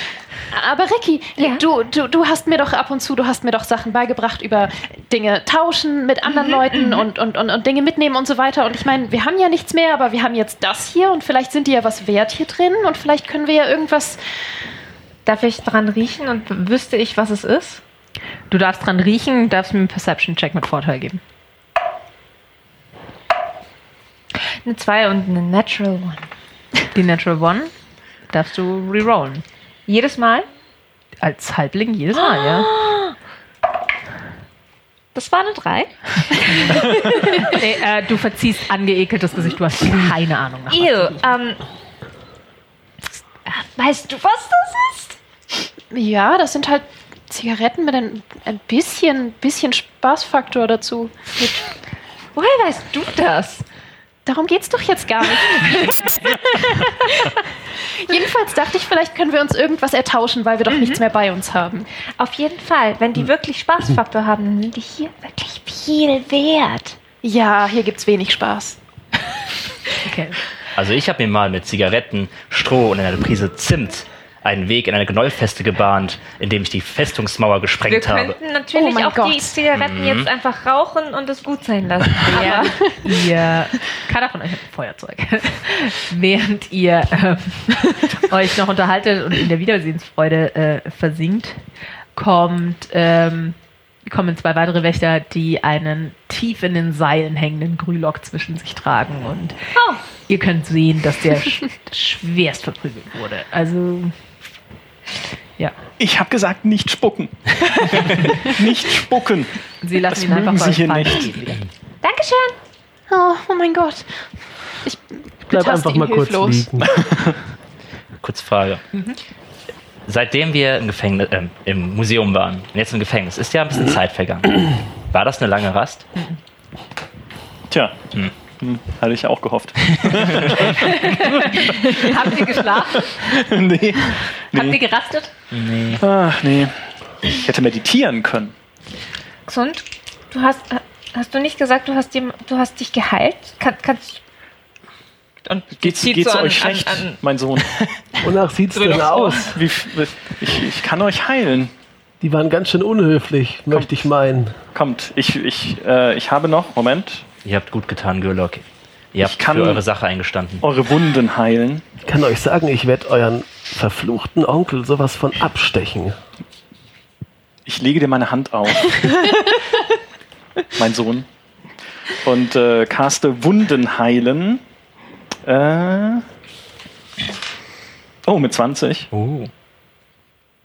aber Ricky, du, du, du hast mir doch ab und zu, du hast mir doch Sachen beigebracht über Dinge tauschen mit anderen Leuten und, und, und, und Dinge mitnehmen und so weiter. Und ich meine, wir haben ja nichts mehr, aber wir haben jetzt das hier und vielleicht sind die ja was wert hier drin und vielleicht können wir ja irgendwas. Darf ich dran riechen und wüsste ich, was es ist? Du darfst dran riechen, darfst mir einen Perception-Check mit Vorteil geben. Eine 2 und eine Natural One. Die Natural One darfst du rerollen. Jedes Mal? Als Halbling jedes Mal, ja. Das war eine 3. [laughs] Nee, äh, du verziehst angeekeltes Gesicht, du hast keine Ahnung. Nach Ew, ähm. Weißt du, was das ist? Ja, das sind halt Zigaretten mit ein, ein bisschen, bisschen Spaßfaktor dazu. Mit, Woher weißt du das? darum geht's doch jetzt gar nicht. [laughs] Jedenfalls dachte ich, vielleicht können wir uns irgendwas ertauschen, weil wir doch nichts mehr bei uns haben. Auf jeden Fall, wenn die wirklich Spaßfaktor haben, dann sind die hier wirklich viel wert. Ja, hier gibt's wenig Spaß. [laughs] Okay. Also ich habe mir mal mit Zigaretten, Stroh und einer Prise Zimt einen Weg in eine Gnollfeste gebahnt, indem ich die Festungsmauer Wir gesprengt habe. könnten natürlich Oh auch die Gott. Zigaretten jetzt einfach rauchen und es gut sein lassen. [laughs] Während ihr, keiner von euch hat ein Feuerzeug, [laughs] während ihr ähm, [laughs] euch noch unterhaltet und in der Wiedersehensfreude äh, versinkt, kommt, ähm, kommen zwei weitere Wächter, die einen tief in den Seilen hängenden Grülock zwischen sich tragen und Oh. ihr könnt sehen, dass der sch schwerst verprügelt wurde. Also, ja. Ich habe gesagt, nicht spucken. [laughs] nicht spucken. Sie lassen Das ihn einfach Sie hier fallen nicht. Dankeschön. Oh, oh mein Gott. Ich Bleib einfach mal kurz liegen. [laughs] Kurz Frage. Seitdem wir im, Gefängnis, ähm, im Museum waren und jetzt im Gefängnis, ist ja ein bisschen Zeit vergangen. War das eine lange Rast? Tja, hm, hatte ich auch gehofft. [laughs] Habt ihr geschlafen? [laughs] nee. Habt ihr nee. gerastet? Ach, nee. Ich hätte meditieren können. Gesund? Du hast, hast du nicht gesagt, du hast, dem, du hast dich geheilt? Kann, kannst und Geht's, geht's so an- euch schlecht, an- an- mein Sohn? [laughs] Wonach sieht's denn aus? Wie, ich, ich kann euch heilen. Die waren ganz schön unhöflich, möchte ich meinen. Kommt, ich, ich, äh, ich habe noch, Moment, Ihr habt gut getan, Gürlock. Ihr habt kann- für eure Sache eingestanden. eure Wunden heilen. Ich kann euch sagen, ich werde euren verfluchten Onkel sowas von abstechen. Ich lege dir meine Hand auf, [laughs] mein Sohn, und äh, caste Wunden heilen. Äh, oh, mit 20. Oh.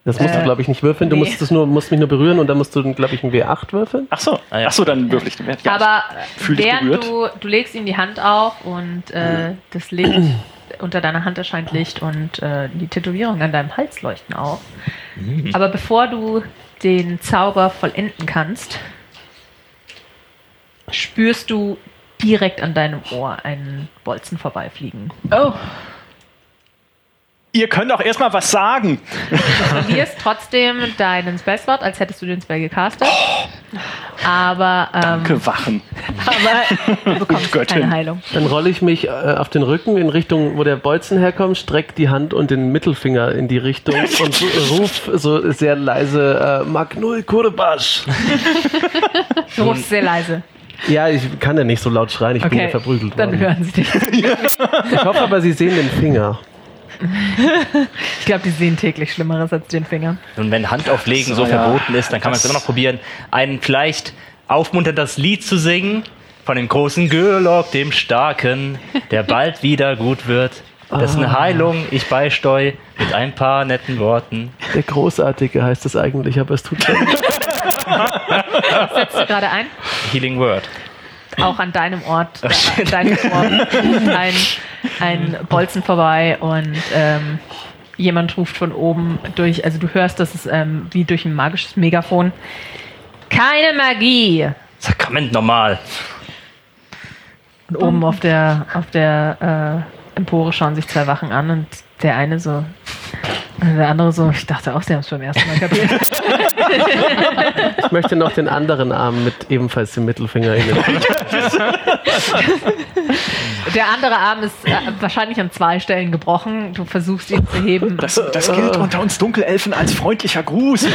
Das musst Äh, du, glaube ich, nicht würfeln. Du nee. musst, es nur, musst mich nur berühren und dann musst du, glaube ich, einen W8 würfeln. Ach so, Ah, ja. ach so, dann würfel ich den Wert. Ja, Aber während du, du legst ihm die Hand auf und äh, das Licht [clears throat] unter deiner Hand erscheint Licht und äh, die Tätowierungen an deinem Hals leuchten auf. Aber bevor du den Zauber vollenden kannst, spürst du direkt an deinem Ohr einen Bolzen vorbeifliegen. Oh, Ihr könnt auch erstmal was sagen. Du verlierst trotzdem deinen Spellslot, als hättest du den Spell gecastet. Aber, ähm, Danke, Wachen. aber du [laughs] bekommst Göttin. keine Heilung. Dann rolle ich mich äh, auf den Rücken in Richtung, wo der Bolzen herkommt, streck die Hand und den Mittelfinger in die Richtung [laughs] und ruf so sehr leise äh, Magnul Kurbasch. Du rufst sehr leise. Ja, ich kann ja nicht so laut schreien, ich bin ja verprügelt dann worden. hören sie dich. [laughs] Ich hoffe aber, sie sehen den Finger. Ich glaube, die sehen täglich Schlimmeres als den Finger. Und wenn Handauflegen so So, ja. verboten ist, dann kann man es immer noch probieren, ein vielleicht aufmunterndes Lied zu singen von dem großen Gürlock, dem Starken, der bald wieder gut wird. Dessen Heilung ich beisteu mit ein paar netten Worten. Der Großartige heißt es eigentlich, aber es tut mir leid. Setzt du gerade ein? Healing Word. Auch an deinem Ort, [laughs] äh, deinem Ort ein, ein Bolzen vorbei und ähm, jemand ruft von oben durch, also du hörst, das ist ähm, wie durch ein magisches Megafon. Keine Magie! Sakrament normal. Und oben auf der, auf der äh, Empore schauen sich zwei Wachen an und der eine so, Und der andere so, ich dachte auch, sie haben es beim ersten Mal kapiert. [laughs] Ich möchte noch den anderen Arm mit ebenfalls dem Mittelfinger in den Der andere Arm ist äh, wahrscheinlich an zwei Stellen gebrochen. Du versuchst ihn zu heben. Das, das gilt unter uns Dunkelelfen als freundlicher Gruß. [laughs]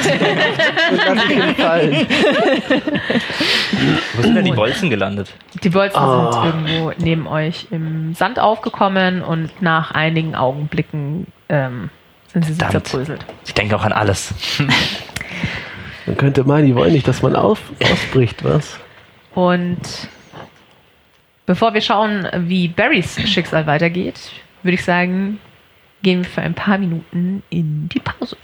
Wo sind denn die Bolzen gelandet? Die Bolzen Ah. sind irgendwo neben euch im Sand aufgekommen und nach einigen Augenblicken ähm, sind sie so Verdammt. zerbröselt. Ich denke auch an alles. [laughs] Man könnte meinen, die wollen nicht, dass man auf, ausbricht, was? Und bevor wir schauen, wie Barrys Schicksal weitergeht, würde ich sagen, gehen wir für ein paar Minuten in die Pause.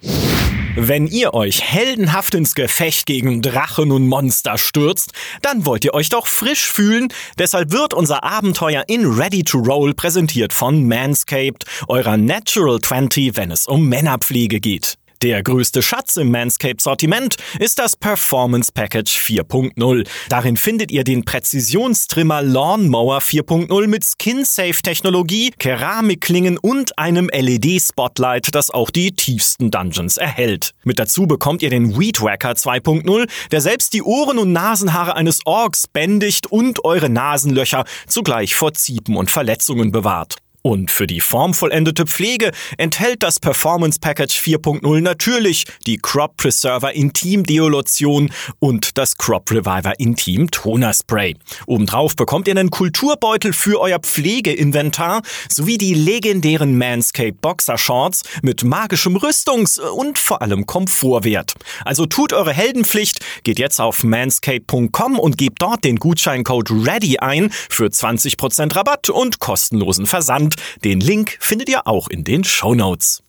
Wenn ihr euch heldenhaft ins Gefecht gegen Drachen und Monster stürzt, dann wollt ihr euch doch frisch fühlen. Deshalb wird unser Abenteuer in Ready to Roll präsentiert von Manscaped, eurer Natural 20, wenn es um Männerpflege geht. Der größte Schatz im Manscaped-Sortiment ist das Performance Package 4.0. Darin findet ihr den Präzisionstrimmer Lawnmower 4.0 mit Skin-Safe-Technologie, Keramikklingen und einem LED-Spotlight, das auch die tiefsten Dungeons erhält. Mit dazu bekommt ihr den Weed Wacker 2.0, der selbst die Ohren und Nasenhaare eines Orks bändigt und eure Nasenlöcher zugleich vor Ziepen und Verletzungen bewahrt. Und für die formvollendete Pflege enthält das Performance Package 4.0 natürlich die Crop Preserver Intim Deolotion und das Crop Reviver Intim Toner Spray. Obendrauf bekommt ihr einen Kulturbeutel für euer Pflegeinventar sowie die legendären Manscaped Boxer Shorts mit magischem Rüstungs- und vor allem Komfortwert. Also tut eure Heldenpflicht, geht jetzt auf manscaped.com und gebt dort den Gutscheincode READY ein für 20% Rabatt und kostenlosen Versand. Den Link findet ihr auch in den Shownotes.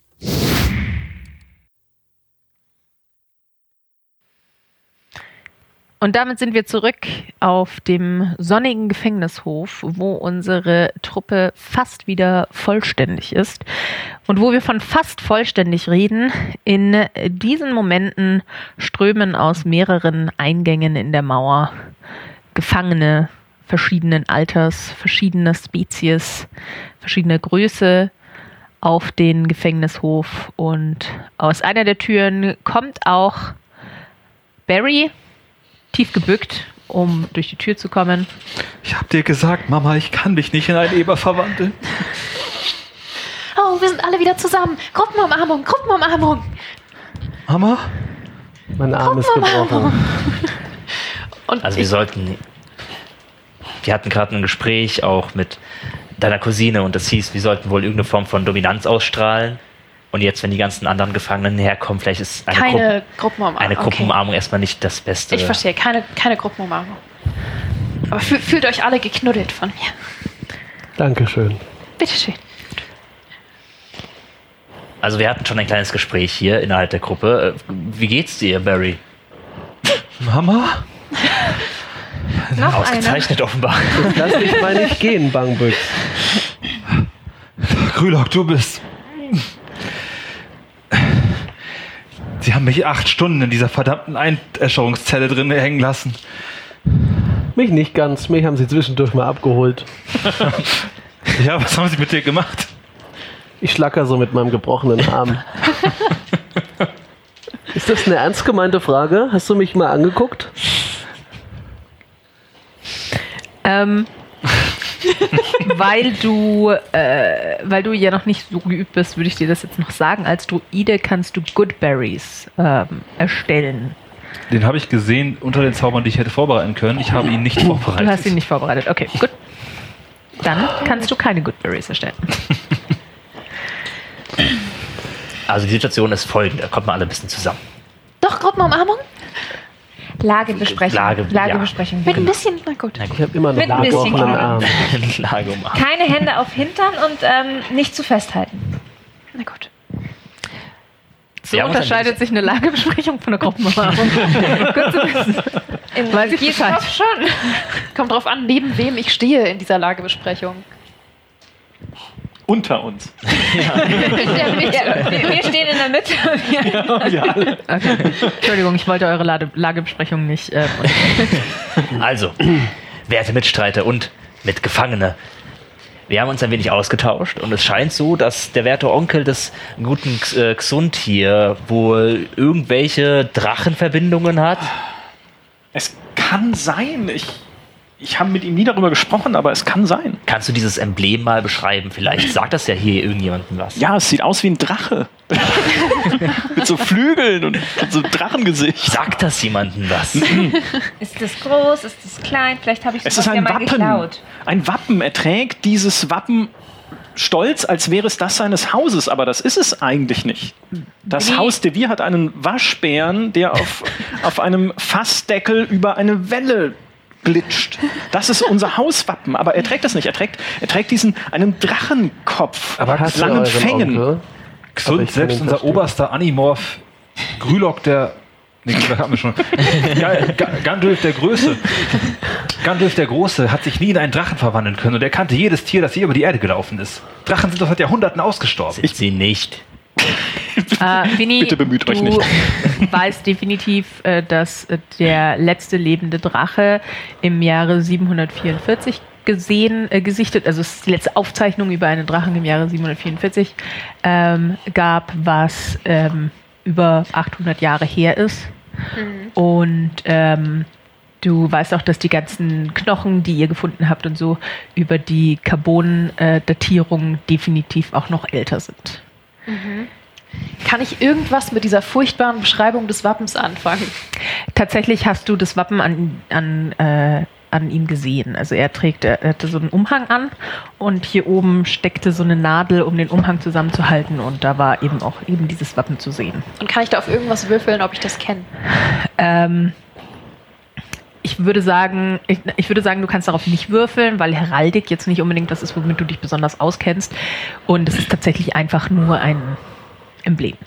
Und damit sind wir zurück auf dem sonnigen Gefängnishof, wo unsere Truppe fast wieder vollständig ist. Und wo wir von fast vollständig reden, in diesen Momenten strömen aus mehreren Eingängen in der Mauer Gefangene verschiedenen Alters, verschiedener Spezies, verschiedener Größe auf den Gefängnishof. Und aus einer der Türen kommt auch Barry, tief gebückt, um durch die Tür zu kommen. Ich hab dir gesagt, Mama, ich kann mich nicht in einen Eber verwandeln. [laughs] Oh, wir sind alle wieder zusammen. Gruppenumarmung, Gruppenumarmung. Mama? Mein Arm ist gebrochen. [laughs] Und Also wir sollten. Wir hatten gerade ein Gespräch auch mit deiner Cousine und das hieß, wir sollten wohl irgendeine Form von Dominanz ausstrahlen. Und jetzt, wenn die ganzen anderen Gefangenen herkommen, vielleicht ist eine, keine Gruppe, Gruppenumarmung. eine okay. Gruppenumarmung erstmal nicht das Beste. Ich verstehe, keine, keine Gruppenumarmung. Aber fühl, fühlt euch alle geknuddelt von mir. Dankeschön. Bitteschön. Also wir hatten schon ein kleines Gespräch hier innerhalb der Gruppe. Äh, Wie geht's dir, Barry? Mama? [laughs] Noch einer. Ausgezeichnet offenbar. [laughs] Lass mich mal nicht gehen, Bangbüchs. Grülock, du bist. Sie haben mich acht Stunden in dieser verdammten Einäscherungszelle drin hängen lassen. Mich nicht ganz. Mich haben sie zwischendurch mal abgeholt. [laughs] Ja, was haben Sie mit dir gemacht? Ich schlacker so mit meinem gebrochenen Arm. [laughs] Ist das eine ernst gemeinte Frage? Hast du mich mal angeguckt? Ähm, [laughs] weil du, äh, weil du ja noch nicht so geübt bist, würde ich dir das jetzt noch sagen. Als Druide kannst du Goodberries ähm, erstellen. Den habe ich gesehen unter den Zaubern, die ich hätte vorbereiten können. Ich habe ihn nicht vorbereitet. Du hast ihn nicht vorbereitet. Okay, gut. Dann kannst du keine Goodberries erstellen. [laughs] Also die Situation ist folgende. Kommt mal alle ein bisschen zusammen. Doch, Gruppenumarmung? Lagebesprechung. Lage- ja. Lagebesprechung. Mit ein bisschen, na gut. Ich habe immer noch Mit ein bisschen. Arm. [laughs] Lage um Keine Hände auf Hintern und ähm, nicht zu festhalten. Na gut. So ein unterscheidet sich eine Lagebesprechung von einer Gruppenumarmung. [laughs] Gut zu wissen. In Weiß ich Gießkopf schon. Kommt drauf an, neben wem ich stehe in dieser Lagebesprechung. Unter uns. [laughs] Ja, wir, wir stehen in der Mitte. Ja, alle. Okay. Entschuldigung, ich wollte eure Lade Lagebesprechung nicht. Äh, [laughs] Also, werte Mitstreiter und Mitgefangene, Wir haben uns ein wenig ausgetauscht und es scheint so, dass der werte Onkel des guten X- äh, Xund hier wohl irgendwelche Drachenverbindungen hat. Es kann sein. Ich, ich habe mit ihm nie darüber gesprochen, aber es kann sein. Kannst du dieses Emblem mal beschreiben? Vielleicht sagt das ja hier irgendjemandem was. Ja, es sieht aus wie ein Drache. [laughs] mit so Flügeln und so einem Drachengesicht. Sagt das jemandem was? [laughs] Ist das groß? Ist das klein? Vielleicht habe ich Es ist ja ein mal Wappen. geklaut. Ein Wappen. Er trägt dieses Wappen stolz, als wäre es das seines Hauses, aber das ist es eigentlich nicht. Das Wie- Haus de Vier hat einen Waschbären, der auf, auf einem Fassdeckel über eine Welle glitscht. Das ist unser Hauswappen, aber er trägt das nicht. Er trägt, er trägt diesen einen Drachenkopf Aber mit langen Fängen. Onkel. Kann selbst unser verstehen. oberster Animorph, Grülock der. Nee, Grülock hatten wir schon. [laughs] Ga- Ga- Gandalf der Größe. Gandalf der Große hat sich nie in einen Drachen verwandeln können und er kannte jedes Tier, das je über die Erde gelaufen ist. Drachen sind doch seit Jahrhunderten ausgestorben. Ich sie nicht. Äh, Winnie, Bitte bemüht du euch nicht. [laughs] weißt definitiv, äh, dass äh, der letzte lebende Drache im Jahre 744 gesehen, äh, gesichtet, also es ist die letzte Aufzeichnung über einen Drachen im Jahre 744 ähm, gab, was ähm, über 800 Jahre her ist. Und ähm, du weißt auch, dass die ganzen Knochen, die ihr gefunden habt und so, über die Carbon-Datierung definitiv auch noch älter sind. Kann ich irgendwas mit dieser furchtbaren Beschreibung des Wappens anfangen? Tatsächlich hast du das Wappen an, an, äh, an ihm gesehen. Also er trägt, er hatte so einen Umhang an und hier oben steckte so eine Nadel, um den Umhang zusammenzuhalten und da war eben auch eben dieses Wappen zu sehen. Und kann ich da auf irgendwas würfeln, ob ich das kenne? Ähm, ich würde sagen, ich, ich würde sagen, du kannst darauf nicht würfeln, weil Heraldik jetzt nicht unbedingt das ist, womit du dich besonders auskennst. Und es ist tatsächlich einfach nur ein Emblem.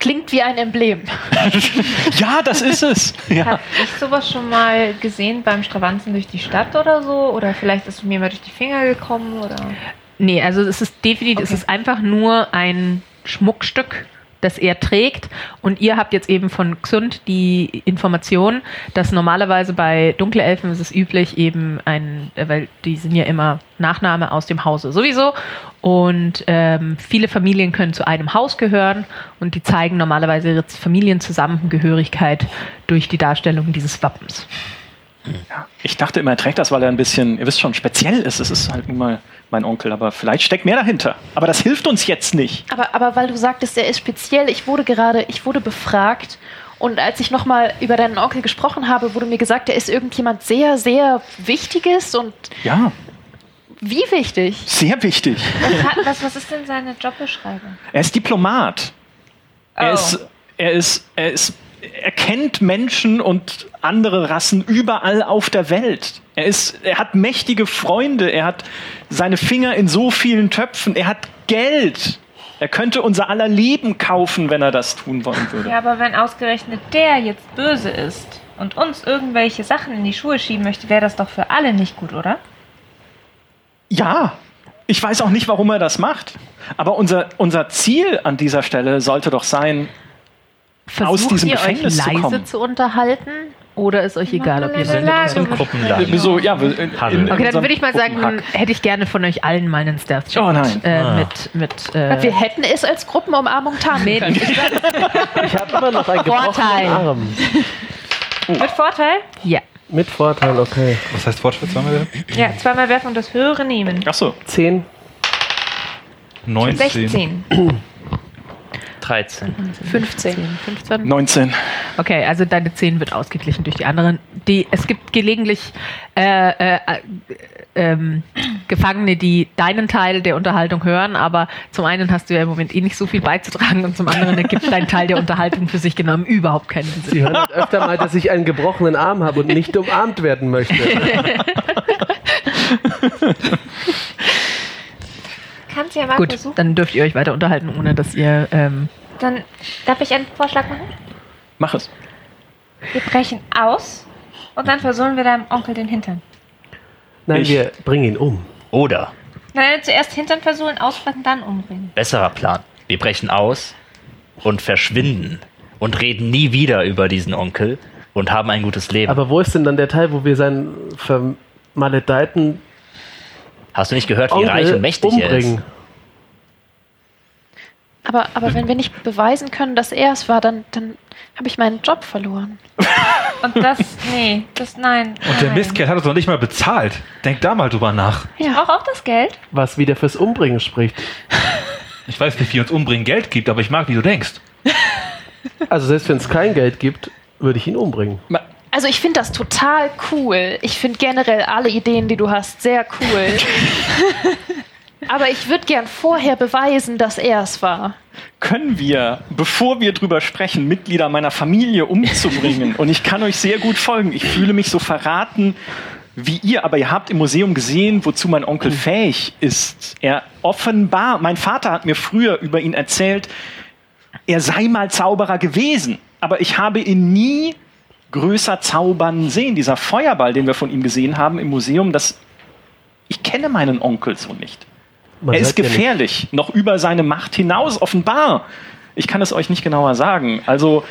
Klingt wie ein Emblem. [laughs] Ja, das ist es. Ja. Habe ich sowas schon mal gesehen beim Stravanzen durch die Stadt oder so? Oder vielleicht ist es mir mal durch die Finger gekommen? Oder? Nee, also es ist definitiv, es Okay. ist einfach nur ein Schmuckstück, das er trägt. Und ihr habt jetzt eben von Xund die Information, dass normalerweise bei Dunkelelfen ist es üblich, eben ein, äh, weil die sind ja immer Nachname aus dem Hause sowieso. Und ähm, viele Familien können zu einem Haus gehören und die zeigen normalerweise ihre Familienzusammengehörigkeit durch die Darstellung dieses Wappens. Ich dachte immer, er trägt das, weil er ein bisschen, ihr wisst schon, speziell ist. Es ist halt nun mal mein Onkel, aber vielleicht steckt mehr dahinter. Aber das hilft uns jetzt nicht. Aber, aber weil du sagtest, er ist speziell, ich wurde gerade, ich wurde befragt und als ich nochmal über deinen Onkel gesprochen habe, wurde mir gesagt, er ist irgendjemand sehr, sehr Wichtiges und Ja, wie wichtig? sehr wichtig. Was, was, was ist denn seine Jobbeschreibung? Er ist Diplomat. Er Oh. ist, er ist, er ist, er kennt Menschen und andere Rassen überall auf der Welt. Er ist, er hat mächtige Freunde. Er hat seine Finger in so vielen Töpfen. Er hat Geld. Er könnte unser aller Leben kaufen, wenn er das tun wollen würde. Ja, aber wenn ausgerechnet der jetzt böse ist und uns irgendwelche Sachen in die Schuhe schieben möchte, wäre das doch für alle nicht gut, oder? Ja, ich weiß auch nicht, warum er das macht. Aber unser, unser Ziel an dieser Stelle sollte doch sein, Versucht diesem ihr Gefängnis euch zu leise kommen. zu unterhalten oder ist euch egal, ob ihr eine Zum Lage. Gruppenladen. wieso, ja, in, in, in Okay, dann unserem würde ich mal sagen, hätte ich gerne von euch allen mal einen Stealth check Oh nein. Äh, Ah. mit mit äh, Wir hätten es als Gruppenumarmung können. Ich habe immer noch einen gebrochenen Vorteil. Arm. [laughs] Mit Vorteil? ja. Mit Vorteil, okay. Was heißt Fortschritt? Zweimal wieder? Ja, zweimal werfen und das höhere nehmen. Ach so. 10. 19. 16. 13. 15. 15. 19. Okay, also deine 10 wird ausgeglichen durch die anderen. Die, es gibt gelegentlich äh, äh, äh, ähm, Gefangene, die deinen Teil der Unterhaltung hören, aber zum einen hast du ja im Moment eh nicht so viel beizutragen und zum anderen ergibt dein Teil der Unterhaltung für sich genommen überhaupt keinen Sinn. Sie hören halt öfter mal, dass ich einen gebrochenen Arm habe und nicht umarmt werden möchte. [laughs] Kannst ja mal Gut, versuchen. dann dürft ihr euch weiter unterhalten, ohne dass ihr ähm, Dann darf ich einen Vorschlag machen? Mach es. Wir brechen aus und dann versohlen wir deinem Onkel den Hintern. Nein, Ich- wir bringen ihn um. Oder, Nein, zuerst Hintern versohlen, ausbrechen, dann umbringen. besserer Plan, wir brechen aus und verschwinden und reden nie wieder über diesen Onkel und haben ein gutes Leben. Aber wo ist denn dann der Teil, wo wir seinen vermaledeiten Hast du nicht gehört, wie Onkel reich und mächtig er ist? umbringen. Aber, aber wenn wir nicht beweisen können, dass er es war, dann, dann habe ich meinen Job verloren. Und das, nee, das nein. Und der nein. Mistkerl hat uns noch nicht mal bezahlt. Denk da mal drüber nach. Ich brauche auch das Geld. Was wieder fürs Umbringen spricht. Ich weiß nicht, wie uns umbringen Geld gibt, aber ich mag, wie du denkst. Also selbst wenn es kein Geld gibt, würde ich ihn umbringen. Also ich finde das total cool. Ich finde generell alle Ideen, die du hast, sehr cool. [laughs] Aber ich würde gern vorher beweisen, dass er es war. Können wir, bevor wir drüber sprechen, Mitglieder meiner Familie umzubringen? [laughs] Und ich kann euch sehr gut folgen. Ich fühle mich so verraten wie ihr, aber ihr habt im Museum gesehen, wozu mein Onkel fähig ist. Er offenbar, mein Vater hat mir früher über ihn erzählt, er sei mal Zauberer gewesen, aber ich habe ihn nie größer zaubern sehen. Dieser Feuerball, den wir von ihm gesehen haben im Museum, das ich kenne meinen Onkel so nicht. Man er ist hört ja gefährlich, noch über seine Macht hinaus, offenbar. Ich kann es euch nicht genauer sagen. Also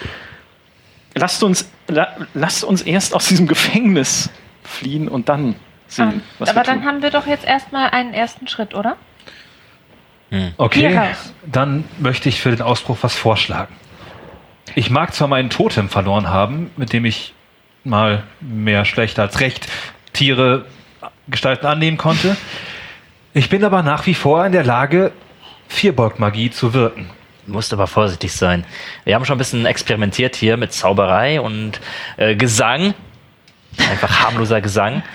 lasst uns, la, lasst uns erst aus diesem Gefängnis fliehen und dann sehen, was Ah, Aber wir dann tun. haben wir doch jetzt erstmal einen ersten Schritt, oder? Okay, Hier raus. dann möchte ich für den Ausbruch was vorschlagen. Ich mag zwar meinen Totem verloren haben, mit dem ich mal mehr schlecht als recht Tiere Gestalten annehmen konnte. Ich bin aber nach wie vor in der Lage, Vierbeugmagie zu wirken. Musst aber vorsichtig sein. Wir haben schon ein bisschen experimentiert hier mit Zauberei und äh, Gesang. Einfach harmloser Gesang. [laughs]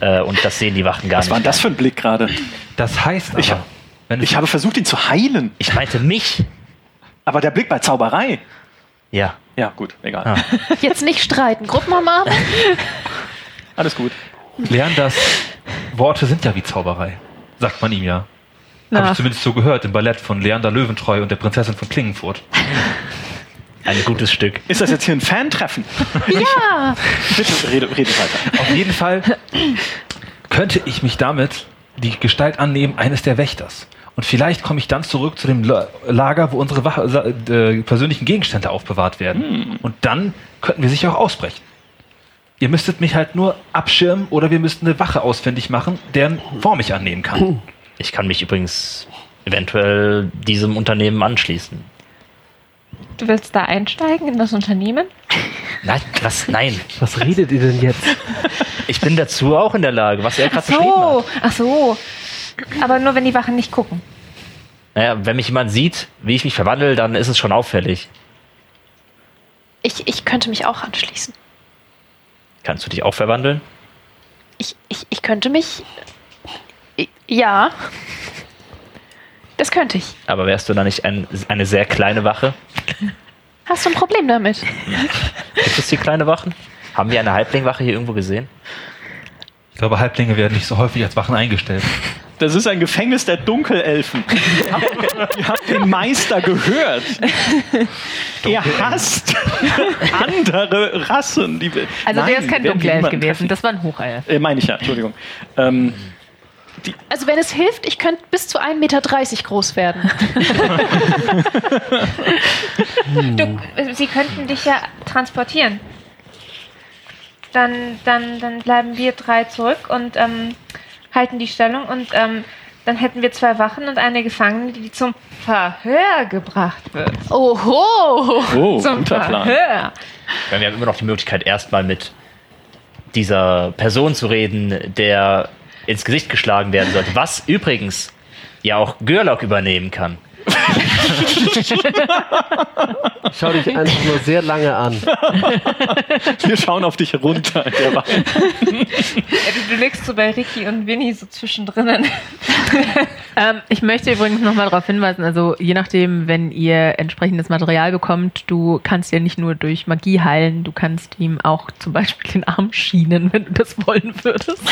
Äh, und das sehen die Wachen gar Was war denn nicht. das für ein Blick gerade? Das heißt aber, Ich hab- Ich habe versucht, ihn zu heilen, Ich meinte mich. aber der Blick bei Zauberei. Ja. Ja, gut, egal. Ah. [laughs] Jetzt nicht streiten. Gruppenmama? [laughs] Alles gut. lernen, dass Worte sind ja wie Zauberei, sagt man ihm ja. Habe ich zumindest so gehört im Ballett von Leander Löwentreu und der Prinzessin von Klingenfurt. [laughs] Ein gutes Stück. Ist das jetzt hier ein Fan-Treffen? [laughs] ja! [laughs] Bitte rede, rede weiter. Auf jeden Fall könnte ich mich damit die Gestalt annehmen eines der Wächters. Und vielleicht komme ich dann zurück zu dem La- Lager, wo unsere Wache, äh, persönlichen Gegenstände aufbewahrt werden. Und dann könnten wir sicher auch ausbrechen. Ihr müsstet mich halt nur abschirmen oder wir müssten eine Wache ausfindig machen, deren Form ich annehmen kann. Ich kann mich übrigens eventuell diesem Unternehmen anschließen. Du willst da einsteigen in das Unternehmen? Nein, was? Nein. Was redet ihr denn jetzt? Ich bin dazu auch in der Lage, was er gerade beschrieben so, hat. ach so. Aber nur wenn die Wachen nicht gucken. Naja, wenn mich jemand sieht, wie ich mich verwandle, dann ist es schon auffällig. Ich, ich könnte mich auch anschließen. Kannst du dich auch verwandeln? Ich, ich, ich könnte mich. Ja. Das könnte ich. Aber wärst du da nicht ein, eine sehr kleine Wache? Hast du ein Problem damit? [laughs] Gibt es hier kleine Wachen? Haben wir eine Halblingwache hier irgendwo gesehen? Ich glaube, Halblinge werden nicht so häufig als Wachen eingestellt. Das ist ein Gefängnis der Dunkelelfen. Ihr habt, ihr habt den Meister gehört. [laughs] Er hasst andere Rassen. Die, Also Nein, der ist kein Dunkelelf gewesen, treffen. das war ein Hochelf. Äh, meine ich ja, Entschuldigung. Ähm, Also, wenn es hilft, ich könnte bis zu 1,30 Meter groß werden. [laughs] Du, sie könnten dich ja transportieren. Dann, dann, dann bleiben wir drei zurück und ähm, halten die Stellung und ähm, dann hätten wir zwei Wachen und eine Gefangene, die zum Verhör gebracht wird. Oho! oh, Zum guter Plan. Verhör. Weil wir haben immer noch die Möglichkeit, erstmal mit dieser Person zu reden, der ins Gesicht geschlagen werden sollte. Was übrigens ja auch Görlok übernehmen kann. Ich schau dich einfach nur sehr lange an. Wir schauen auf dich runter. Der du, du liegst so bei Ricky und Winnie so zwischendrin. Ähm, ich möchte übrigens nochmal darauf hinweisen, also je nachdem, wenn ihr entsprechendes Material bekommt, du kannst ja nicht nur durch Magie heilen, du kannst ihm auch zum Beispiel den Arm schienen, wenn du das wollen würdest.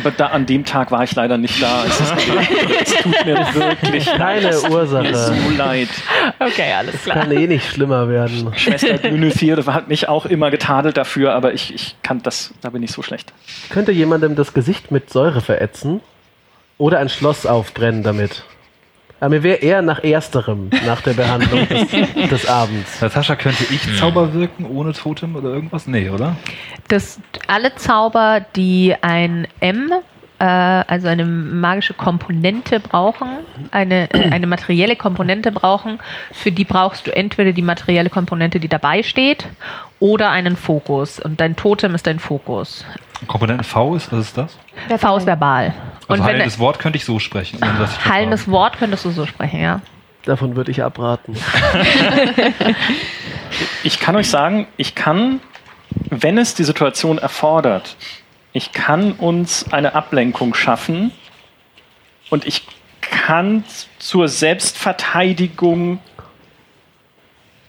Aber da, an dem Tag war ich leider nicht da. Es, tut mir wirklich Keine leid. Es tut mir Ursache. so leid. Okay, alles klar. Kann eh nicht schlimmer werden. Schwester [laughs] Günethir hat mich auch immer getadelt dafür, aber ich, ich kann das, da bin ich so schlecht. Könnte jemandem das Gesicht mit Säure verätzen? Oder ein Schloss aufbrennen damit? Aber mir wäre eher nach ersterem, nach der Behandlung des, [laughs] des Abends. Natascha, könnte ich Zauber wirken ohne Totem oder irgendwas? Nee, oder? Das, alle Zauber, die ein M äh, also eine magische Komponente brauchen, eine, äh, eine materielle Komponente brauchen. Für die brauchst du entweder die materielle Komponente, die dabei steht, oder einen Fokus. Und dein Totem ist dein Fokus. Komponenten V ist, was ist das? V ist verbal. Also Und wenn heilendes Wort könnte ich so sprechen. ich heilendes Wort könntest du so sprechen, ja. Davon würde ich abraten. [laughs] Ich kann euch sagen, ich kann, wenn es die Situation erfordert, ich kann uns eine Ablenkung schaffen und ich kann zur Selbstverteidigung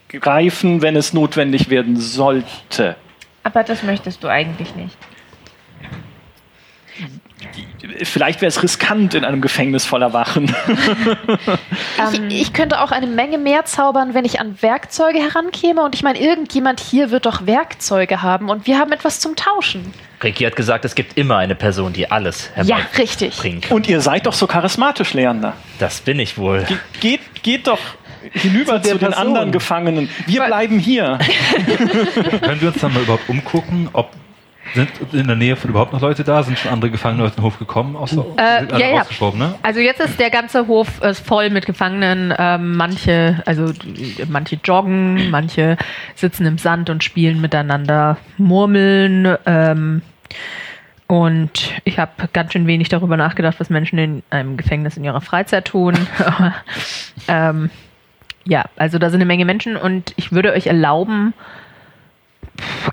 greifen, wenn es notwendig werden sollte. Aber das möchtest du eigentlich nicht. Vielleicht wäre es riskant in einem Gefängnis voller Wachen. [laughs] Ich, ich könnte auch eine Menge mehr zaubern, wenn ich an Werkzeuge herankäme. Und ich meine, irgendjemand hier wird doch Werkzeuge haben und wir haben etwas zum Tauschen. Ricky hat gesagt, es gibt immer eine Person, die alles Ja, richtig. Und ihr seid doch so charismatisch, Leander. Das bin ich wohl. Ge geht, geht doch hinüber Zu zu, den Person. anderen Gefangenen. Wir bleiben hier. [laughs] Können wir uns dann mal überhaupt umgucken, ob sind in der Nähe von überhaupt noch Leute da? Sind schon andere Gefangene aus dem Hof gekommen? Außer, Äh, ja, ja. ne? Also jetzt ist der ganze Hof ist voll mit Gefangenen. Ähm, manche, also manche joggen, manche sitzen im Sand und spielen miteinander, murmeln. Ähm, und ich habe ganz schön wenig darüber nachgedacht, was Menschen in einem Gefängnis in ihrer Freizeit tun. [laughs] Ähm, ja, also da sind eine Menge Menschen und ich würde euch erlauben,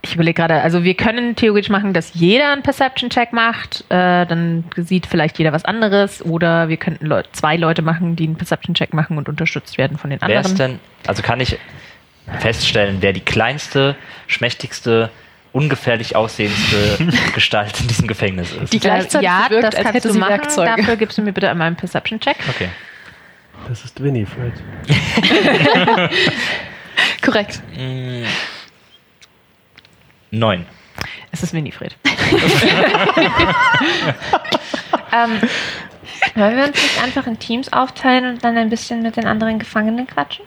ich überlege gerade, also wir können theoretisch machen, dass jeder einen Perception-Check macht, äh, dann sieht vielleicht jeder was anderes oder wir könnten Leu zwei Leute machen, die einen Perception-Check machen und unterstützt werden von den Wer anderen. ist denn, also kann ich feststellen, wer die kleinste, schmächtigste, ungefährlich aussehendste [laughs] Gestalt in diesem Gefängnis ist? Die gleichzeitig ja, wirkt, das als kannst hätte du sie machen. Werkzeuge. Dafür gibst du mir bitte einmal einen Perception-Check. Okay. Das ist Winifred. [laughs] [laughs] Korrekt. Mm. Neun. Es ist Winifred. [laughs] Ähm, wollen wir uns nicht einfach in Teams aufteilen und dann ein bisschen mit den anderen Gefangenen quatschen?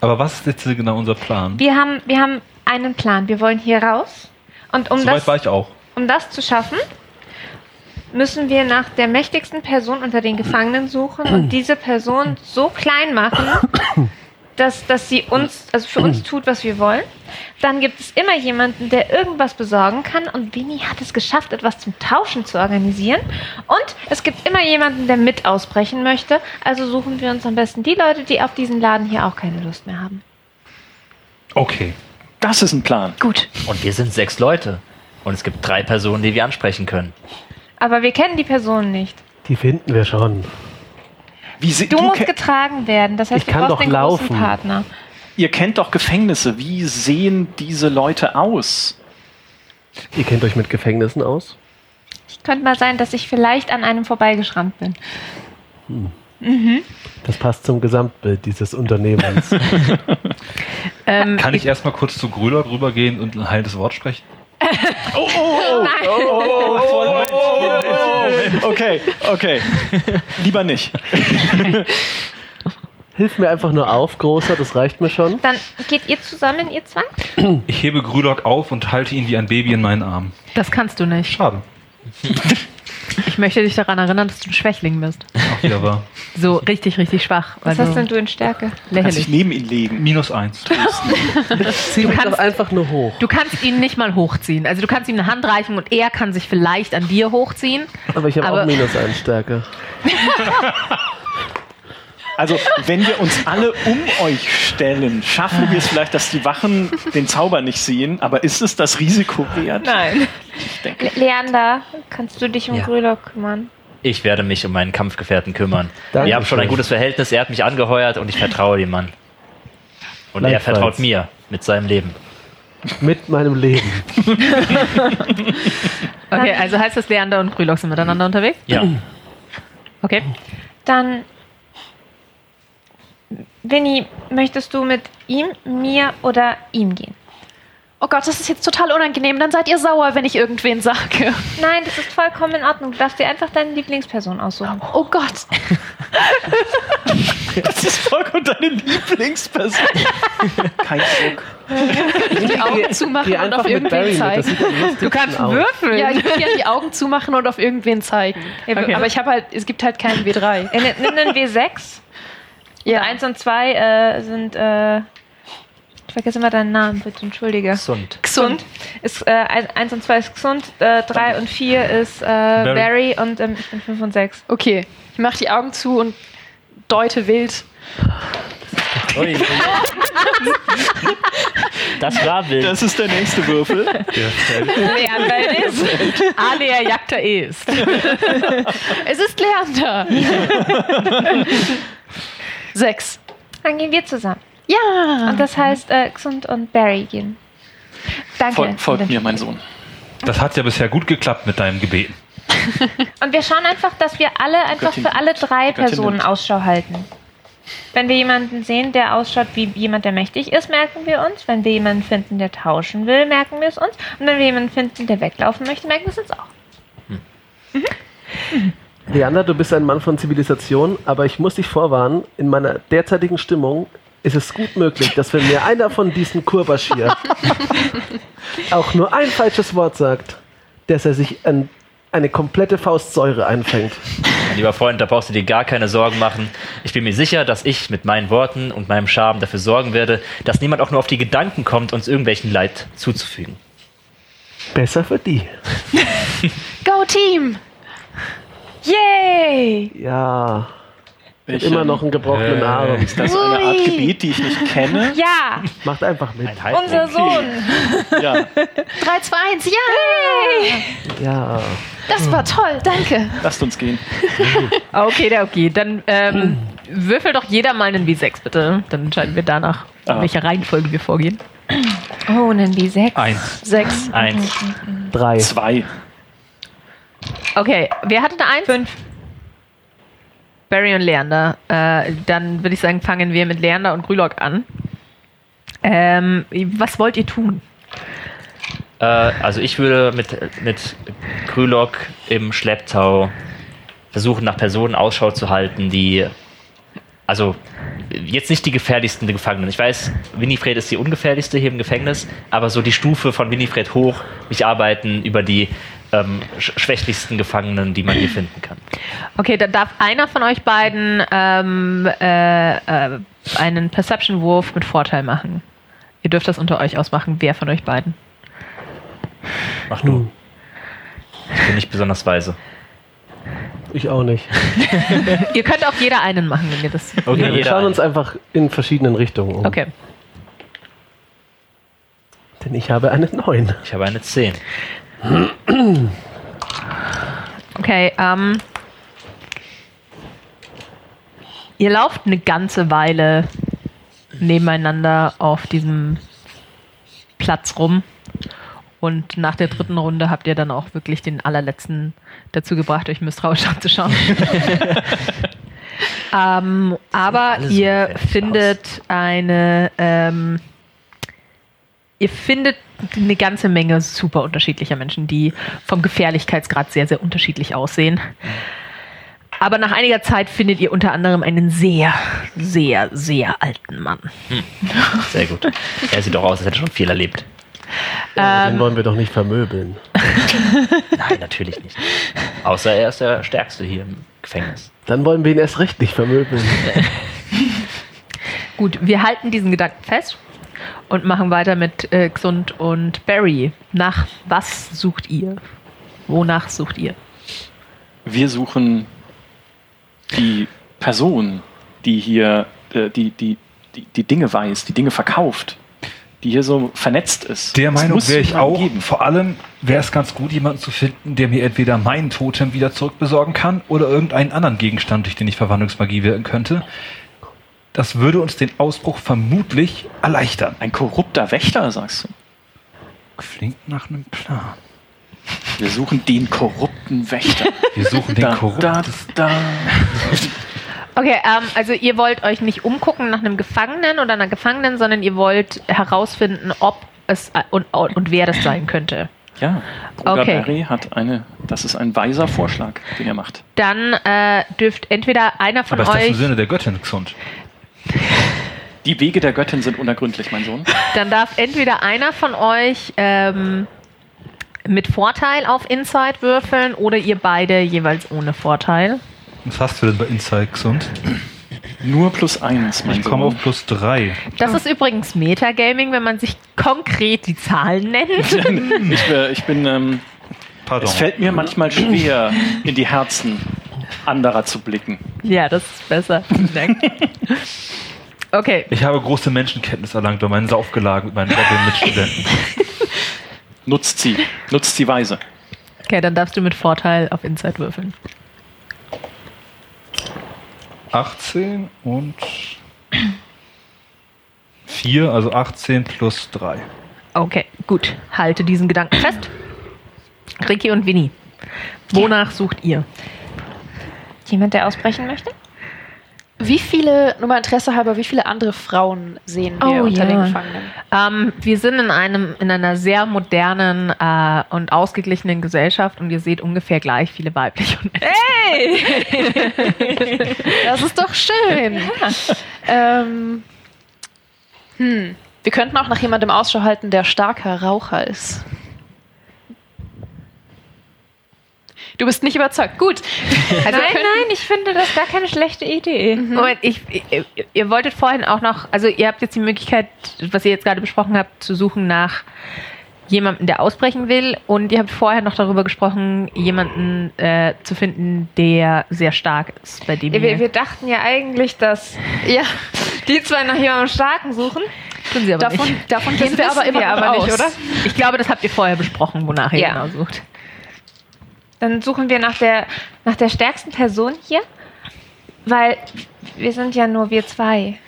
Aber was ist jetzt genau unser Plan? Wir haben, wir haben einen Plan. Wir wollen hier raus. Und um Soweit das, war ich auch. um das zu schaffen, müssen wir nach der mächtigsten Person unter den Gefangenen suchen und diese Person so klein machen, dass, dass sie uns, also für uns tut, was wir wollen. Dann gibt es immer jemanden, der irgendwas besorgen kann und Winnie hat es geschafft, etwas zum Tauschen zu organisieren. Und es gibt immer jemanden, der mit ausbrechen möchte. Also suchen wir uns am besten die Leute, die auf diesen Laden hier auch keine Lust mehr haben. Okay. Das ist ein Plan. Gut. Und wir sind sechs Leute. Und es gibt drei Personen, die wir ansprechen können. Aber wir kennen die Personen nicht. Die finden wir schon. Wie sie, Du, du musst getragen werden. Das heißt, Ich du kann brauchst doch den großen laufen. Partner. ihr kennt doch Gefängnisse. Wie sehen diese Leute aus? Ihr kennt euch mit Gefängnissen aus? Könnte mal sein, dass ich vielleicht an einem vorbeigeschrammt bin. Das passt zum Gesamtbild dieses Unternehmens. [laughs] [laughs] Ähm, Kann ich erstmal kurz zu Grüler rübergehen und ein heiles Wort sprechen? Okay, okay. Lieber nicht. Hilf mir einfach nur auf, Großer, das reicht mir schon. Dann geht ihr zusammen, ihr zwei? Ich hebe Grülock auf und halte ihn wie ein Baby in meinen Armen. das kannst du nicht. Schade. Ich möchte dich daran erinnern, dass du ein Schwächling bist. Auch wieder wahr. So richtig, richtig schwach. Was Also hast denn du in Stärke? Kannst dich lächerlich. neben ihn legen. Minus eins. [laughs] Zieh mich kannst- doch einfach nur hoch. Du kannst ihn nicht mal hochziehen. Also du kannst ihm eine Hand reichen und er kann sich vielleicht an dir hochziehen. Aber ich habe auch minus eine Stärke. [laughs] Also, wenn wir uns alle um euch stellen, schaffen wir es vielleicht, dass die Wachen den Zauber nicht sehen. Aber ist es das Risiko wert? Nein. Le Leander, kannst du dich um Ja. Grülock kümmern? Ich werde mich um meinen Kampfgefährten kümmern. Dankeschön. Wir haben schon ein gutes Verhältnis. Er hat mich angeheuert und ich vertraue dem Mann. Und er vertraut mir mit seinem Leben. Mit meinem Leben. Okay, also heißt das, Leander und Grülock sind miteinander unterwegs? Ja. Okay. Dann, Winnie, möchtest du mit ihm, mir oder ihm gehen? Oh Gott, das ist jetzt total unangenehm. Dann seid ihr sauer, wenn ich irgendwen sage. Nein, das ist vollkommen in Ordnung. Du darfst dir einfach deine Lieblingsperson aussuchen. Oh Gott. Das ist vollkommen deine Lieblingsperson. Kein Druck. Die Augen zumachen Geh und auf irgendwen zeigen. Du kannst aus. würfeln. Ja, ich würde gerne die Augen zumachen und auf irgendwen zeigen. Okay. Aber ich habe halt, es gibt halt keinen W3. Äh, Nimm nimm einen W6. Ja. Eins und zwei äh, sind. Äh, ich vergesse immer deinen Namen, bitte, entschuldige. Gesund. Gesund. Ist, äh, ein- eins und zwei ist gesund, äh, drei und vier ist äh, Barry. und ähm, ich bin fünf und sechs. Okay, ich mache die Augen zu und deute wild. Ui. Das war wild. Das ist der nächste Würfel. Leanwald ist. Alea jagta ist. [laughs] Es ist Leander. [laughs] Sechs. Dann gehen wir zusammen. Ja. Und das heißt, äh, gesund und Barry gehen. Danke. Fol folgt mir, mein Sohn. Das hat ja bisher gut geklappt mit deinem Gebeten. [laughs] Und wir schauen einfach, dass wir alle einfach Göttin für alle drei Göttin Personen nimmt. Ausschau halten. Wenn wir jemanden sehen, der ausschaut wie jemand, der mächtig ist, merken wir uns. Wenn wir jemanden finden, der tauschen will, merken wir es uns. Und wenn wir jemanden finden, der weglaufen möchte, merken wir es uns auch. Leander, du bist ein Mann von Zivilisation, aber ich muss dich vorwarnen, in meiner derzeitigen Stimmung ist es gut möglich, dass wenn mir einer von diesen Kurbashir [laughs] auch nur ein falsches Wort sagt, dass er sich an eine komplette Faust Säure einfängt. Mein lieber Freund, da brauchst du dir gar keine Sorgen machen. Ich bin mir sicher, dass ich mit meinen Worten und meinem Charme dafür sorgen werde, dass niemand auch nur auf die Gedanken kommt, uns irgendwelchen Leid zuzufügen. Besser für die. Go Team. Yay! Ja. Ich immer noch einen gebrochenen äh, Arm. Ist das eine Art Gebiet, die ich nicht kenne? [laughs] Ja, Macht einfach mit. Ein unser Sohn. Ja. 3, 2, 1, ja! Ja. Das war toll, danke. Lasst uns gehen. Okay, okay. Dann ähm, würfel doch jeder mal einen W6, bitte. Dann entscheiden wir danach, in Ah. welcher Reihenfolge wir vorgehen. Oh, einen W6. Eins. 6. Eins. Drei. Zwei. Okay, wer hatte eine Eins? Fünf. Barry und Leander. Äh, dann würde ich sagen, fangen wir mit Leander und Grülock an. Ähm, was wollt ihr tun? Äh, also ich würde mit, mit Krülok im Schlepptau versuchen, nach Personen Ausschau zu halten, die also jetzt nicht die gefährlichsten Gefangenen. Ich weiß, Winifred ist die ungefährlichste hier im Gefängnis, aber so die Stufe von Winifred hoch, mich arbeiten über die ähm, sch schwächlichsten Gefangenen, die man hier finden kann. Okay, dann darf einer von euch beiden ähm, äh, äh, einen Perception-Wurf mit Vorteil machen. Ihr dürft das unter euch ausmachen, wer von euch beiden. Mach du. Ich bin nicht besonders weise. Ich auch nicht. [laughs] ihr könnt auch jeder einen machen, wenn ihr das. Okay, Ja, wir schauen uns einfach in verschiedenen Richtungen um. Okay. Denn ich habe eine 9. Ich habe eine 10. Okay, ähm. Ihr lauft eine ganze Weile nebeneinander auf diesem Platz rum. Und nach der dritten Runde habt ihr dann auch wirklich den allerletzten dazu gebracht, euch misstrauisch anzuschauen. [laughs] ähm, aber so ihr findet eine, ähm, ihr findet eine ganze Menge super unterschiedlicher Menschen, die vom Gefährlichkeitsgrad sehr, sehr unterschiedlich aussehen. Aber nach einiger Zeit findet ihr unter anderem einen sehr, sehr, sehr alten Mann. Sehr gut. Er sieht doch aus, als hätte er schon viel erlebt. Ja, Ähm, den wollen wir doch nicht vermöbeln. [laughs] Nein, natürlich nicht. Außer er ist der Stärkste hier im Gefängnis. Dann wollen wir ihn erst recht nicht vermöbeln. [laughs] Gut, wir halten diesen Gedanken fest und machen weiter mit äh, Xund und Barry. Nach was sucht ihr? Wonach sucht ihr? Wir suchen die Person, die hier äh, die, die, die, die Dinge weiß, die Dinge verkauft, die hier so vernetzt ist. Der Es Meinung muss wäre ich auch. geben. Vor allem wäre es ganz gut, jemanden zu finden, der mir entweder meinen Totem wieder zurückbesorgen kann oder irgendeinen anderen Gegenstand, durch den ich Verwandlungsmagie wirken könnte. Das würde uns den Ausbruch vermutlich erleichtern. Ein korrupter Wächter, sagst du. Klingt nach einem Plan. Wir suchen den korrupten Wächter. [laughs] Wir suchen den da, Korrupt. da, da. Okay, ähm, also ihr wollt euch nicht umgucken nach einem Gefangenen oder einer Gefangenen, sondern ihr wollt herausfinden, ob es und, und wer das sein könnte. Ja, Bruder Okay. Barry hat eine, das ist ein weiser Vorschlag, den er macht. Dann äh, dürft entweder einer von Aber ist das im euch, Sinne der Göttin gesund? Die Wege der Göttin sind unergründlich, mein Sohn. dann darf entweder einer von euch ähm, mit Vorteil auf Insight würfeln oder ihr beide jeweils ohne Vorteil. Was hast du denn bei Inside gesund? Nur plus eins, mein Ich komme auf plus drei. Das ist übrigens Metagaming, wenn man sich konkret die Zahlen nennt. [laughs] Ich, äh, ich bin, ähm, Pardon. es fällt mir manchmal schwer, in die Herzen anderer zu blicken. ja, das ist besser. [laughs] Okay, Ich habe große Menschenkenntnis erlangt bei meinen Saufgelagen mit meinen Goblin-Mitstudenten. [laughs] Nutzt sie. Nutzt sie weise. okay, dann darfst du mit Vorteil auf Insight würfeln. 18 und 4, also 18 plus 3. Okay, gut. Halte diesen Gedanken fest. Ricky und Winnie. Wonach sucht ihr? Jemand, der ausbrechen möchte? Wie viele, nur mal Interesse halber, wie viele andere Frauen sehen wir Oh, unter ja. den Gefangenen? Ähm, wir sind in einem in einer sehr modernen äh, und ausgeglichenen Gesellschaft und ihr seht ungefähr gleich viele weibliche und männliche. Das ist doch schön. ähm, hm. Wir könnten auch nach jemandem Ausschau halten, der starker Raucher ist. Du bist nicht überzeugt. Gut. [laughs] Also nein, nein, ich finde das gar keine schlechte Idee. Moment, ich, ihr, ihr wolltet vorhin auch noch, also ihr habt jetzt die Möglichkeit, was ihr jetzt gerade besprochen habt, zu suchen nach jemandem, der ausbrechen will und ihr habt vorher noch darüber gesprochen, jemanden äh, zu finden, der sehr stark ist, bei dem Wir, ihr... wir dachten ja eigentlich, dass Ja, die zwei nach jemandem Starken suchen. tun sie aber davon, nicht. davon gehen wir aber [laughs] immer wir noch aber nicht, aus. oder? Ich glaube, das habt ihr vorher besprochen, wonach ihr Ja. genau sucht. Dann suchen wir nach der, nach der stärksten Person hier, weil wir sind ja nur wir zwei.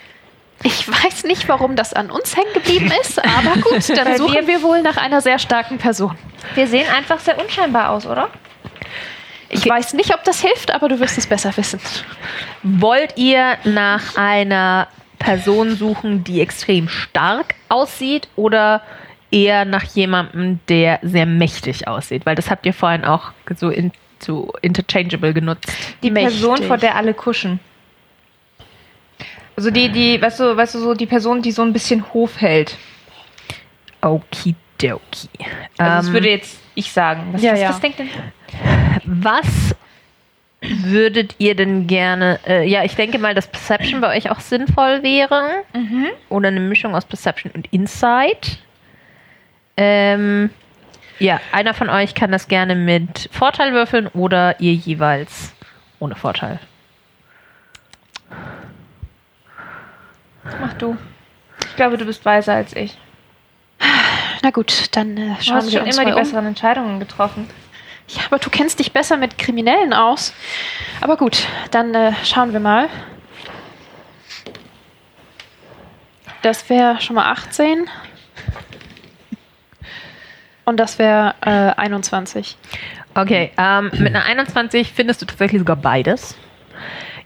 Ich weiß nicht, warum das an uns hängen geblieben ist, aber gut, [laughs] dann Weil suchen wir- wir wohl nach einer sehr starken Person. Wir sehen einfach sehr unscheinbar aus, oder? Ich weiß nicht, ob das hilft, aber du wirst es besser wissen. Wollt ihr nach einer Person suchen, die extrem stark aussieht oder eher nach jemandem, der sehr mächtig aussieht? Weil das habt ihr vorhin auch so, in, so interchangeable genutzt. Die Mächtig. Person, vor der alle kuschen. Also die, die, weißt du, weißt du, so die Person, die so ein bisschen Hof hält. Okidoki. Also das Ähm, würde jetzt ich sagen. Was, Ja, was, ja. was denkt denn? Was würdet ihr denn gerne, äh, ja, ich denke mal, dass Perception bei euch auch sinnvoll wäre. Oder eine Mischung aus Perception und Insight. Ähm, ja, einer von euch kann das gerne mit Vorteil würfeln oder ihr jeweils ohne Vorteil. Mach du. Ich glaube, du bist weiser als ich. Na gut, dann äh, Du schauen hast wir schon uns immer die mal um. besseren Entscheidungen getroffen. Ja, aber du kennst dich besser mit Kriminellen aus. Aber gut, dann äh, schauen wir mal. Das wäre schon mal 18. Und das wäre äh, 21. Okay, ähm, mit einer 21 findest du tatsächlich sogar beides.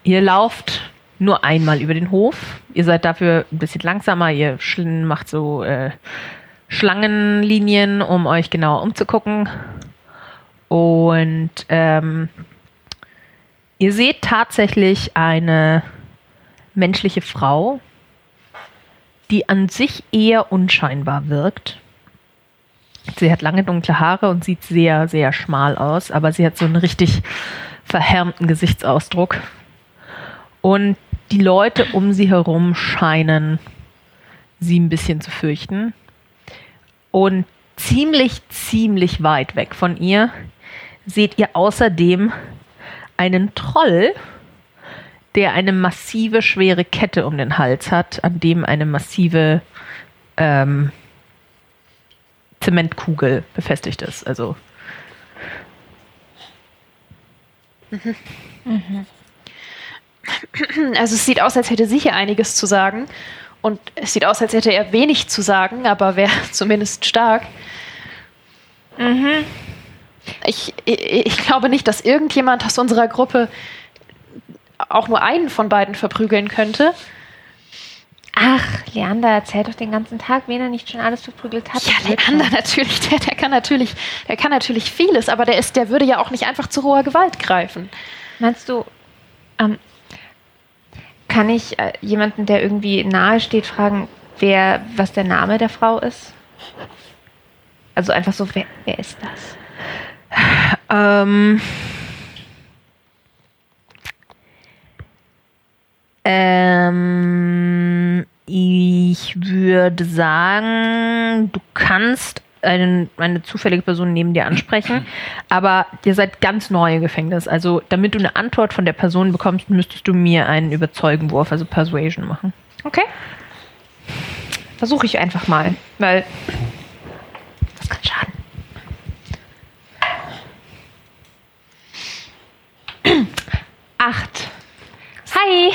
Ihr lauft nur einmal über den Hof. Ihr seid dafür ein bisschen langsamer. Ihr macht so äh, Schlangenlinien, um euch genauer umzugucken. Und ähm, ihr seht tatsächlich eine menschliche Frau, die an sich eher unscheinbar wirkt. Sie hat lange dunkle Haare und sieht sehr, sehr schmal aus, aber sie hat so einen richtig verhärmten Gesichtsausdruck. Und die Leute um sie herum scheinen sie ein bisschen zu fürchten. Und ziemlich, ziemlich weit weg von ihr seht ihr außerdem einen Troll, der eine massive, schwere Kette um den Hals hat, an dem eine massive ähm, Zementkugel befestigt ist. Also Also es sieht aus, als hätte sie hier einiges zu sagen. Und es sieht aus, als hätte er wenig zu sagen, aber wäre [laughs] zumindest stark. Ich, ich, ich glaube nicht, dass irgendjemand aus unserer Gruppe auch nur einen von beiden verprügeln könnte. Ach, Leander erzählt doch den ganzen Tag, wen er nicht schon alles verprügelt hat. Ja, Leander natürlich, der, der kann natürlich, der kann natürlich vieles, aber der ist, der würde ja auch nicht einfach zu roher Gewalt greifen. Meinst du, ähm, kann ich äh, jemanden, der irgendwie nahe steht, fragen, wer, was der Name der Frau ist? Also einfach so, wer, wer ist das? Ähm. Ähm, ich würde sagen, du kannst einen, eine zufällige Person neben dir ansprechen, [clears throat] aber ihr seid ganz neu im Gefängnis. Also, damit du eine Antwort von der Person bekommst, müsstest du mir einen Überzeugenwurf, also Persuasion machen. Okay. Versuche ich einfach mal, weil. Was kann schaden? [clears throat] Acht. Hi.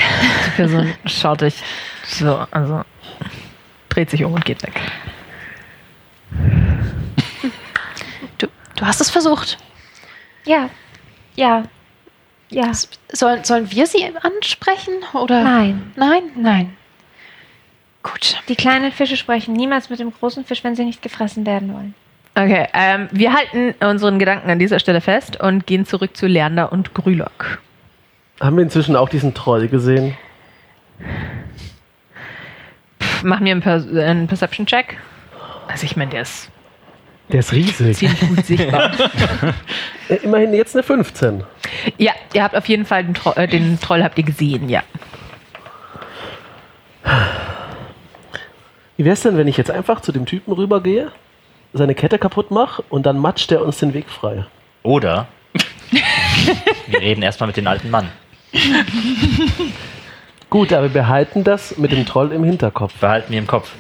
Die Person schaut dich so, also dreht sich um und geht weg. Du, du hast es versucht. Ja. Ja. Ja. Sollen, sollen wir sie ansprechen oder? Nein. Nein? Nein. Gut. Die kleinen Fische sprechen niemals mit dem großen Fisch, wenn sie nicht gefressen werden wollen. Okay, ähm, wir halten unseren Gedanken an dieser Stelle fest und gehen zurück zu Leander und Grülock. Haben wir inzwischen auch diesen Troll gesehen? Pff, Mach mir einen, per äh, einen Perception-Check. Also ich meine, der ist Der ist riesig. ziemlich gut sichtbar. [laughs] [laughs] Äh, Immerhin jetzt eine 15. ja, ihr habt auf jeden Fall den, Tro äh, den Troll habt ihr gesehen, ja. Wie wär's denn, wenn ich jetzt einfach zu dem Typen rübergehe, seine Kette kaputt mache und dann matscht er uns den Weg frei? Oder [laughs] wir reden erstmal mit dem alten Mann. [laughs] Gut, aber wir behalten das mit dem Troll im Hinterkopf. Behalten wir im Kopf.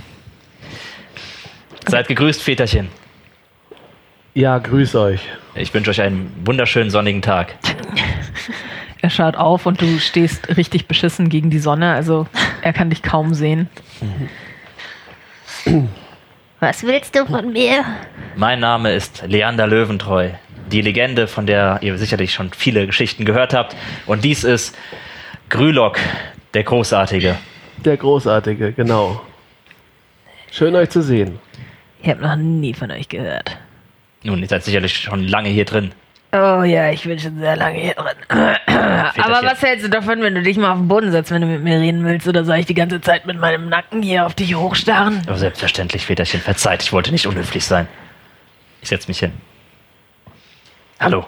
Seid gegrüßt, Väterchen. Ja, grüß euch. Ich wünsche euch einen wunderschönen sonnigen Tag. [laughs] Er schaut auf und du stehst richtig beschissen gegen die Sonne, also er kann dich kaum sehen. Was willst du von mir? Mein Name ist Leander Löwentreu, die Legende, von der ihr sicherlich schon viele Geschichten gehört habt. Und dies ist Grülock, der Großartige. Der Großartige, genau. Schön euch zu sehen. Ich habe noch nie von euch gehört. Nun, ihr seid sicherlich schon lange hier drin. Oh ja, ich bin schon sehr lange hier drin. Aber was hältst du davon, wenn du dich mal auf den Boden setzt, wenn du mit mir reden willst? Oder soll ich die ganze Zeit mit meinem Nacken hier auf dich hochstarren? Aber selbstverständlich, Väterchen, verzeiht, ich wollte nicht unhöflich sein. Ich setze mich hin. Hallo.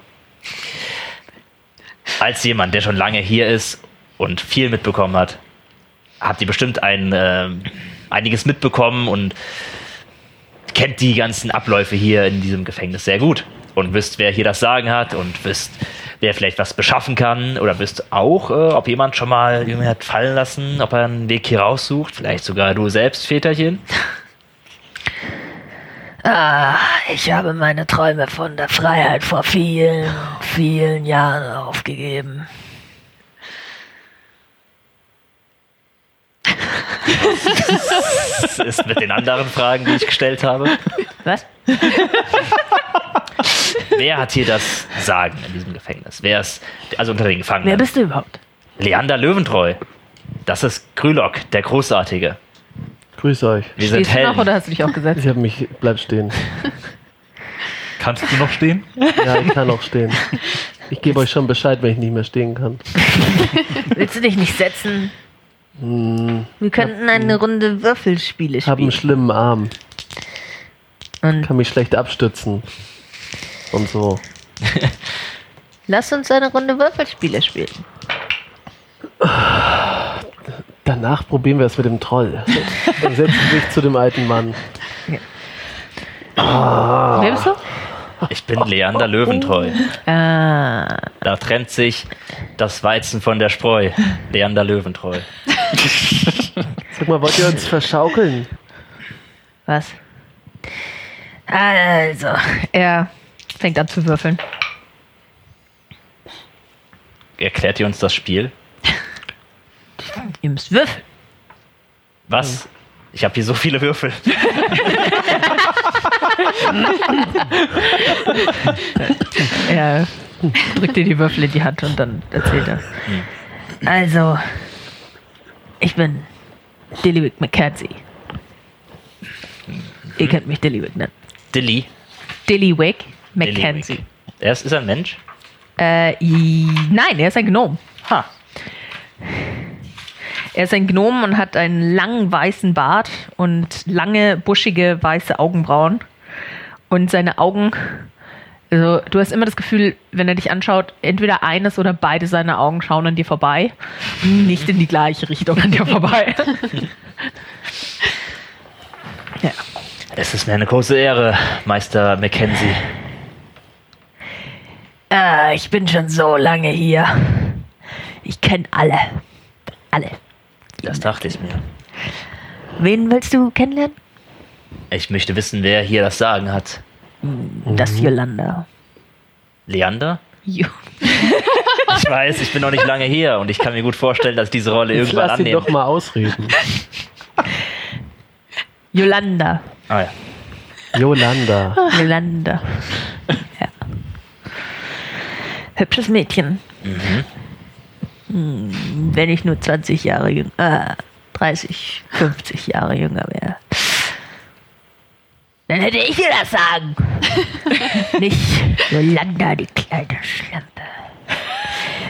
Als jemand, der schon lange hier ist und viel mitbekommen hat, habt ihr bestimmt ein, ähm, einiges mitbekommen und kennt die ganzen Abläufe hier in diesem Gefängnis sehr gut und wisst, wer hier das Sagen hat und wisst, wer vielleicht was beschaffen kann oder wisst auch, äh, ob jemand schon mal irgendwie hat fallen lassen, ob er einen Weg hier raussucht, vielleicht sogar du selbst, Väterchen. Ah, ich habe meine Träume von der Freiheit vor vielen, vielen Jahren aufgegeben. Was ist mit den anderen Fragen, die ich gestellt habe? Was? Wer hat hier das Sagen in diesem Gefängnis? Wer ist, also unter den Wer Gefangenen? bist du überhaupt? Leander Löwentreu. Das ist Krülock, der Großartige. Grüß euch. Wir sind Stehst du noch oder hast du dich auch gesetzt? [laughs] Ich habe mich, bleib stehen. [laughs] Kannst du noch stehen? Ja, ich kann auch stehen. Ich gebe euch schon Bescheid, wenn ich nicht mehr stehen kann. [laughs] Willst du dich nicht setzen? Wir könnten eine Runde Würfelspiele Ich habe einen spielen. schlimmen Arm. Und Kann mich schlecht abstützen. Und so. lass uns eine Runde Würfelspiele spielen. [sighs] Danach probieren wir es mit dem Troll. Dann setze ich mich zu dem alten Mann. Wer bist du? Ich bin Leander Löwentreu. Ah, Da trennt sich das Weizen von der Spreu. Leander Löwentreu. Sag mal, wollt ihr uns verschaukeln? was? Also, er fängt an zu würfeln. Erklärt ihr uns das Spiel? Ihr müsst würfeln. Was? Ich habe hier so viele Würfel. [laughs] Er drückt dir die Würfel in die Hand und dann erzählt er. Also, ich bin Dillywick Mackenzie. Ihr könnt mich Dillywick nennen. Dilly. Dillywick Dillywick. Mackenzie. Er ist, ist er ein Mensch? Äh, nein, er ist ein Gnom. Ha. Er ist ein Gnom und hat einen langen weißen Bart und lange, buschige, weiße Augenbrauen. Und seine Augen, also du hast immer das Gefühl, wenn er dich anschaut, entweder eines oder beide seiner Augen schauen an dir vorbei. Nicht in die gleiche Richtung an dir vorbei. [laughs] ja. Es ist mir eine große Ehre, Meister Mackenzie. Ah, ich bin schon so lange hier. Ich kenne alle. Alle. Das dachte ich mir. Wen willst du kennenlernen? Ich möchte wissen, wer hier das Sagen hat. Das Yolanda. Leander? Jo. [laughs] Ich weiß, ich bin noch nicht lange hier und ich kann mir gut vorstellen, dass ich diese Rolle Jetzt irgendwann lass ihn annehme. doch mal ausreden. [laughs] Yolanda. Ah ja. Yolanda. Yolanda. Ja. Hübsches Mädchen. Hm, wenn ich nur 20 Jahre jünger, äh, 30, 50 Jahre jünger wäre. Dann hätte ich dir das sagen. [laughs] Nicht Yolanda, die kleine Schlampe.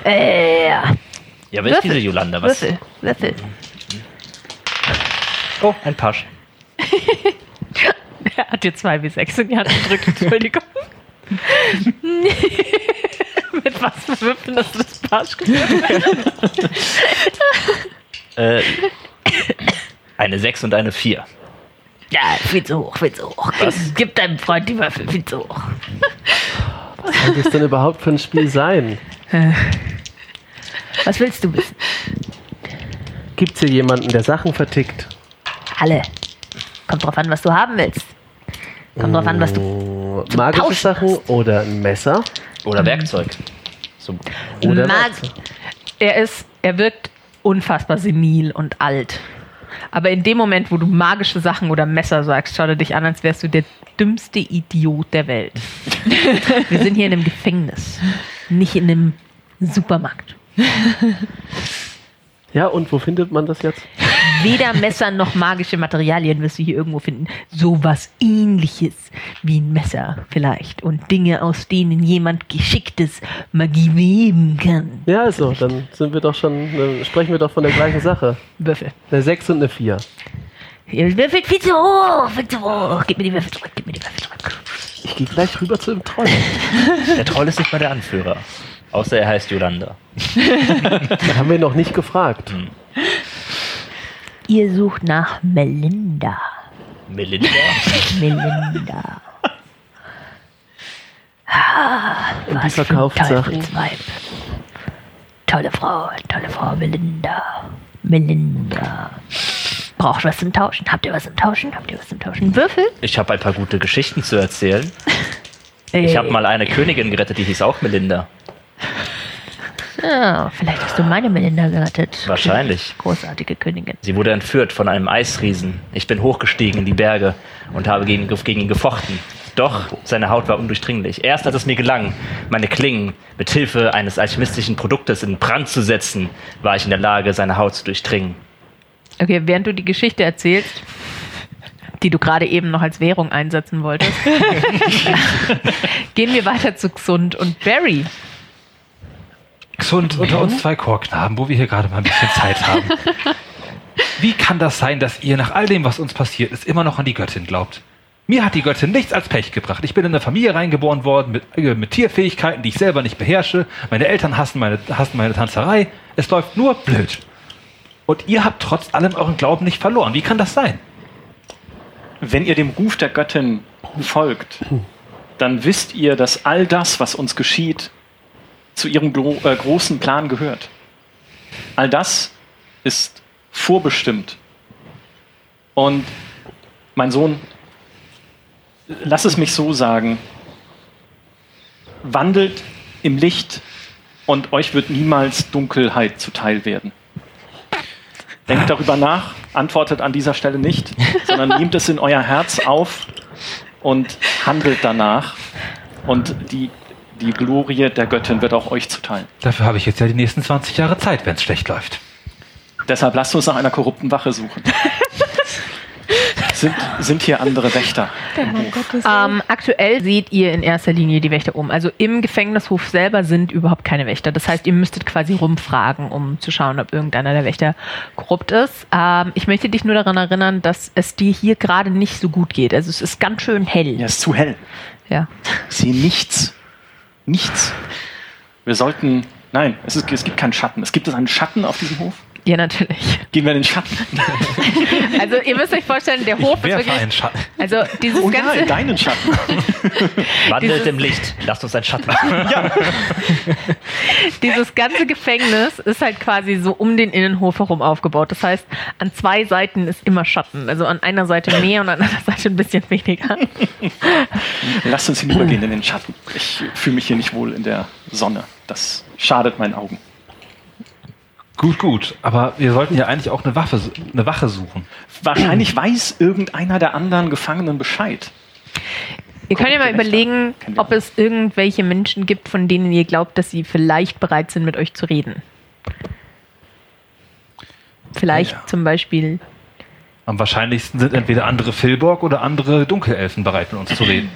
Äh, ja. Ja, wer ist diese Yolanda? Was? Würfel, Würfel. Oh, ein Pasch. [laughs] Er hat dir zwei wie sechs in die Hand gedrückt, [laughs] Entschuldigung. Mit was Würfeln hast du das gewürfelt? Äh, eine 6 und eine 4. Ja, viel zu hoch, viel zu hoch. Was? Gib deinem Freund die Würfel, viel zu hoch. Was soll das denn überhaupt für ein Spiel sein? Was willst du wissen? Gibt es hier jemanden, der Sachen vertickt? Alle. Kommt drauf an, was du haben willst. Kommt drauf an, was du. Zum Magische Sachen hast. oder ein Messer? Oder Werkzeug. So, Oder Mag? Er ist, er wirkt unfassbar senil und alt. Aber in dem Moment, wo du magische Sachen oder Messer sagst, schaut er dich an, als wärst du der dümmste Idiot der Welt. [laughs] Wir sind hier in einem Gefängnis, nicht in einem Supermarkt. Ja, und wo findet man das jetzt? Weder Messer noch magische Materialien wirst du hier irgendwo finden. Sowas ähnliches wie ein Messer vielleicht. Und Dinge, aus denen jemand geschicktes Magie weben kann. Ja, also, dann sind wir doch schon, dann sprechen wir doch von der gleichen Sache. Würfel. Eine 6 und eine 4. Ihr würfelt viel zu hoch, viel zu hoch. Gib mir die Würfel zurück, gib mir die Würfel zurück. Ich gehe gleich rüber zu dem Troll. [laughs] der Troll ist nicht mal der Anführer. Außer er heißt Yolanda. Da [laughs] haben wir noch nicht gefragt. Ihr sucht nach Melinda. Melinda? [laughs] Melinda. Und die verkauft Sachen. Teufelsweib. Tolle Frau, tolle Frau, Melinda. Melinda. Braucht was zum Tauschen? Habt ihr was zum Tauschen? Habt ihr was zum Tauschen? Würfel? Ich habe ein paar gute Geschichten zu erzählen. Ich habe mal eine Königin gerettet, die hieß auch Melinda. Vielleicht hast du meine Melinda gerettet. Wahrscheinlich. Großartige Königin. Sie wurde entführt von einem Eisriesen. Ich bin hochgestiegen in die Berge und habe gegen, gegen ihn gefochten. Doch seine Haut war undurchdringlich. Erst als es mir gelang, meine Klingen mit Hilfe eines alchemistischen Produktes in Brand zu setzen, war ich in der Lage, seine Haut zu durchdringen. Okay, während du die Geschichte erzählst, die du gerade eben noch als Währung einsetzen wolltest, [laughs] [laughs] gehen wir weiter zu Xund und Barry. Gesund unter uns zwei Chorknaben, wo wir hier gerade mal ein bisschen Zeit haben. [laughs] Wie kann das sein, dass ihr nach all dem, was uns passiert ist, immer noch an die Göttin glaubt? Mir hat die Göttin nichts als Pech gebracht. Ich bin in eine Familie reingeboren worden mit, äh, mit Tierfähigkeiten, die ich selber nicht beherrsche. Meine Eltern hassen meine, hassen meine Tanzerei. Es läuft nur blöd. Und ihr habt trotz allem euren Glauben nicht verloren. Wie kann das sein? Wenn ihr dem Ruf der Göttin folgt, dann wisst ihr, dass all das, was uns geschieht, zu ihrem gro äh, großen Plan gehört. All das ist vorbestimmt. Und mein Sohn, lass es mich so sagen, wandelt im Licht und euch wird niemals Dunkelheit zuteil werden. Denkt [laughs] darüber nach, antwortet an dieser Stelle nicht, sondern nehmt es in euer Herz auf und handelt danach. Und die, die Glorie der Göttin wird auch euch zuteil. Dafür habe ich jetzt ja die nächsten 20 Jahre Zeit, wenn es schlecht läuft. Deshalb lasst uns nach einer korrupten Wache suchen. [laughs] sind, sind hier andere Wächter? Ähm, aktuell seht ihr in erster Linie die Wächter um. Also im Gefängnishof selber sind überhaupt keine Wächter. Das heißt, ihr müsstet quasi rumfragen, um zu schauen, ob irgendeiner der Wächter korrupt ist. Ähm, ich möchte dich nur daran erinnern, dass es dir hier gerade nicht so gut geht. Also es ist ganz schön hell. Ja, es ist zu hell. Ja. Ich sehe nichts. Nichts. Wir sollten. Nein, es, ist, es gibt keinen Schatten. Es gibt es einen Schatten auf diesem Hof? Ja, natürlich. Gehen wir in den Schatten. [laughs] Also ihr müsst euch vorstellen, der Hof ist Wer für wirklich. einen Schatten? Also dieses Oh ja, ganze. in deinen Schatten. [laughs] Wandelt Dieses- im Licht. Lasst uns einen Schatten machen. [laughs] Dieses ganze Gefängnis ist halt quasi so um den Innenhof herum aufgebaut. Das heißt, an zwei Seiten ist immer Schatten. Also an einer Seite mehr und an einer Seite ein bisschen weniger. Lasst uns hinübergehen in den Schatten. Ich fühle mich hier nicht wohl in der Sonne. Das schadet meinen Augen. Gut, gut. Aber wir sollten ja eigentlich auch eine Waffe, eine Wache suchen. Wahrscheinlich weiß irgendeiner der anderen Gefangenen Bescheid. Ihr könnt ja mal überlegen, ob es irgendwelche Menschen gibt, von denen ihr glaubt, dass sie vielleicht bereit sind, mit euch zu reden. Vielleicht Ja. zum Beispiel. Am wahrscheinlichsten sind entweder andere Filborg oder andere Dunkelelfen bereit, mit uns zu reden.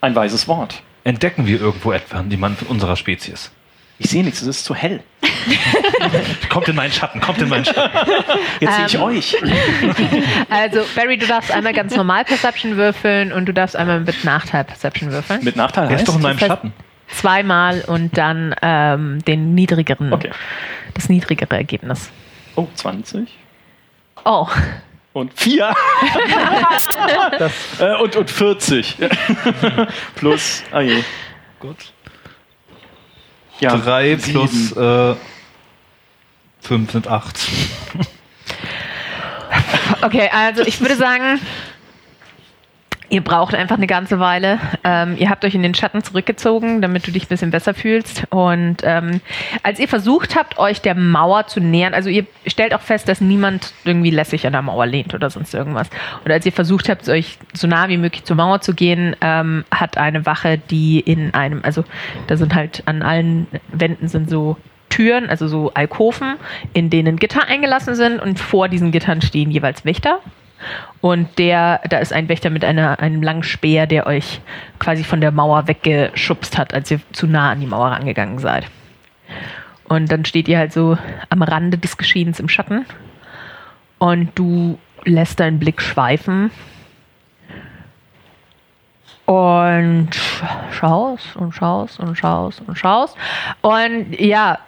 Ein weises Wort. Entdecken wir irgendwo etwa jemanden von unserer Spezies? Ich sehe nichts, es ist zu hell. [laughs] Kommt in meinen Schatten, kommt in meinen Schatten. Jetzt sehe ich Ähm. euch. [laughs] Also, Barry, du darfst einmal ganz normal Perception würfeln und du darfst einmal mit Nachteil Perception würfeln. Mit Nachteil Er ist heißt? doch in meinem Schatten. Zweimal und dann ähm, den niedrigeren, Okay. das niedrigere Ergebnis. Oh, 20. Oh, Und 4. [laughs] äh, und, und 40. Plus, ah je. Gut. Ja, Drei sieben. plus äh, fünf sind acht. okay, also ich würde sagen, ihr braucht einfach eine ganze Weile. Ähm, ihr habt euch in den Schatten zurückgezogen, damit du dich ein bisschen besser fühlst. Und ähm, als ihr versucht habt, euch der Mauer zu nähern, also ihr stellt auch fest, dass niemand irgendwie lässig an der Mauer lehnt oder sonst irgendwas. Und als ihr versucht habt, euch so nah wie möglich zur Mauer zu gehen, ähm, hat eine Wache, die in einem, also da sind halt an allen Wänden sind so Türen, also so Alkoven, in denen Gitter eingelassen sind und vor diesen Gittern stehen jeweils Wächter. Und der, da ist ein Wächter mit einer, einem langen Speer, der euch quasi von der Mauer weggeschubst hat, als ihr zu nah an die Mauer rangegangen seid. Und dann steht ihr halt so am Rande des Geschehens im Schatten. Und du lässt deinen Blick schweifen. Und schaust und schaust und schaust und schaust. Und ja,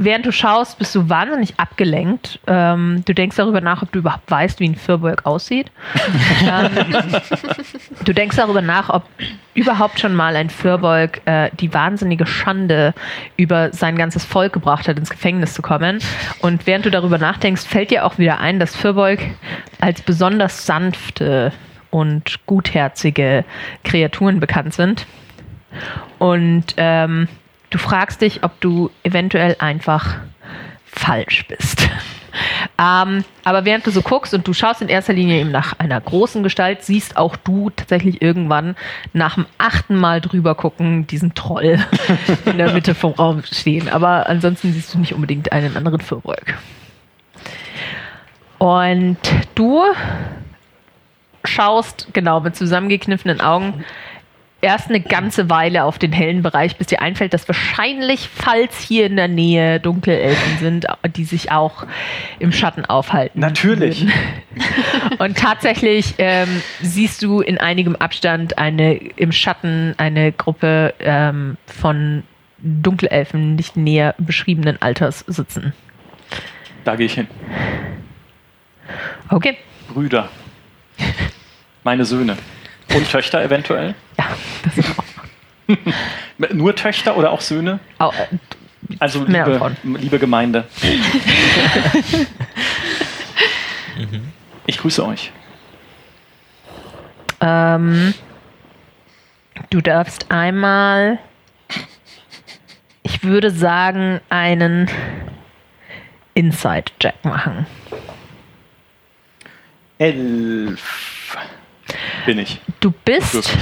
während du schaust, bist du wahnsinnig abgelenkt. Ähm, du denkst darüber nach, ob du überhaupt weißt, wie ein Firbolg aussieht. [laughs] ähm, du denkst darüber nach, ob überhaupt schon mal ein Firbolg äh, die wahnsinnige Schande über sein ganzes Volk gebracht hat, ins Gefängnis zu kommen. Und während du darüber nachdenkst, fällt dir auch wieder ein, dass Firbolg als besonders sanfte und gutherzige Kreaturen bekannt sind. Und ähm, du fragst dich, ob du eventuell einfach falsch bist. [laughs] ähm, aber während du so guckst und du schaust in erster Linie eben nach einer großen Gestalt, siehst auch du tatsächlich irgendwann nach dem achten Mal drüber gucken diesen Troll [laughs] in der Mitte vom Raum stehen. Aber ansonsten siehst du nicht unbedingt einen anderen Firbolg. Und du schaust genau mit zusammengekniffenen Augen erst eine ganze Weile auf den hellen Bereich, bis dir einfällt, dass wahrscheinlich, falls hier in der Nähe Dunkelelfen sind, die sich auch im Schatten aufhalten. Natürlich. würden. Und tatsächlich ähm, siehst du in einigem Abstand eine im Schatten eine Gruppe ähm, von Dunkelelfen nicht näher beschriebenen Alters sitzen. Da gehe ich hin. Okay. Brüder. Meine Söhne. Und Töchter eventuell? Ja, das ist auch. [laughs] Nur Töchter oder auch Söhne? Au- äh, Also liebe, davon. liebe Gemeinde. [laughs] Ich grüße euch. Ähm, du darfst einmal, ich würde sagen, einen Inside-Check machen. Elf bin ich. Du bist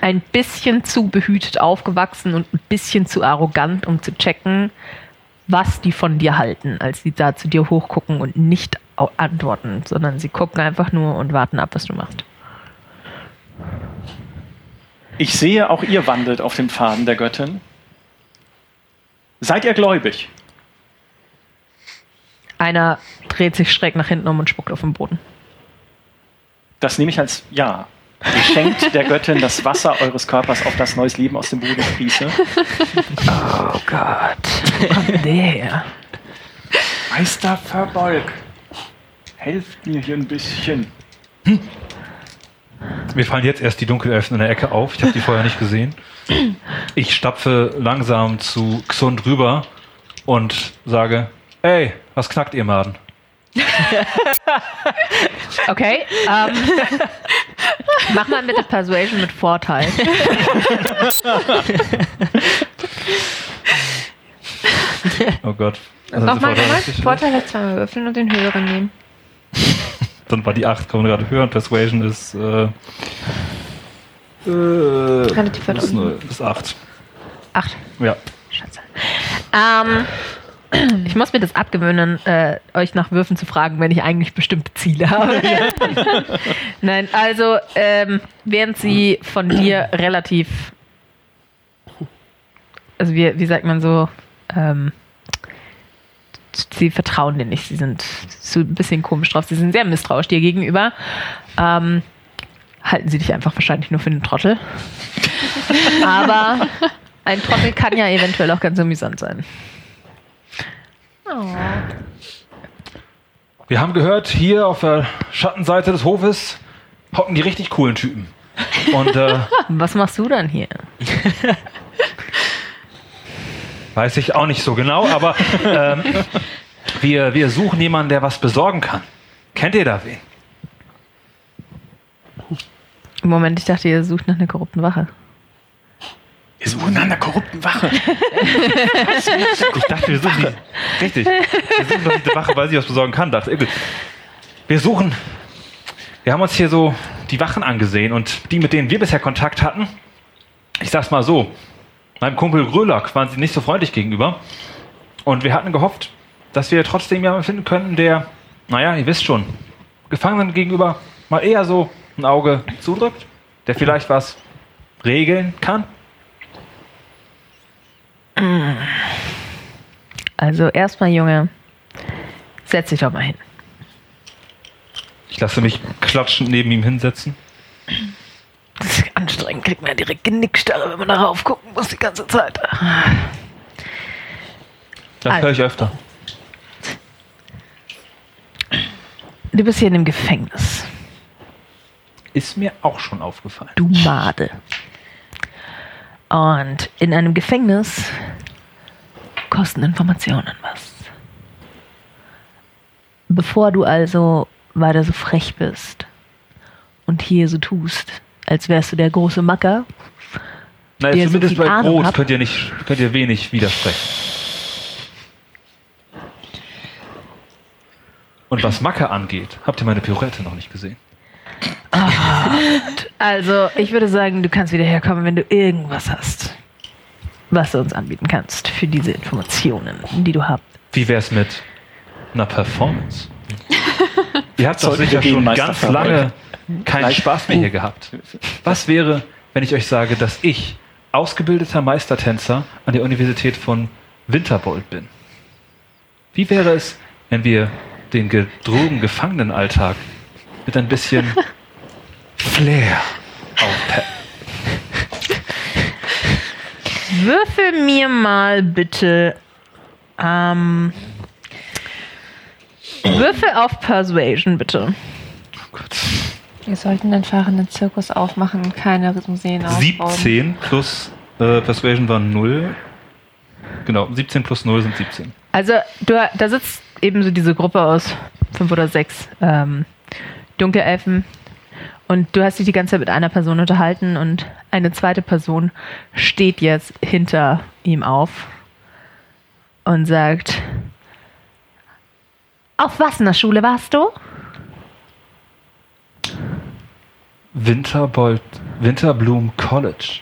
ein bisschen zu behütet aufgewachsen und ein bisschen zu arrogant, um zu checken, was die von dir halten, als sie da zu dir hochgucken und nicht antworten, sondern sie gucken einfach nur und warten ab, was du machst. Ich sehe, auch ihr wandelt auf dem Faden der Göttin. Seid ihr gläubig? Einer dreht sich schräg nach hinten um und spuckt auf den Boden. Das nehme ich als Ja. Ihr schenkt der Göttin das Wasser eures Körpers, auf das neues Leben aus dem Boden sprieße. Oh Gott, der her? Meister Verbolg, helft mir hier ein bisschen. Mir fallen jetzt erst die Dunkelelfen in der Ecke auf. Ich habe die vorher nicht gesehen. Ich stapfe langsam zu Xund rüber und sage, ey, was knackt ihr Maden? [laughs] Okay, ähm, mach mal bitte Persuasion mit Vorteil. Oh Gott. Also Nochmal, nochmal. Vorteil hat zweimal würfeln und den höheren nehmen. [laughs] Dann war die 8, kann man gerade hören. Persuasion ist, äh, äh, Relativ weit ist, unten. ist 8. Acht. Ja. Scheiße. Ähm, ich muss mir das abgewöhnen, äh, euch nach Würfen zu fragen, wenn ich eigentlich bestimmte Ziele habe. [laughs] Nein, also ähm, während sie von dir relativ, also wie, wie sagt man so, ähm, sie vertrauen dir nicht, sie sind so ein bisschen komisch drauf, sie sind sehr misstrauisch dir gegenüber. Ähm, halten sie dich einfach wahrscheinlich nur für einen Trottel. [laughs] Aber ein Trottel kann ja eventuell auch ganz amüsant sein. Wir haben gehört, hier auf der Schattenseite des Hofes hocken die richtig coolen Typen. Und äh, [laughs] Was machst du dann hier? [laughs] weiß ich auch nicht so genau, aber ähm, wir, wir suchen jemanden, der was besorgen kann. Kennt ihr da wen? Im Moment, ich dachte, ihr sucht nach einer korrupten Wache. Wir suchen nach einer korrupten Wache. [laughs] Ich dachte, wir suchen die. Richtig. Wir suchen doch diese Wache, weil sie was besorgen kann. Dachte ich. Wir suchen. Wir haben uns hier so die Wachen angesehen und die, mit denen wir bisher Kontakt hatten, ich sag's mal so, meinem Kumpel Grölock waren sie nicht so freundlich gegenüber. Und wir hatten gehofft, dass wir trotzdem jemanden finden könnten, der, naja, ihr wisst schon, Gefangenen gegenüber mal eher so ein Auge zudrückt, der vielleicht was regeln kann. Also erstmal, Junge, setz dich doch mal hin. Ich lasse mich klatschend neben ihm hinsetzen. Das ist anstrengend, kriegt man ja direkt Genickstarre, wenn man darauf gucken muss die ganze Zeit. Das Also. höre ich öfter. Du bist hier in dem Gefängnis. Ist mir auch schon aufgefallen. Du Made. Und in einem Gefängnis kosten Informationen was. Bevor du also weiter so frech bist und hier so tust, als wärst du der große Macker, Naja, der so zumindest viel bei Ahnung Brot könnt ihr, nicht, könnt ihr wenig widersprechen. Und was Macke angeht, habt ihr meine Pirouette noch nicht gesehen? Also, ich würde sagen, du kannst wieder herkommen, wenn du irgendwas hast, was du uns anbieten kannst für diese Informationen, die du hast. Wie wär's mit einer Performance? [laughs] ihr habt doch sicher schon Meister ganz lange keinen Spaß mehr hier gehabt. Was wäre, wenn ich euch sage, dass ich ausgebildeter Meistertänzer an der Universität von Winterbold bin? Wie wäre es, wenn wir den gedrogen Gefangenenalltag mit ein bisschen [laughs] Flair aufpeppen? Würfel mir mal bitte. Ähm, Würfel auf Persuasion, bitte. Oh Gott. Wir sollten den fahrenden Zirkus aufmachen und keine Museen aufbauen. 17 plus äh, Persuasion war 0. Genau, 17 plus 0 sind 17. Also, du, da sitzt eben so diese Gruppe aus fünf oder sechs ähm, Dunkelelfen. Und du hast dich die ganze Zeit mit einer Person unterhalten und eine zweite Person steht jetzt hinter ihm auf und sagt: Auf was in der Schule warst du? Winterbold, Winterbloom College.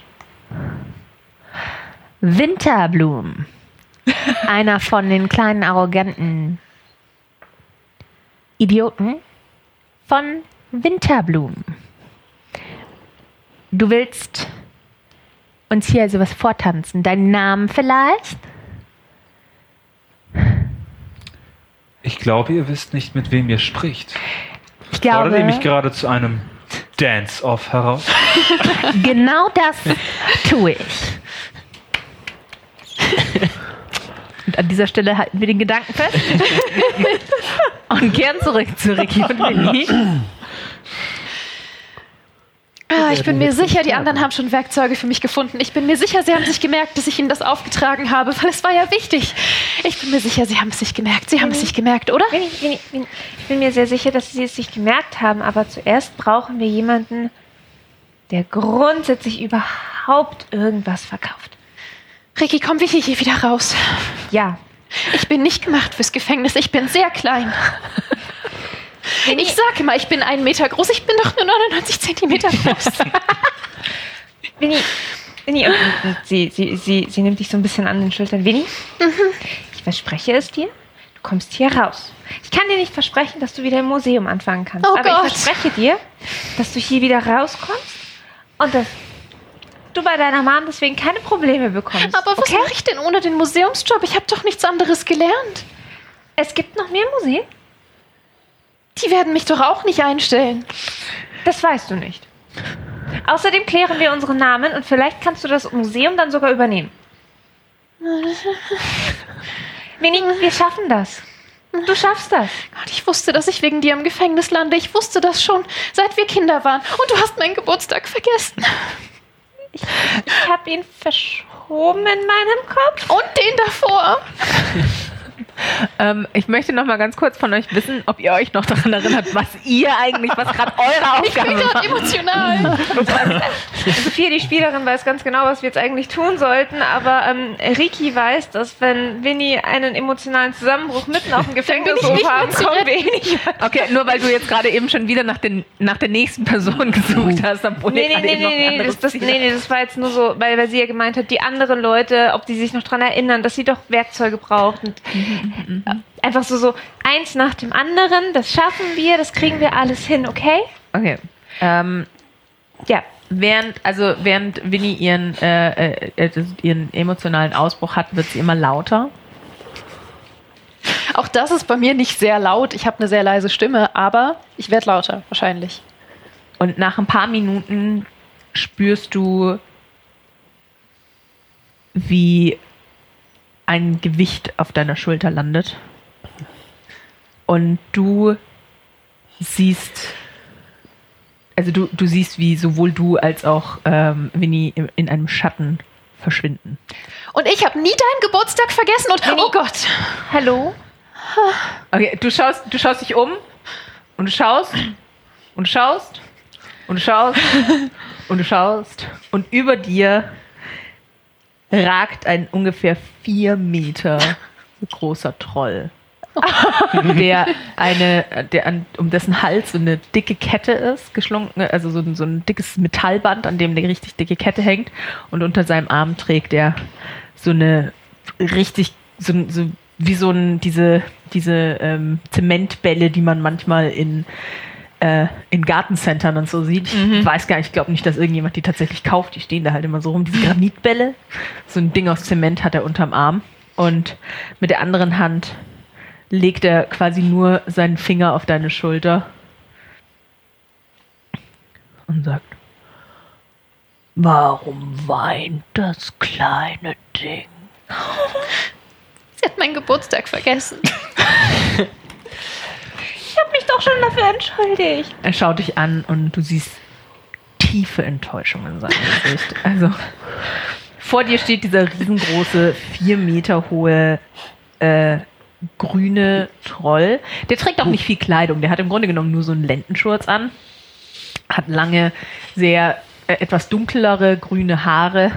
Winterblum. [laughs] einer von den kleinen arroganten Idioten von Winterblumen. Du willst uns hier also was vortanzen. Deinen Namen vielleicht? Ich glaube, ihr wisst nicht, mit wem ihr spricht. Ich Fordert ihr mich glaube, gerade zu einem Dance-Off heraus? [laughs] genau das tue ich. [laughs] An dieser Stelle halten wir den Gedanken fest [laughs] und kehren zurück zu Ricky und Winnie. Ah, ich bin mir sicher, die anderen haben schon Werkzeuge für mich gefunden. Ich bin mir sicher, sie haben sich gemerkt, dass ich ihnen das aufgetragen habe, weil es war ja wichtig. Ich bin mir sicher, sie haben es sich gemerkt. Sie haben es sich gemerkt, oder? Bin ich, bin ich, bin, ich bin mir sehr sicher, dass sie es sich gemerkt haben, aber zuerst brauchen wir jemanden, der grundsätzlich überhaupt irgendwas verkauft. Ricky, komm wir hier wieder raus. Ja. Ich bin nicht gemacht fürs Gefängnis. Ich bin sehr klein. Ich sage mal, ich bin einen Meter groß. Ich bin doch nur 99 Zentimeter groß. [laughs] Winnie, Winnie, und sie, sie, sie, sie nimmt dich so ein bisschen an den Schultern. Winnie, ich verspreche es dir, du kommst hier raus. Ich kann dir nicht versprechen, dass du wieder im Museum anfangen kannst. Oh aber Gott. ich verspreche dir, dass du hier wieder rauskommst und dass du bei deiner Mom deswegen keine Probleme bekommst. Aber was okay? mache ich denn ohne den Museumsjob? Ich habe doch nichts anderes gelernt. Es gibt noch mehr Museen. Die werden mich doch auch nicht einstellen. Das weißt du nicht. Außerdem klären wir unsere Namen und vielleicht kannst du das Museum dann sogar übernehmen. [laughs] Winnie, wir schaffen das. Du schaffst das. Gott, ich wusste, dass ich wegen dir im Gefängnis lande. Ich wusste das schon, seit wir Kinder waren. Und du hast meinen Geburtstag vergessen. Ich habe ihn verschoben in meinem Kopf. Und den davor. [laughs] Ähm, ich möchte noch mal ganz kurz von euch wissen, ob ihr euch noch daran erinnert, was ihr eigentlich, was gerade [laughs] eure Ich bin Aufgabe war. gerade emotional. Sophia, die Spielerin, weiß ganz genau, was wir jetzt eigentlich tun sollten, aber ähm, Riki weiß, dass wenn Winnie einen emotionalen Zusammenbruch mitten auf dem bin ich Gefängnishof haben, zu kommen wir eh nicht Okay, nur weil du jetzt gerade eben schon wieder nach, den, nach der nächsten Person gesucht hast, obwohl Nee, nee, nee, nee, nee, das, das, nee, nee, das war jetzt nur so, weil, weil sie ja gemeint hat, die anderen Leute, ob die sich noch dran erinnern, dass sie doch Werkzeuge Einfach so, so eins nach dem anderen, das schaffen wir, das kriegen wir alles hin, okay? Okay. Ähm, Ja. während, also während Winnie ihren, äh, äh, äh, ihren emotionalen Ausbruch hat, wird sie immer lauter. Auch das ist bei mir nicht sehr laut. Ich habe eine sehr leise Stimme, aber ich werde lauter, wahrscheinlich. Und nach ein paar Minuten spürst du, wie ein Gewicht auf deiner Schulter landet. Und du siehst, also du, du siehst, wie sowohl du als auch ähm, Winnie in, in einem Schatten verschwinden. Und ich habe nie deinen Geburtstag vergessen und oh Gott. Hallo? Okay, du schaust, du schaust dich um und du schaust und du schaust und du schaust [laughs] und du schaust und über dir ragt ein ungefähr vier Meter [laughs] großer Troll, [laughs] der eine, der an, um dessen Hals so eine dicke Kette ist, geschlungen, also so, ein- so ein dickes Metallband, an dem eine richtig dicke Kette hängt. Und unter seinem Arm trägt er so eine richtig, so, so wie so ein, diese, diese ähm, Zementbälle, die man manchmal in, äh, in Gartencentern und so sieht. Ich weiß gar nicht, ich glaube nicht, dass irgendjemand die tatsächlich kauft. Die stehen da halt immer so rum. Diese Granitbälle. So ein Ding aus Zement hat er unterm Arm. Und mit der anderen Hand legt er quasi nur seinen Finger auf deine Schulter und sagt, Warum weint das kleine Ding? [laughs] Sie hat meinen Geburtstag vergessen. [laughs] Ich habe mich doch schon dafür entschuldigt. Er schaut dich an und du siehst tiefe Enttäuschung in seinem Gesicht. Also vor dir steht dieser riesengroße, vier Meter hohe äh, grüne Troll. Der trägt auch nicht viel Kleidung. Der hat im Grunde genommen nur so einen Lendenschurz an. Hat lange, sehr äh, etwas dunklere grüne Haare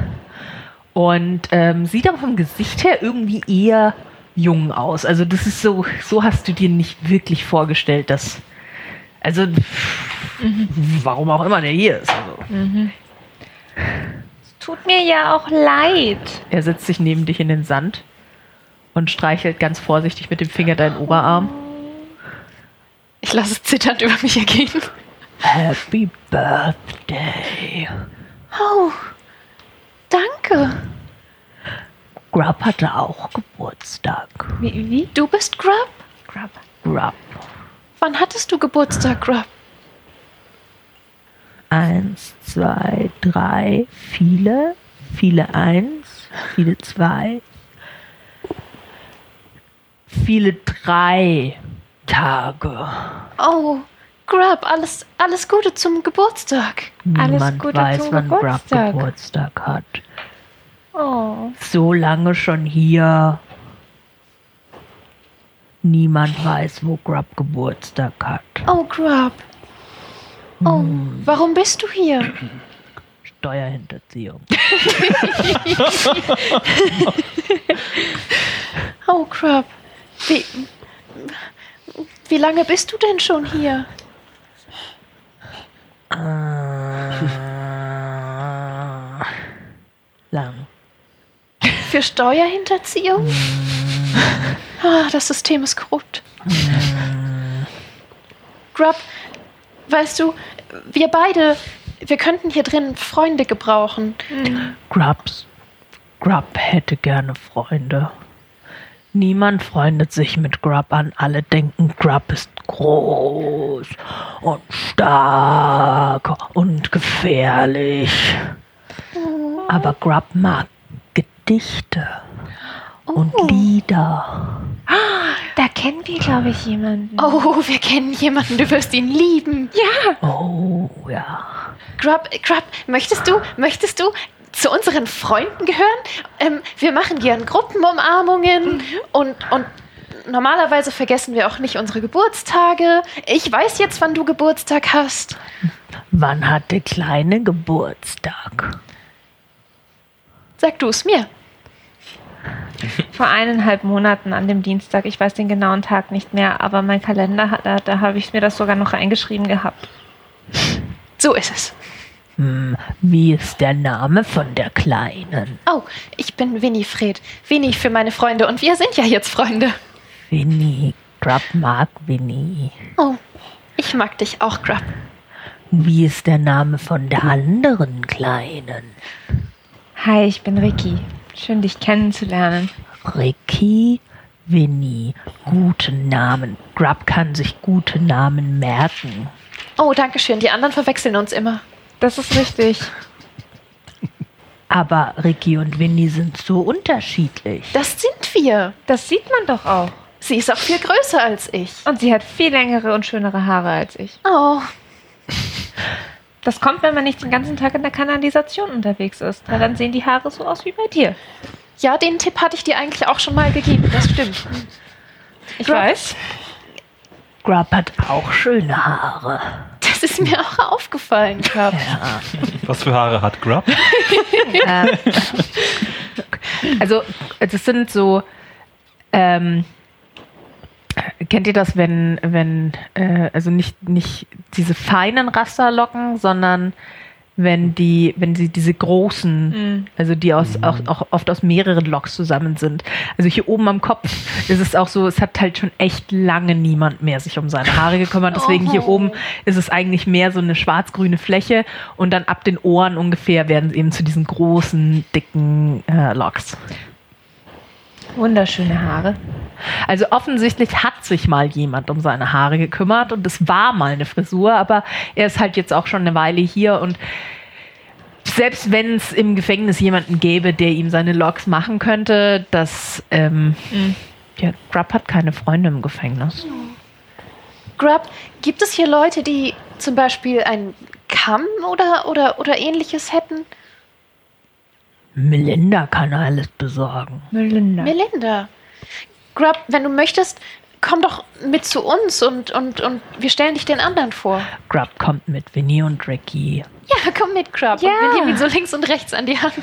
und ähm, sieht aber vom Gesicht her irgendwie eher jung aus. Also das ist so, so hast du dir nicht wirklich vorgestellt, dass also warum auch immer der hier ist. Also. Tut mir ja auch leid. Er setzt sich neben dich in den Sand und streichelt ganz vorsichtig mit dem Finger deinen Oberarm. Ich lasse es zitternd über mich ergehen. Happy Birthday. Oh, danke. Grub hatte auch Geburtstag. Wie? wie? Du bist Grub? Grub. Grub. Wann hattest du Geburtstag, Grub? Eins, zwei, drei, viele, viele eins, viele zwei, viele drei Tage. Oh, Grub, alles, alles Gute zum Geburtstag. Alles Niemand Gute weiß, zum wann Geburtstag. Grub Geburtstag hat. Oh. So lange schon hier. Niemand weiß, wo Grub Geburtstag hat. Oh, Grub. Oh, warum bist du hier? Steuerhinterziehung. [laughs] Oh, Grub. Wie, wie lange bist du denn schon hier? Ah, lang. Für Steuerhinterziehung? [laughs] Ah, das System ist korrupt. Grub, weißt du, wir beide, wir könnten hier drin Freunde gebrauchen. Grubs. Grub hätte gerne Freunde. Niemand freundet sich mit Grub an. Alle denken, Grub ist groß und stark und gefährlich. Aber Grub mag Gedichte und Lieder. Da kennen wir, glaube ich, jemanden. Oh, wir kennen jemanden, du wirst ihn lieben. ja. Oh ja. Grub, Grub, möchtest du, möchtest du zu unseren Freunden gehören? Ähm, wir machen gern Gruppenumarmungen und, und normalerweise vergessen wir auch nicht unsere Geburtstage. Ich weiß jetzt, wann du Geburtstag hast. Wann hat der Kleine Geburtstag? Sag du es mir. [laughs] Vor eineinhalb Monaten an dem Dienstag. Ich weiß den genauen Tag nicht mehr, aber mein Kalender, hat- da, da habe ich mir das sogar noch reingeschrieben gehabt. So ist es. Hm, wie ist der Name von der Kleinen? Oh, ich bin Winifred. Winnie für meine Freunde und wir sind ja jetzt Freunde. Winnie. Grub mag Winnie. Oh, ich mag dich auch, Grub. Wie ist der Name von der anderen Kleinen? Hi, ich bin Ricky. Schön, dich kennenzulernen. Ricky, Winnie. Gute Namen. Grub kann sich gute Namen merken. Oh, danke schön. Die anderen verwechseln uns immer. Das ist richtig. Aber Ricky und Winnie sind so unterschiedlich. Das sind wir. Das sieht man doch auch. Sie ist auch viel größer als ich. Und sie hat viel längere und schönere Haare als ich. Oh, Das kommt, wenn man nicht den ganzen Tag in der Kanalisation unterwegs ist. Weil dann sehen die Haare so aus wie bei dir. ja, den Tipp hatte ich dir eigentlich auch schon mal gegeben. Das stimmt. Ich Grub. weiß. Grub hat auch schöne Haare. Das ist mir auch aufgefallen, Grub. Ja. Was für Haare hat Grub? [laughs] Also, das sind so. Ähm, kennt ihr das, wenn, wenn, äh, also nicht, nicht diese feinen Rasterlocken, sondern wenn die, wenn sie diese großen, also die aus, auch, auch oft aus mehreren Locks zusammen sind. Also hier oben am Kopf ist es auch so, es hat halt schon echt lange niemand mehr sich um seine Haare gekümmert. Deswegen hier oben ist es eigentlich mehr so eine schwarz-grüne Fläche und dann ab den Ohren ungefähr werden sie eben zu diesen großen, dicken äh, Locks. Wunderschöne Haare. Also offensichtlich hat sich mal jemand um seine Haare gekümmert und es war mal eine Frisur, aber er ist halt jetzt auch schon eine Weile hier und selbst wenn es im Gefängnis jemanden gäbe, der ihm seine Loks machen könnte, das ähm, ja, Grub hat keine Freunde im Gefängnis. Grub, gibt es hier Leute, die zum Beispiel einen Kamm oder, oder, oder ähnliches hätten? Melinda kann alles besorgen. Melinda. Melinda. Grub, wenn du möchtest, komm doch mit zu uns und, und, und wir stellen dich den anderen vor. Grub kommt mit Winnie und Ricky. Ja, komm mit, Grub. Ja. Und wir nehmen ihn so links und rechts an die Hand.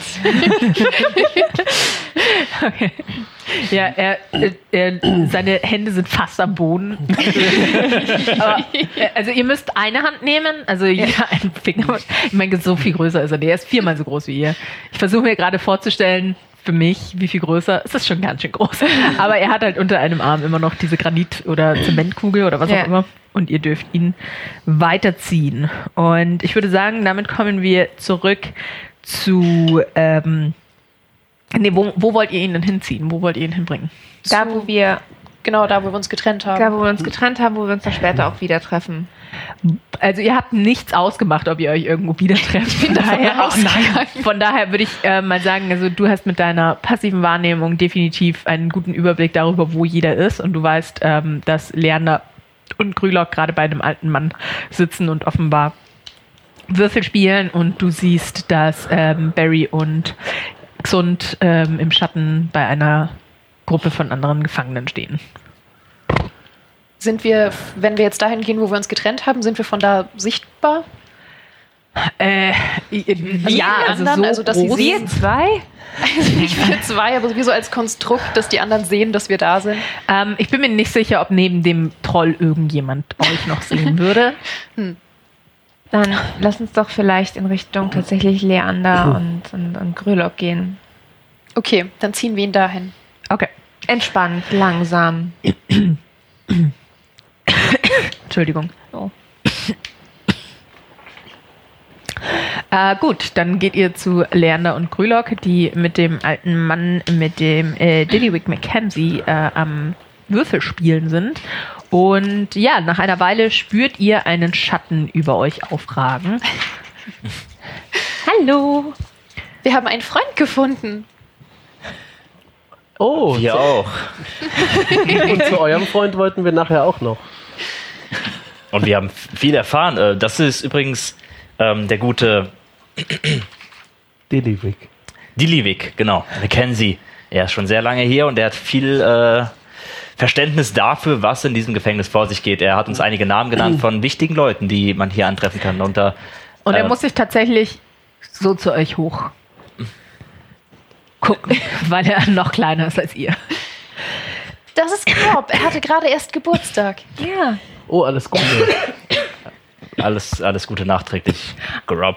Ja, er, er, er, seine Hände sind fast am Boden. [laughs] Aber, äh, also ihr müsst eine Hand nehmen, also jeder einen Finger. Ich meine, so viel größer ist er. Er ist viermal so groß wie ihr. Ich versuche mir gerade vorzustellen, für mich, wie viel größer, es ist schon ganz schön groß, [laughs] aber er hat halt unter einem Arm immer noch diese Granit- oder Zementkugel oder was Ja. auch immer und ihr dürft ihn weiterziehen. Und ich würde sagen, damit kommen wir zurück zu, ähm, nee, wo, wo wollt ihr ihn denn hinziehen? Wo wollt ihr ihn hinbringen? Da, wo wir, Genau da, wo wir uns getrennt haben. da, wo wir uns getrennt haben, wo wir uns dann später auch wieder treffen. Also ihr habt nichts ausgemacht, ob ihr euch irgendwo wieder trefft. Von daher, [laughs] von daher würde ich äh, mal sagen, also du hast mit deiner passiven Wahrnehmung definitiv einen guten Überblick darüber, wo jeder ist und du weißt, ähm, dass Leander und Grülock gerade bei einem alten Mann sitzen und offenbar Würfel spielen und du siehst, dass ähm, Barry und Xund ähm, im Schatten bei einer Gruppe von anderen Gefangenen stehen. Sind wir, wenn wir jetzt dahin gehen, wo wir uns getrennt haben, sind wir von da sichtbar? Äh, ja, die also anderen, so also, dass sie groß. sehen- Zwei? [laughs] Also nicht wir zwei, aber sowieso als Konstrukt, dass die anderen sehen, dass wir da sind. Ähm, ich bin mir nicht sicher, ob neben dem Troll irgendjemand euch noch sehen [laughs] würde. Dann lass uns doch vielleicht in Richtung tatsächlich Leander und, und, und Grülock gehen. Okay, dann ziehen wir ihn dahin. Okay. Entspannt, langsam. [clears throat] Entschuldigung. Oh. Äh, gut, dann geht ihr zu Leander und Grülock, die mit dem alten Mann, mit dem äh, Dillywick Mackenzie äh, am Würfelspielen sind. Und ja, nach einer Weile spürt ihr einen Schatten über euch aufragen. Hallo. Wir haben einen Freund gefunden. Oh, Wir auch. [laughs] und zu eurem Freund wollten wir nachher auch noch. Und wir haben viel erfahren. Äh, Das ist übrigens ähm, der gute Delivic. Dilivik, genau. Mackenzie. Er ist schon sehr lange hier und er hat viel äh, Verständnis dafür, was in diesem Gefängnis vor sich geht. Er hat uns einige Namen genannt von wichtigen Leuten, die man hier antreffen kann. Und, da, Und er äh, muss sich tatsächlich so zu euch hoch gucken, [laughs] weil er noch kleiner ist als ihr. Das ist Bob. Er hatte gerade erst Geburtstag. Ja. Oh, alles Gute. alles, alles Gute nachträglich. Grob.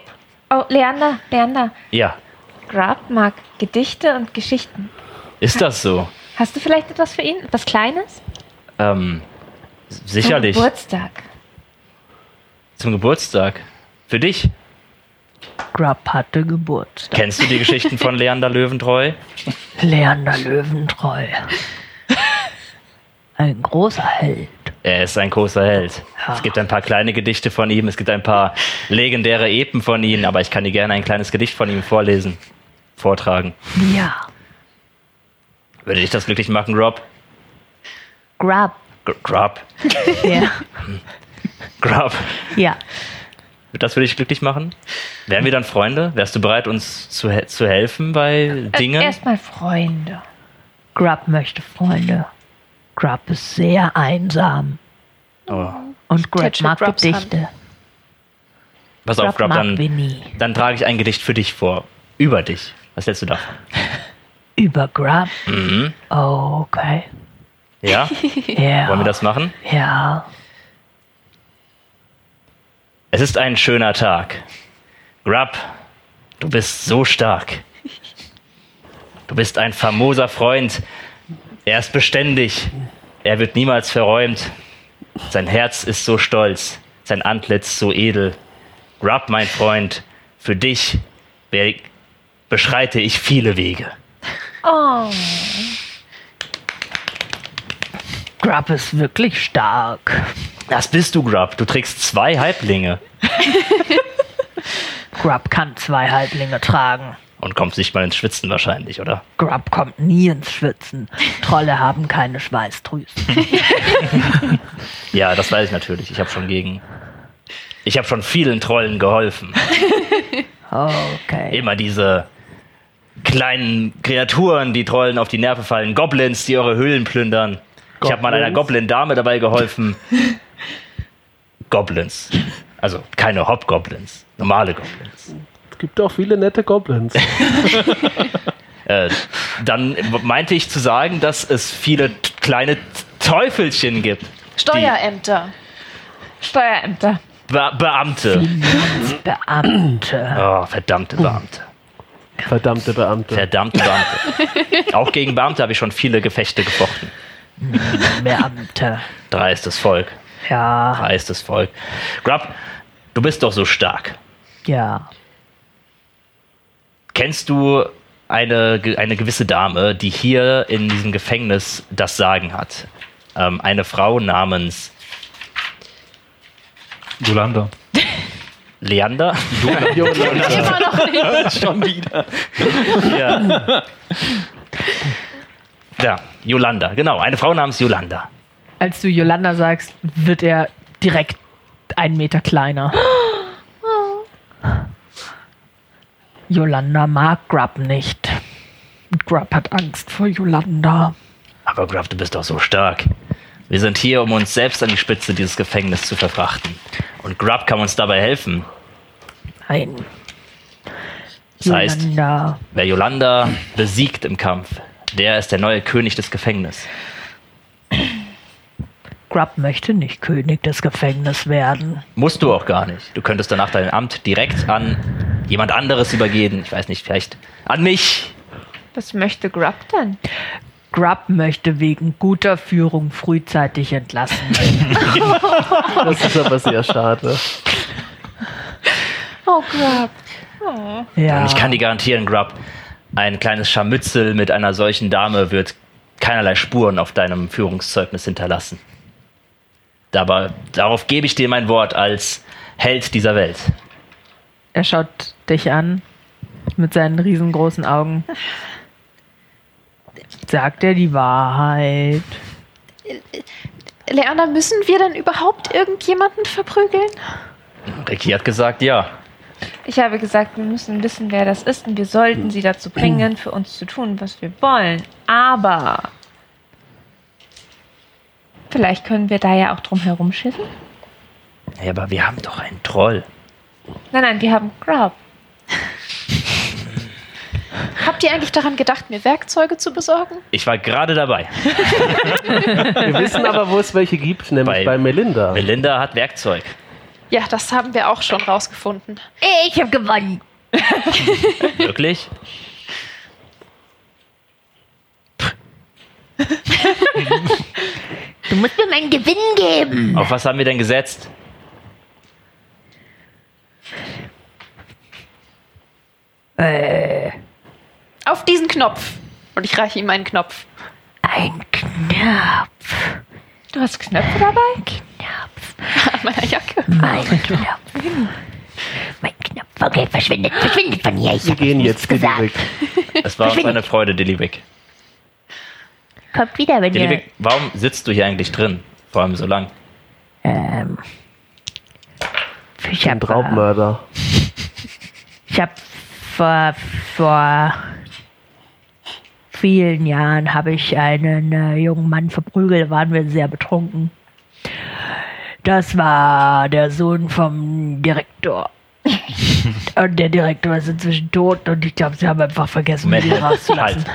Oh, Leander, Leander. Ja, Grab mag Gedichte und Geschichten. ist das so? Hast du vielleicht etwas für ihn? Etwas Kleines? Ähm, Zum sicherlich. Geburtstag. Zum Geburtstag. Für dich. Grub hatte Geburtstag. Kennst du die Geschichten von Leander Löwentreu? Leander Löwentreu. Ein großer Held. Er ist ein großer Held. Es gibt ein paar kleine Gedichte von ihm, es gibt ein paar legendäre Epen von ihm, aber ich kann dir gerne ein kleines Gedicht von ihm vorlesen, vortragen. Ja. Würde dich das glücklich machen, Rob? Grub. Gr- Grub. Ja. Grub. ja. Das würde dich glücklich machen? Wären wir dann Freunde? Wärst du bereit, uns zu, he zu helfen bei Dingen? Äh, Erstmal Freunde. Grub möchte Freunde. Grub ist sehr einsam. oh. Und Grub mag Grubs Gedichte. Pass auf, Grub, dann, Winnie. dann trage ich ein Gedicht für dich vor. Über dich. Was hältst du davon? [laughs] Über Grub. Mhm. Oh, okay. Ja? Ja. [laughs] Wollen wir das machen? Ja. Es ist ein schöner Tag. Grub, du bist so stark. Du bist ein famoser Freund. Er ist beständig. Er wird niemals verräumt. Sein Herz ist so stolz, sein Antlitz so edel. Grub, mein Freund, für dich be- beschreite ich viele Wege. Oh. Grub ist wirklich stark. Das bist du, Grub. Du trägst zwei Halblinge [laughs] Grub kann zwei Halblinge tragen. Und kommst nicht mal ins Schwitzen wahrscheinlich, oder? Grub kommt nie ins Schwitzen. Trolle haben keine Schweißdrüsen. [laughs] Ja, das weiß ich natürlich. Ich habe schon gegen. Ich habe schon vielen Trollen geholfen. Okay. Immer diese kleinen Kreaturen, die Trollen auf die Nerven fallen. Goblins, die eure Höhlen plündern. Ich habe mal einer Goblin-Dame dabei geholfen. Goblins. Also keine Hobgoblins, normale Goblins. Es gibt auch viele nette Goblins. [laughs] Äh, dann meinte ich zu sagen, dass es viele kleine Teufelchen gibt. Steuerämter. Steuerämter. Be Beamte. Beamte. Oh, verdammte Beamte. Verdammte Beamte. Verdammte Beamte. Auch gegen Beamte habe ich schon viele Gefechte gefochten. Beamte. Dreistes Volk. Ja, Dreistes Volk. Grub, du bist doch so stark. ja. Kennst du eine, eine gewisse Dame, die hier in diesem Gefängnis das Sagen hat? Ähm, eine Frau namens Yolanda. Leander? [laughs] Schon wieder. ja. ja, Yolanda, genau. Eine Frau namens Yolanda. Als du Yolanda sagst, wird er direkt einen Meter kleiner. [gasps] Yolanda mag Grub nicht. Grub hat Angst vor Yolanda. Aber Grub, du bist doch so stark. Wir sind hier, um uns selbst an die Spitze dieses Gefängnisses zu verfrachten. Und Grub kann uns dabei helfen. Nein. Das heißt, Yolanda. wer Yolanda besiegt im Kampf, der ist der neue König des Gefängnisses. Grub möchte nicht König des Gefängnisses werden. Musst du auch gar nicht. Du könntest danach dein Amt direkt an jemand anderes übergeben. Ich weiß nicht, vielleicht an mich. Was möchte Grub denn? Grub möchte wegen guter Führung frühzeitig entlassen werden. [laughs] Das ist aber sehr schade. Oh, Grub. ja. Und ich kann dir garantieren, Grub, ein kleines Scharmützel mit einer solchen Dame wird keinerlei Spuren auf deinem Führungszeugnis hinterlassen. Aber darauf gebe ich dir mein Wort als Held dieser Welt. Er schaut dich an mit seinen riesengroßen Augen. Sagt er die Wahrheit? Leander, müssen wir denn überhaupt irgendjemanden verprügeln? Ricky hat gesagt, ja. Ich habe gesagt, wir müssen wissen, wer das ist und wir sollten sie dazu bringen, für uns zu tun, was wir wollen. Aber vielleicht können wir da ja auch drum herum schiffen. Ja, aber wir haben doch einen Troll. Nein, nein, wir haben Grub. [laughs] Habt ihr eigentlich daran gedacht, mir Werkzeuge zu besorgen? Ich war gerade dabei. [laughs] Wir wissen aber, wo es welche gibt, nämlich Bei- bei, Melinda. Melinda hat Werkzeug. Ja, das haben wir auch schon rausgefunden. Ich habe gewonnen. [laughs] Wirklich? Du musst mir meinen Gewinn geben. Auf was haben wir denn gesetzt? Äh, Auf diesen Knopf. Und ich reiche ihm einen Knopf. ein Knopf. Du hast Knöpfe dabei? Knopf. An meiner Jacke. Mein Knopf. Mein Knopf. Okay, verschwindet, verschwindet von hier. Ich Wir gehen jetzt gesagt. Es war uns eine Freude, Dillywick. Kommt wieder, wenn ihr... Dillywick, warum sitzt du hier eigentlich drin? Vor allem so lang. Ähm, ich Ein habe Raubmörder. ich hab vor, vor vielen Jahren habe ich einen äh, jungen Mann verprügelt, da waren wir sehr betrunken. Das war der Sohn vom Direktor. [laughs] und der Direktor ist inzwischen tot und ich glaube, sie haben einfach vergessen, Moment, ihn rauszulassen. halt.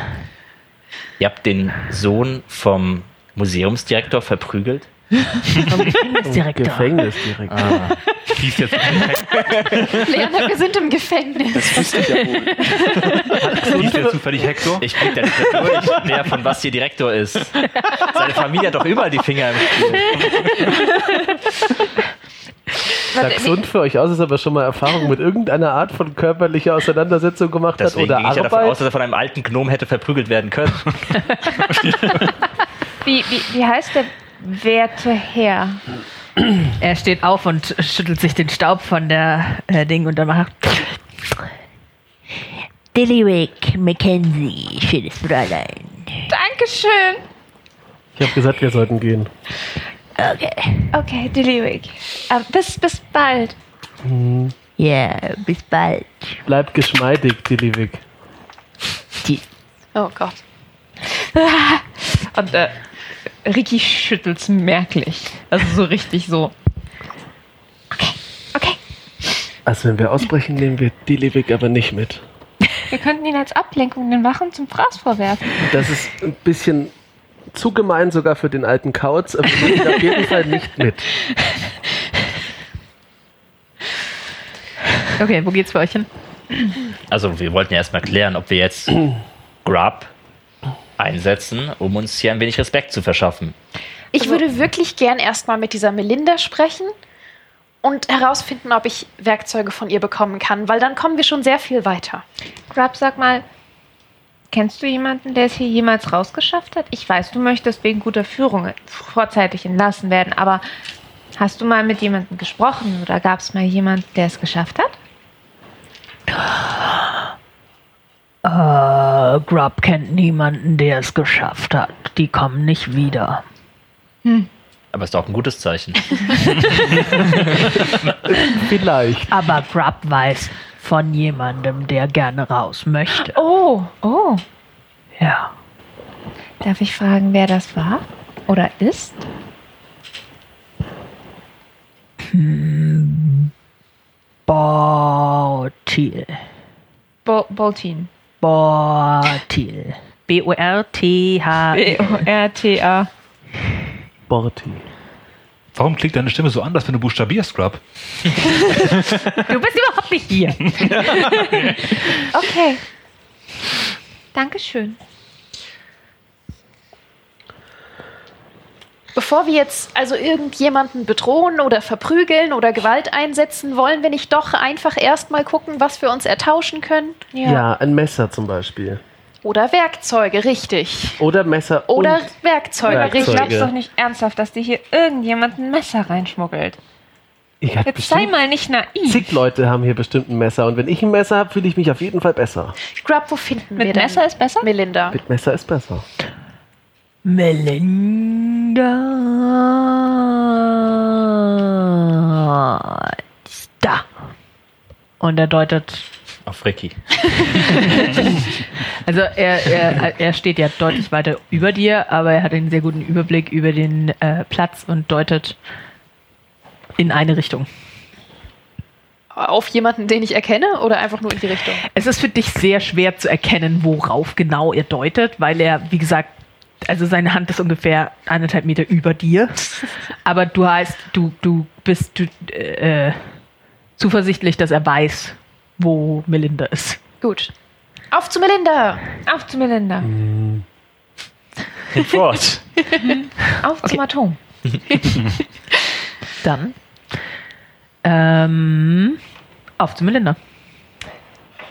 Ihr habt den Sohn vom Museumsdirektor verprügelt? Vom Gefängnisdirektor. Gefängnisdirektor. Hieß jetzt Leander, wir sind im Gefängnis. Wüsste ich ja wohl. hieß jetzt zufällig Hector? Ich blick da nicht mehr durch, wer von was hier Direktor ist. Seine Familie hat doch überall die Finger im Spiel. Sah gesund für euch aus, ist aber schon mal Erfahrung mit irgendeiner Art von körperlicher Auseinandersetzung gemacht hat Deswegen oder gehe ich ja davon Arbeit. aus, dass er von einem alten Gnom hätte verprügelt werden können. [laughs] [laughs] Wie, wie, wie heißt der werte Herr? Er steht auf und schüttelt sich den Staub von der äh, Ding und dann macht Dillywick Mackenzie, schönes Fräulein. Dankeschön. ich habe gesagt, wir sollten gehen. Okay. Okay, Dillywick. Äh, bis, bis bald. Ja, bis bald. Bleib geschmeidig, Delivic. Tschüss. Oh Gott. [laughs] Und äh, Ricky schüttelt's merklich. Also so richtig so. Okay. Also wenn wir ausbrechen, nehmen wir Delivic aber nicht mit. Wir könnten ihn als Ablenkung den Wachen zum Fraß vorwerfen. Das ist ein bisschen zu gemein sogar für den alten Kauz, aber wir ihn auf jeden Fall nicht mit. Okay, wo geht's für euch hin? Also wir wollten ja erstmal klären, ob wir jetzt Grub einsetzen, um uns hier ein wenig Respekt zu verschaffen. Ich würde wirklich gern erstmal mit dieser Melinda sprechen und herausfinden, ob ich Werkzeuge von ihr bekommen kann, weil dann kommen wir schon sehr viel weiter. Grub, sag mal, kennst du jemanden, der es hier jemals rausgeschafft hat? Ich weiß, du möchtest wegen guter Führung vorzeitig entlassen werden, aber hast du mal mit jemandem gesprochen oder gab es mal jemanden, der es geschafft hat? Äh, Grub kennt niemanden, der es geschafft hat. Die kommen nicht wieder. Aber ist auch ein gutes Zeichen. [laughs] Vielleicht. Aber Grub weiß von jemandem, der gerne raus möchte. Oh, oh. Ja. Darf ich fragen, wer das war? Oder ist? Bortil. Bo Boltin. Bortil. B-O-R-T-H. B-O-R-T-A. Borti. Warum klingt deine Stimme so anders, wenn du buchstabierst, Grub? [laughs] Du bist überhaupt nicht hier. [laughs] Okay. Dankeschön. Bevor wir jetzt also irgendjemanden bedrohen oder verprügeln oder Gewalt einsetzen, wollen wir nicht doch einfach erstmal gucken, was wir uns ertauschen können? Ja. ein Messer zum Beispiel. Oder Werkzeuge, richtig. Oder Messer Oder und Werkzeuge, Werkzeuge. Ich glaub's doch nicht ernsthaft, dass dir hier irgendjemand ein Messer reinschmuggelt. ich hab Jetzt sei mal nicht naiv. zig Leute haben hier bestimmt ein Messer und wenn ich ein Messer habe, fühle ich mich auf jeden Fall besser. Grub, wo finden wir Mit denn Messer ist besser? Melinda? Mit Messer ist besser. Melinda. ist Da. Und er deutet. Auf Ricky. [laughs] Also er, er, er steht ja deutlich weiter über dir, aber er hat einen sehr guten Überblick über den äh, Platz und deutet in eine Richtung. Auf jemanden, den ich erkenne oder einfach nur in die Richtung? Es ist für dich sehr schwer zu erkennen, worauf genau er deutet, weil er, wie gesagt, also seine Hand ist ungefähr eineinhalb Meter über dir. [laughs] Aber du heißt, du, du bist du, äh, zuversichtlich, dass er weiß, wo Melinda ist. Gut. Auf zu Melinda! Auf zu Melinda. [laughs] Hinfort. [laughs] Auf zum Atom. [laughs] Dann ähm, auf zu Melinda.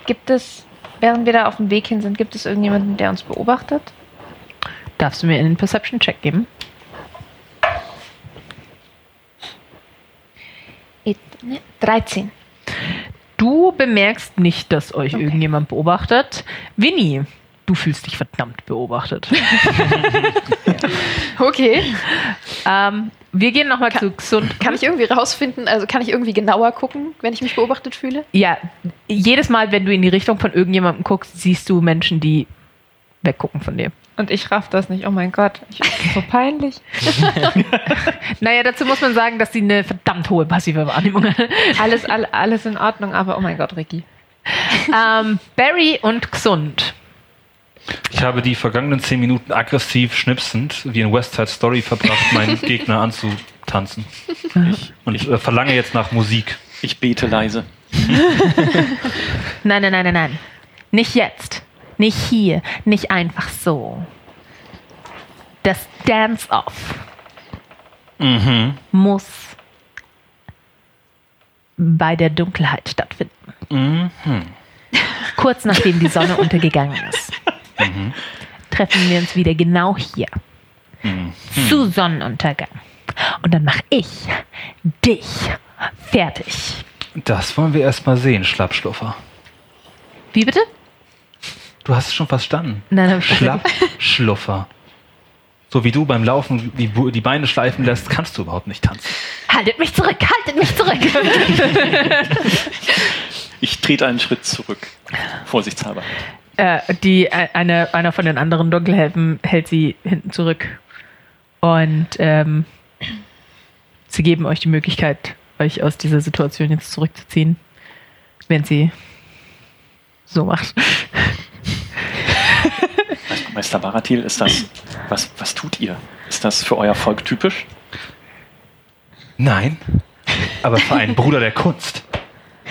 Gibt es, während wir da auf dem Weg hin sind, gibt es irgendjemanden, der uns beobachtet? Darfst du mir einen Perception-Check geben? Et- ne, 13. Du bemerkst nicht, dass euch irgendjemand beobachtet. Winnie, du fühlst dich verdammt beobachtet. [laughs] Okay. ähm, wir gehen nochmal zu gesund. Kann ich irgendwie rausfinden, also kann ich irgendwie genauer gucken, wenn ich mich beobachtet fühle? Ja, jedes Mal, wenn du in die Richtung von irgendjemandem guckst, siehst du Menschen, die weggucken von dir. Und ich raff das nicht. Oh mein Gott. Ich, so [laughs] peinlich. [laughs] Naja, dazu muss man sagen, dass sie eine verdammt hohe passive Wahrnehmung hat. Alles, all, alles in Ordnung, aber oh mein Gott, Ricky. ähm, Barry und Gesund. Ich habe die vergangenen zehn Minuten aggressiv schnipsend wie in West Side Story verbracht, meinen [laughs] Gegner anzutanzen. Und äh, verlange jetzt nach Musik. Ich bete leise. Nein, nein, nein, nein, nein. Nicht jetzt. Nicht hier. Nicht einfach so. Das Dance-Off Mhm. muss bei der Dunkelheit stattfinden. Mhm. Kurz nachdem die Sonne untergegangen ist. Treffen wir uns wieder genau hier. Zu Sonnenuntergang. Und dann mache ich dich fertig. Das wollen wir erst mal sehen, Schlappschluffer. Wie bitte? Du hast es schon verstanden. Nein, hab ich nicht. Schlappschluffer. So wie du beim Laufen die, die Beine schleifen lässt, kannst du überhaupt nicht tanzen. Haltet mich zurück, haltet mich zurück. [laughs] Ich trete einen Schritt zurück. Vorsichtshalber. Äh, die, äh, eine, einer von den anderen Dunkelhelfen hält sie hinten zurück. Und ähm, sie geben euch die Möglichkeit, euch aus dieser Situation jetzt zurückzuziehen, wenn sie so macht. Meister Baratil, ist das. Was, was tut ihr? Ist das für euer Volk typisch? Nein, aber für einen Bruder der Kunst.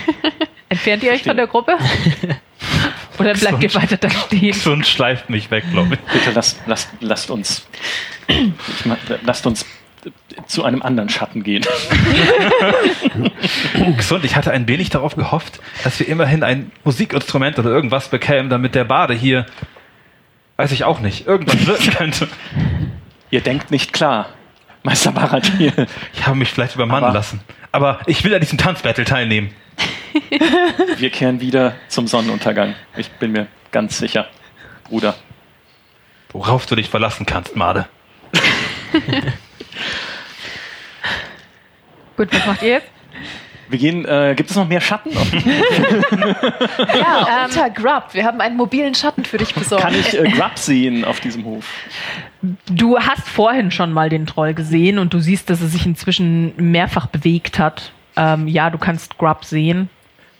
[laughs] Entfernt ihr euch von der Gruppe? [laughs] Oder bleibt ihr weiter da stehen? Und schleift mich weg, glaube ich. Bitte lasst, lasst, lasst uns. Ich mein, lasst uns zu einem anderen Schatten gehen. [laughs] Gesund, ich hatte ein wenig darauf gehofft, dass wir immerhin ein Musikinstrument oder irgendwas bekämen, damit der Bade hier, weiß ich auch nicht, irgendwas [laughs] wirken könnte. Ihr denkt nicht klar, Meister Baratil. Ich habe mich vielleicht übermannen Aber- lassen. Aber ich will an diesem Tanzbattle teilnehmen. [laughs] Wir kehren wieder zum Sonnenuntergang. Ich bin mir ganz sicher, Bruder. Worauf du dich verlassen kannst, Made. Gut, was macht ihr jetzt? Wir gehen, äh, gibt es noch mehr Schatten? [laughs] Ja, unter Grub. Wir haben einen mobilen Schatten für dich besorgt. Kann ich äh, Grub sehen auf diesem Hof? Du hast vorhin schon mal den Troll gesehen und du siehst, dass er sich inzwischen mehrfach bewegt hat. Ähm, ja, du kannst Grub sehen.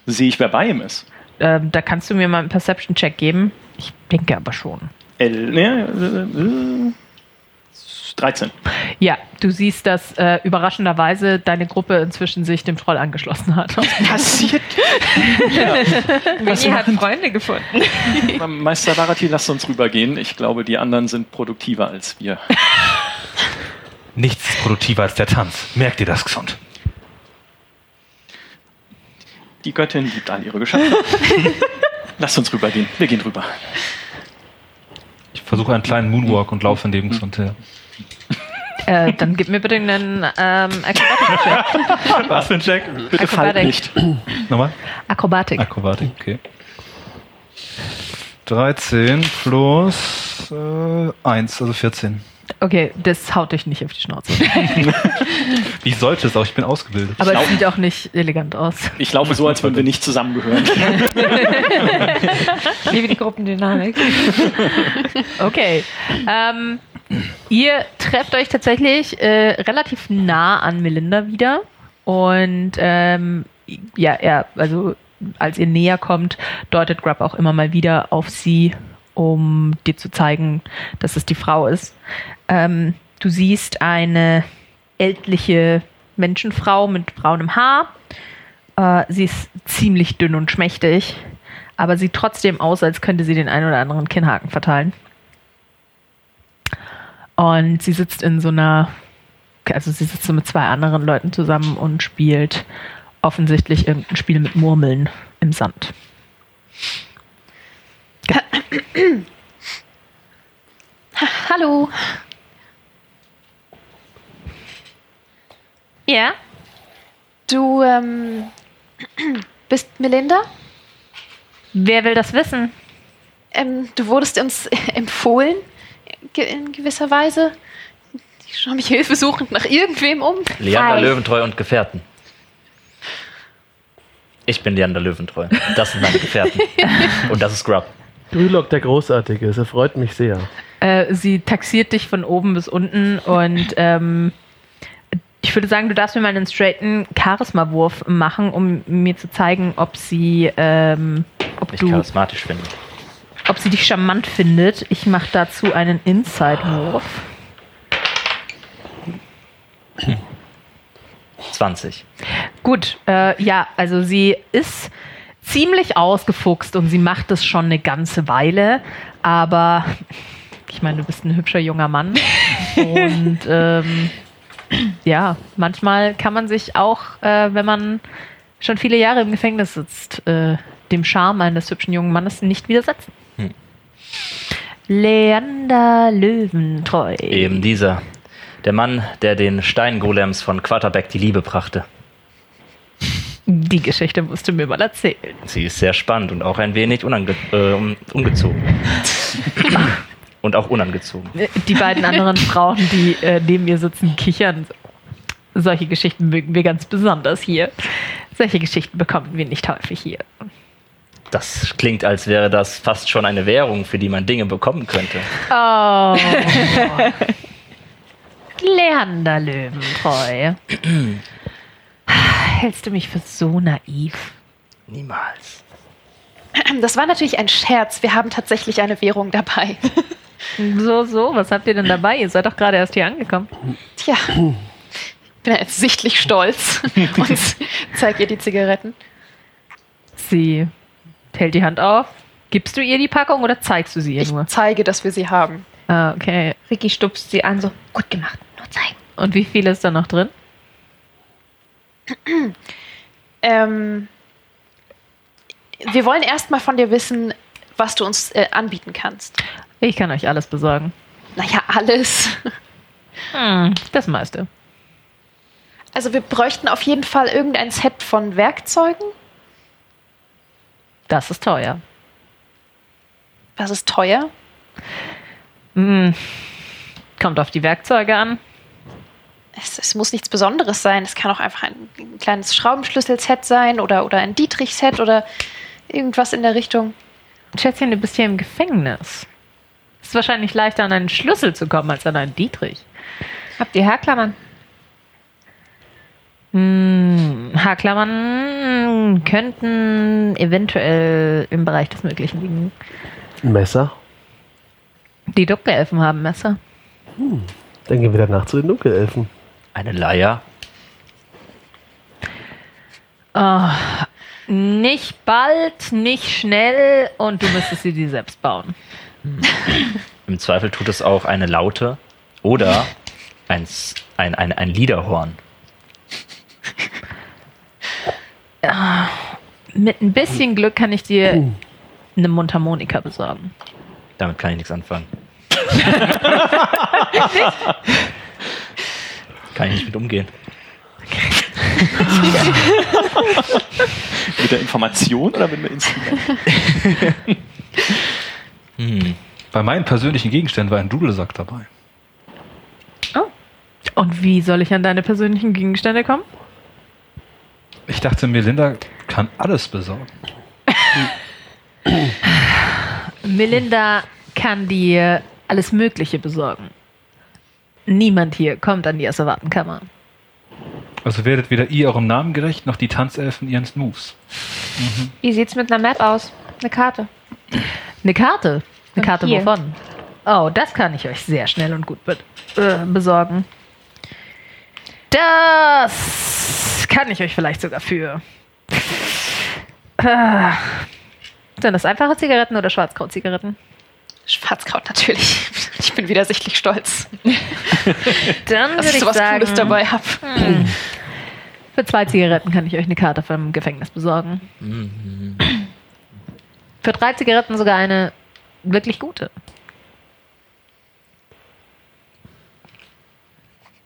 Sehe ich, wer bei ihm ist? Ähm, da kannst du mir mal einen Perception-Check geben. Ich denke aber schon. L, ne, äh, äh, 13. Ja, du siehst, dass äh, überraschenderweise deine Gruppe inzwischen sich dem Troll angeschlossen hat. [laughs] Passiert? Winnie hat Freunde gefunden. Meister Baratil, lasst uns rübergehen. Ich glaube, die anderen sind produktiver als wir. Nichts ist produktiver als der Tanz. Merkt ihr das, Gesund? Die Göttin liebt all ihre Geschöpfe. [laughs] lasst uns rübergehen. Wir gehen rüber. Ich versuche einen kleinen Moonwalk und laufe neben Gesund her. Äh, dann gib mir bitte einen ähm, Akrobatik-Check. [laughs] Was für ein Check? Bitte Akrobatik. nicht. [clears throat] Nochmal? Akrobatik. Akrobatik, okay. 13 plus äh, 1, also 14. Okay, das haut dich nicht auf die Schnauze. [laughs] Wie sollte es auch? Ich bin ausgebildet. Aber es sieht auch nicht elegant aus. Ich laufe so, als würden wir nicht zusammengehören. [laughs] Ich liebe die Gruppendynamik. Okay. Ähm, ihr trefft euch tatsächlich äh, relativ nah an Melinda wieder. Und ähm, ja, er, also als ihr näher kommt, deutet Grub auch immer mal wieder auf sie, um dir zu zeigen, dass es die Frau ist. Ähm, du siehst eine ältliche Menschenfrau mit braunem Haar. Äh, sie ist ziemlich dünn und schmächtig, aber sieht trotzdem aus, als könnte sie den einen oder anderen Kinnhaken verteilen. Und sie sitzt in so einer, also sie sitzt so mit zwei anderen Leuten zusammen und spielt offensichtlich irgendein Spiel mit Murmeln im Sand. [coughs] Hallo. Ja? Du ähm, [coughs] bist Melinda? Wer will das wissen? Ähm, du wurdest uns [laughs] empfohlen, in gewisser Weise. Ich schaue mich hilfesuchend nach irgendwem um. Leander Hi. Löwentreu und Gefährten. Ich bin Leander Löwentreu. Das sind meine Gefährten. [laughs] und das ist Grub. Grülock der Großartige, es erfreut mich sehr. Äh, sie taxiert dich von oben bis unten und [laughs] ähm, ich würde sagen, du darfst mir mal einen straighten Charisma-Wurf machen, um mir zu zeigen, ob sie, ähm, ob Ich du, charismatisch finde. Ob sie dich charmant findet. Ich mache dazu einen Inside-Wurf. 20. Gut, äh, ja, also sie ist ziemlich ausgefuchst und sie macht es schon eine ganze Weile, aber ich meine, du bist ein hübscher junger Mann und [laughs] ähm, ja, manchmal kann man sich auch, äh, wenn man schon viele Jahre im Gefängnis sitzt, äh, dem Charme eines hübschen jungen Mannes nicht widersetzen. Leander Löwentreu. Eben dieser. Der Mann, der den Steingolems von Quarterback die Liebe brachte. Die Geschichte musst du mir mal erzählen. Sie ist sehr spannend und auch ein wenig unange äh, ungezogen. [laughs] und auch unangezogen. Die beiden anderen Frauen, die äh, neben mir sitzen, kichern. Solche Geschichten mögen wir ganz besonders hier. Solche Geschichten bekommen wir nicht häufig hier. Das klingt, als wäre das fast schon eine Währung, für die man Dinge bekommen könnte. Oh. [laughs] Leander Löwentreu. Hältst du mich für so naiv? Niemals. Das war natürlich ein Scherz. Wir haben tatsächlich eine Währung dabei. So, so, was habt ihr denn dabei? Ihr seid doch gerade erst hier angekommen. Tja, ich bin jetzt sichtlich stolz [laughs] und zeige ihr die Zigaretten. Sie hält die Hand auf. Gibst du ihr die Packung oder zeigst du sie ihr Ich nur? zeige, dass wir sie haben. Ah, okay. Ricky stupst sie an, so, gut gemacht, nur zeigen. Und wie viel ist da noch drin? [clears throat] Ähm, wir wollen erstmal von dir wissen, was du uns äh, anbieten kannst. Ich kann euch alles besorgen. Naja, alles. Hm, das meiste. Also wir bräuchten auf jeden Fall irgendein Set von Werkzeugen. Das ist teuer. Das ist teuer. Hm. Kommt auf die Werkzeuge an. Es, es muss nichts Besonderes sein. Es kann auch einfach ein, ein kleines Schraubenschlüssel-Set sein oder, oder ein Dietrich-Set oder irgendwas in der Richtung. Schätzchen, du bist hier im Gefängnis. Es ist wahrscheinlich leichter, an einen Schlüssel zu kommen, als an einen Dietrich. Habt ihr Haarklammern? Hm, Haarklammern könnten eventuell im Bereich des Möglichen liegen. Ein Messer. Die Dunkelelfen haben Messer. Dann gehen wir danach zu den Dunkelelfen. Eine Leier. Oh, nicht bald, nicht schnell und du müsstest sie dir selbst bauen. Im Zweifel tut es auch eine Laute oder ein, ein, ein, ein Liederhorn. Mit ein bisschen Glück kann ich dir eine Mundharmonika besorgen. Damit kann ich nichts anfangen. [laughs] kann ich nicht mit umgehen. [laughs] Mit der Information oder mit dem Instrument? [laughs] Hm. Bei meinen persönlichen Gegenständen war ein Dudelsack dabei. Und wie soll ich an deine persönlichen Gegenstände kommen? Ich dachte, Melinda kann alles besorgen. Melinda kann dir alles Mögliche besorgen. Niemand hier kommt an die Asservatenkammer. Also werdet weder ihr eurem Namen gerecht, noch die Tanzelfen ihren Moves. Wie sieht's mit einer Map aus? Eine Karte. Eine Karte? Eine Und Karte hier. wovon? Oh, das kann ich euch sehr schnell und gut be äh, besorgen. Das kann ich euch vielleicht sogar für. Äh, sind das einfache Zigaretten oder Schwarzkraut-Zigaretten? Schwarzkraut natürlich. Ich bin wieder sichtlich stolz, [laughs] Dann dass würde ich ich sowas sagen, Cooles dabei habe. für zwei Zigaretten kann ich euch eine Karte vom Gefängnis besorgen. Für drei Zigaretten sogar eine wirklich gute.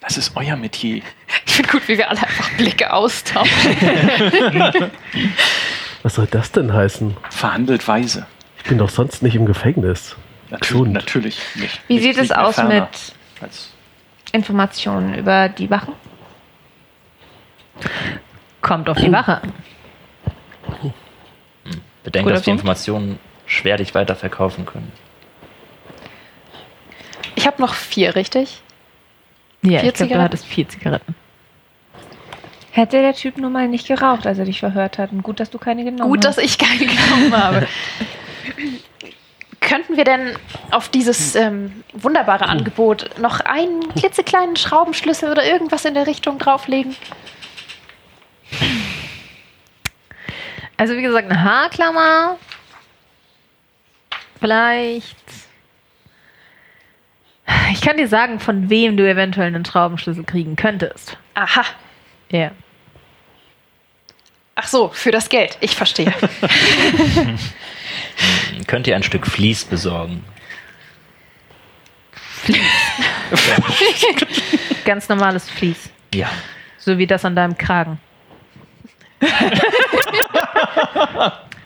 Das ist euer Metier. Ich finde gut, wie wir alle einfach Blicke austauschen. [laughs] Was soll das denn heißen? Verhandelt weise. Ich bin doch sonst nicht im Gefängnis. Natürlich, natürlich nicht. Wie nicht, sieht es nicht mehr aus mit Informationen über die Wachen? Kommt auf die Wache an. Bedenkt, Guter dass die. Informationen schwer dich weiterverkaufen können. Ich habe noch vier, richtig? Ja, Vier ich glaube, du hattest vier Zigaretten. Hätte der Typ nun mal nicht geraucht, als er dich verhört hat. Und gut, dass du keine genommen Gut, dass hast. ich keine genommen habe. Könnten wir denn auf dieses ähm, wunderbare Angebot noch einen klitzekleinen Schraubenschlüssel oder irgendwas in der Richtung drauflegen? Also wie gesagt, eine Haarklammer. Vielleicht. Ich kann dir sagen, von wem du eventuell einen Schraubenschlüssel kriegen könntest. Aha. Ja. Ach so, für das Geld. Ich verstehe. [laughs] Könnt ihr ein Stück Vlies besorgen? Ganz normales Vlies. Ja. So wie das an deinem Kragen. [laughs]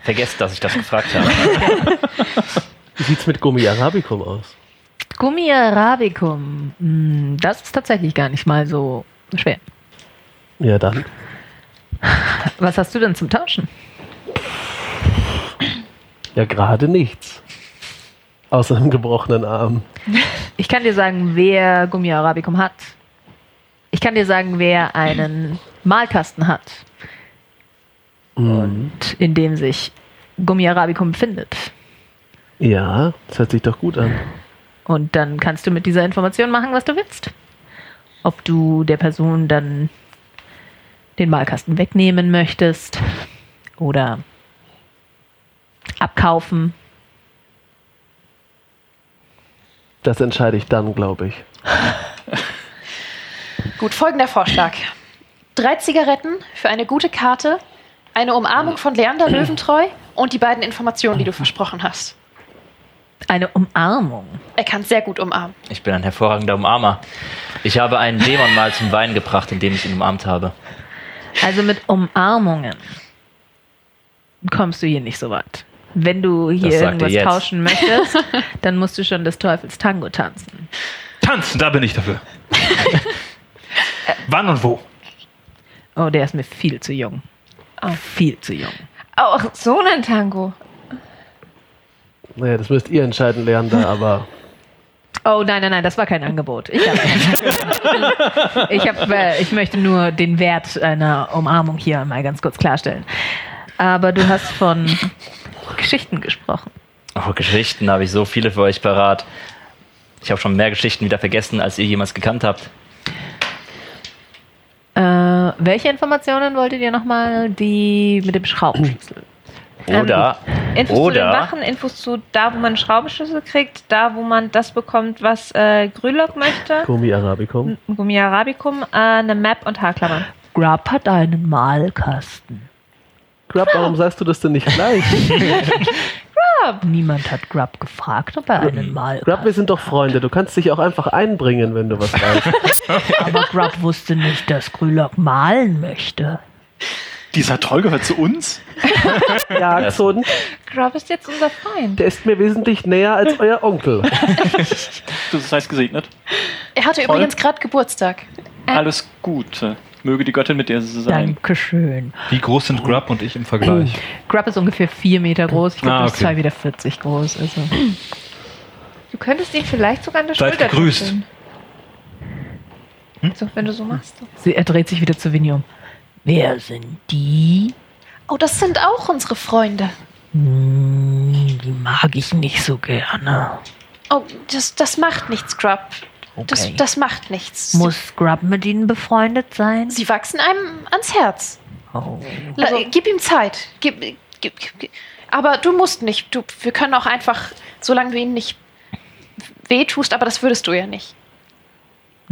Vergesst, dass ich das gefragt habe. Wie sieht's mit Gummi Arabicum aus? Gummi Arabicum. Hm, Das ist tatsächlich gar nicht mal so schwer. Ja, dann. Was hast du denn zum Tauschen? Ja, gerade nichts. Außer einem gebrochenen Arm. [laughs] Ich kann dir sagen, wer Gummi Arabicum hat. Ich kann dir sagen, wer einen Malkasten hat, Mhm. in dem sich Gummi Arabicum befindet. Ja, das hört sich doch gut an. Und dann kannst du mit dieser Information machen, was du willst. Ob du der Person dann den Malkasten wegnehmen möchtest oder abkaufen? Das entscheide ich dann, glaube ich. [laughs] Gut, folgender Vorschlag. Drei Zigaretten für eine gute Karte, eine Umarmung von Leander Löwentreu und die beiden Informationen, die du versprochen hast. Eine Umarmung. Er kann sehr gut umarmen. Ich bin ein hervorragender Umarmer. Ich habe einen Dämon mal zum Weinen gebracht, indem ich ihn umarmt habe. Also mit Umarmungen kommst du hier nicht so weit. Wenn du hier er irgendwas tauschen möchtest, [laughs] dann musst du schon des Teufels Tango tanzen. Tanzen, da bin ich dafür. [laughs] Wann und wo? Oh, der ist mir viel zu jung. Viel zu jung. Auch so ein Tango. Naja, das müsst ihr entscheiden, Leander, aber Oh nein, nein, nein, das war kein Angebot. Ich, hab, [laughs] ich, hab, äh, ich möchte nur den Wert einer Umarmung hier mal ganz kurz klarstellen. Aber du hast von Geschichten gesprochen. Oh, Geschichten habe ich so viele für euch parat. Ich habe schon mehr Geschichten wieder vergessen, als ihr jemals gekannt habt. Äh, welche Informationen wolltet ihr nochmal? Die mit dem Schraubenschlüssel. Oder, Infos zu den oder, Wachen, Infos zu da, wo man einen Schraubenschlüssel kriegt, da, wo man das bekommt, was äh, Grülock möchte, Gummi Arabicum. Gummi Arabicum, äh, eine Map und Haarklammern. Grub hat einen Malkasten. Grub, warum sagst du das denn nicht gleich? [laughs] Niemand hat Grub gefragt, ob er einen Grub, Malkasten wir sind doch Freunde. Du kannst dich auch einfach einbringen, wenn du was weißt. [laughs] Aber Grub wusste nicht, dass Grülock malen möchte. Dieser Troll gehört zu uns? [laughs] ja, Axon, Grub ist jetzt unser Feind. der ist mir wesentlich näher als euer Onkel. Du seist gesegnet. Er hatte Toll. übrigens gerade Geburtstag. Alles Gute. Möge die Göttin mit dir sein. Dankeschön. Wie groß sind Grub und ich im Vergleich? [clears throat] Grub ist ungefähr 4 Meter groß. Ich glaube, Ah, du bist okay. 2,40 Meter groß. Also. Du könntest ihn vielleicht sogar an der Seid Schulter gegrüßt. tätscheln. So, wenn du so machst. Sie, er dreht sich wieder zu Vinny um. Wer sind die? Oh, das sind auch unsere Freunde. Hm, die mag ich nicht so gerne. Oh, das, das macht nichts, Grub. Das, Okay. das macht nichts. Muss Grub mit ihnen befreundet sein? Sie wachsen einem ans Herz. Oh. La, gib ihm Zeit. Gib, gib, gib, gib. Aber du musst nicht. Du, wir können auch einfach, solange du ihnen nicht wehtust, aber das würdest du ja nicht.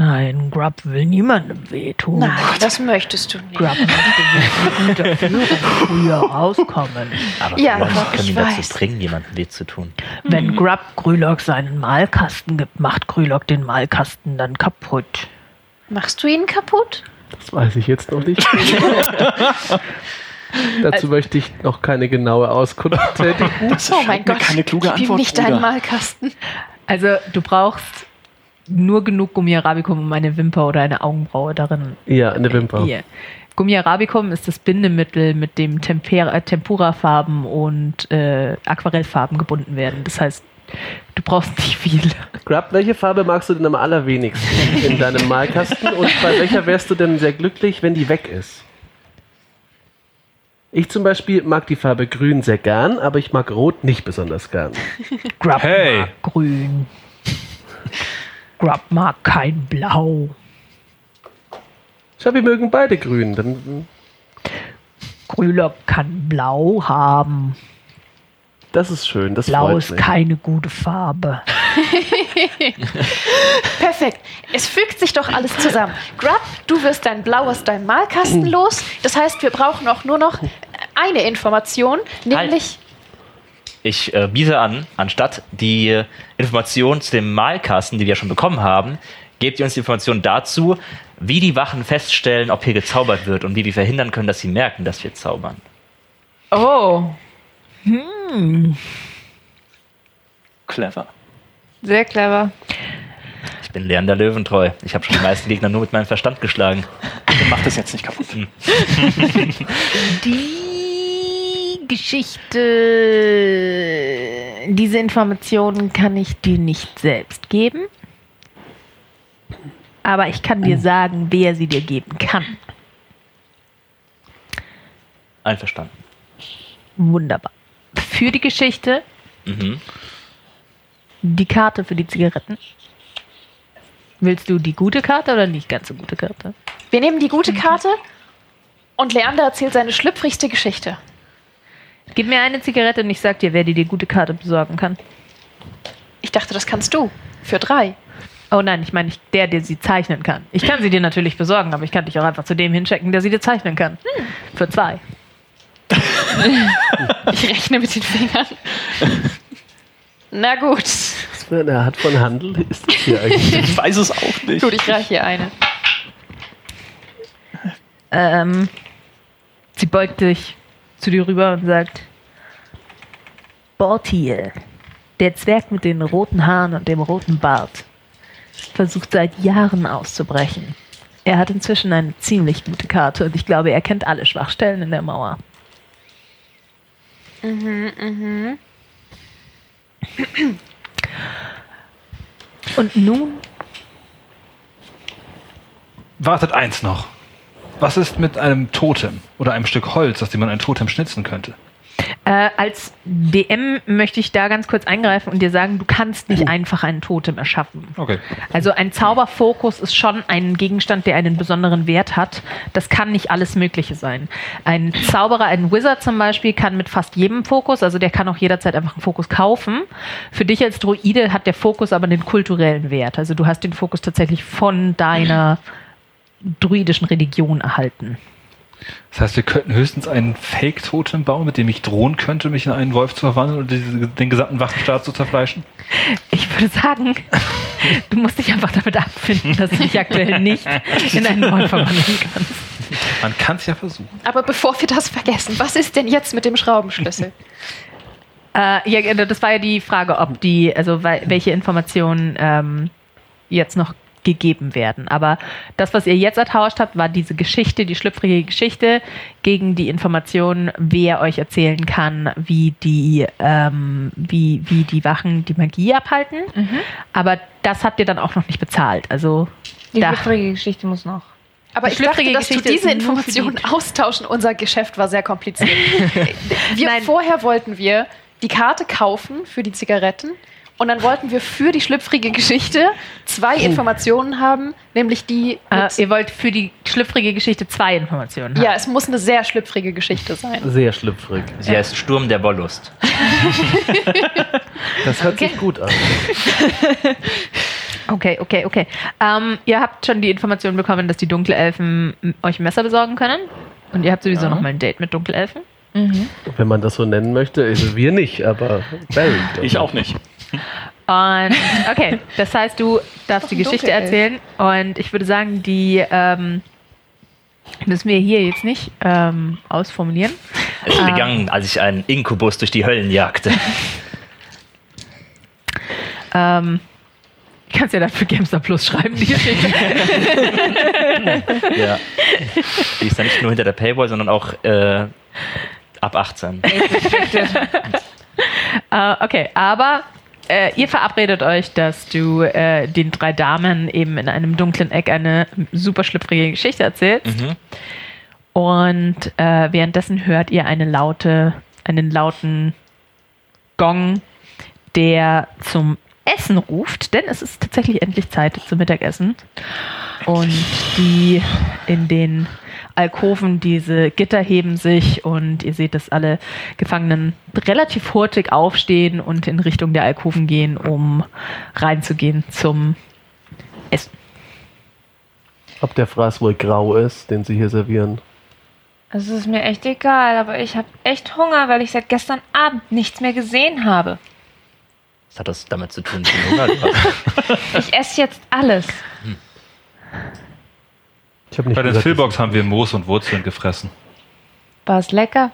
Nein, Grub will niemandem wehtun. Nein, das möchtest du nicht. Grub möchte mit guter Führung früher rauskommen. aber Ja, Gott, können ich ihn dazu bringen, jemandem weh zu tun. Wenn Grub Grülock seinen Malkasten gibt, macht Grülock den Malkasten dann kaputt. Machst du ihn kaputt? Das weiß ich jetzt noch nicht. [laughs] Dazu möchte ich noch keine genaue Auskunft tätigen. Oh scheint mein mir Gott. keine kluge Gib ihm Antwort, nicht Bruder. deinen Malkasten. Also, du brauchst nur genug Gummi Arabicum, um eine Wimper oder eine Augenbraue darin. Ja, eine Wimper. Hier. Gummi Arabicum ist das Bindemittel, mit dem Temper äh, Tempura-Farben und äh, Aquarellfarben gebunden werden. Das heißt, du brauchst nicht viel. [laughs] Grub, welche Farbe magst du denn am allerwenigsten in deinem Malkasten? Und bei welcher wärst du denn sehr glücklich, wenn die weg ist? Ich zum Beispiel mag die Farbe Grün sehr gern, aber ich mag Rot nicht besonders gern. Grub Hey. mag grün. Grub mag kein Blau. Schau, wir mögen beide Grün. Dann, Grülock kann Blau haben. das ist schön. Das Blau ist keine gute Farbe. [laughs] Perfekt. Es fügt sich doch alles zusammen. Grub, du wirst dein Blau aus deinem Malkasten [laughs] los. Das heißt, wir brauchen auch nur noch eine Information, nämlich. Ich äh, biete an, anstatt die äh, Information zu dem Malkasten, die wir schon bekommen haben, gebt ihr uns die Information dazu, wie die Wachen feststellen, ob hier gezaubert wird und wie wir verhindern können, dass sie merken, dass wir zaubern. Oh, Clever. sehr clever. Ich bin Leander Löwentreu. Ich habe schon die meisten Gegner nur mit meinem Verstand geschlagen. Mach das jetzt nicht kaputt. [laughs] [laughs] Die Geschichte, diese Informationen kann ich dir nicht selbst geben. Aber ich kann dir sagen, wer sie dir geben kann. Einverstanden. Wunderbar. Für die Geschichte Mhm. die Karte für die Zigaretten. Willst du die gute Karte oder nicht ganz so gute Karte? Wir nehmen die gute Karte und Leander erzählt seine schlüpfrigste Geschichte. Gib mir eine Zigarette und ich sag dir, wer dir die gute Karte besorgen kann. Ich dachte, das kannst du. Für drei. Oh nein, ich meine nicht der, der sie zeichnen kann. Ich kann sie dir natürlich besorgen, aber ich kann dich auch einfach zu dem hinschicken, der sie dir zeichnen kann. Für zwei. [laughs] Ich rechne mit den Fingern. Na gut. Was für eine Art von Handel ist das hier eigentlich? [laughs] Ich weiß es auch nicht. Gut, ich reiche hier eine. Ähm, sie beugt sich zu dir rüber und sagt: Bortiel, der Zwerg mit den roten Haaren und dem roten Bart, versucht seit Jahren auszubrechen. Er hat inzwischen eine ziemlich gute Karte und ich glaube, er kennt alle Schwachstellen in der Mauer. Und nun Wartet eins noch. Was ist mit einem Totem oder einem Stück Holz, aus dem man ein Totem schnitzen könnte? Äh, als DM möchte ich da ganz kurz eingreifen und dir sagen, du kannst nicht einfach einen Totem erschaffen. Okay. Also ein Zauberfokus ist schon ein Gegenstand, der einen besonderen Wert hat. Das kann nicht alles Mögliche sein. Ein Zauberer, ein Wizard zum Beispiel, kann mit fast jedem Fokus, also der kann auch jederzeit einfach einen Fokus kaufen. Für dich als Druide hat der Fokus aber einen kulturellen Wert. Also du hast den Fokus tatsächlich von deiner druidischen Religion erhalten. Das heißt, wir könnten höchstens einen Fake-Totem bauen, mit dem ich drohen könnte, mich in einen Wolf zu verwandeln und diese, den gesamten Wachenstaat zu zerfleischen. Ich würde sagen, du musst dich einfach damit abfinden, dass du dich aktuell nicht in einen Wolf verwandeln kannst. Man kann es ja versuchen. Aber bevor wir das vergessen, was ist denn jetzt mit dem Schraubenschlüssel? [laughs] Äh, ja, genau, das war ja die Frage, ob die, also wel- welche Informationen ähm, jetzt noch gegeben werden. Aber das, was ihr jetzt ertauscht habt, war diese Geschichte, die schlüpfrige Geschichte, gegen die Information, wer euch erzählen kann, wie die, ähm, wie, wie die Wachen die Magie abhalten. Aber das habt ihr dann auch noch nicht bezahlt. Also Die da, schlüpfrige Geschichte muss noch. Aber Die ich dachte, dass du Geschichte diese ist nur für die- Informationen austauschen. Unser Geschäft war sehr kompliziert. [laughs] wir Nein. vorher wollten wir die Karte kaufen für die Zigaretten und dann wollten wir für die schlüpfrige Geschichte zwei Informationen haben, nämlich die. äh, ihr wollt für die schlüpfrige Geschichte zwei Informationen haben. ja, es muss eine sehr schlüpfrige Geschichte sein. Sehr schlüpfrig. Sie heißt Sturm der Wollust. [laughs] Das hört sich gut an. [laughs] Okay, okay, okay. Ähm, ihr habt schon die Information bekommen, dass die Dunkelelfen euch ein Messer besorgen können. Und ihr habt sowieso noch mal ein Date mit Dunkelelfen. Wenn man das so nennen möchte. Also wir nicht, aber Barry. Ich auch nicht. Und okay, das heißt, du darfst die Geschichte erzählen. Und ich würde sagen, die ähm, müssen wir hier jetzt nicht ähm, ausformulieren. Es Ah. begann, als ich einen Inkubus durch die Höllen jagte. Ähm, ich kann es ja dann für Gamester Plus schreiben, die Geschichte. [laughs] ja. Die ist dann nicht nur hinter der Paywall, sondern auch äh, ab 18. Äh, okay, aber äh, ihr verabredet euch, dass du äh, den drei Damen eben in einem dunklen Eck eine super schlüpfrige Geschichte erzählst. Mhm. Und äh, währenddessen hört ihr eine laute, einen lauten Gong, der zum Essen ruft, denn es ist tatsächlich endlich Zeit zum Mittagessen. Und die in den Alkoven, diese Gitter heben sich und ihr seht, dass alle Gefangenen relativ hurtig aufstehen und in Richtung der Alkoven gehen, um reinzugehen zum Essen. Ob der Fraß wohl grau ist, den sie hier servieren. Es ist mir echt egal, aber ich habe echt Hunger, weil ich seit gestern Abend nichts mehr gesehen habe. Was hat das damit zu tun? dass du Hunger hast? Ich esse jetzt alles. Ich habe nicht Bei den gesagt, Philbox haben wir Moos und Wurzeln gefressen. War es lecker?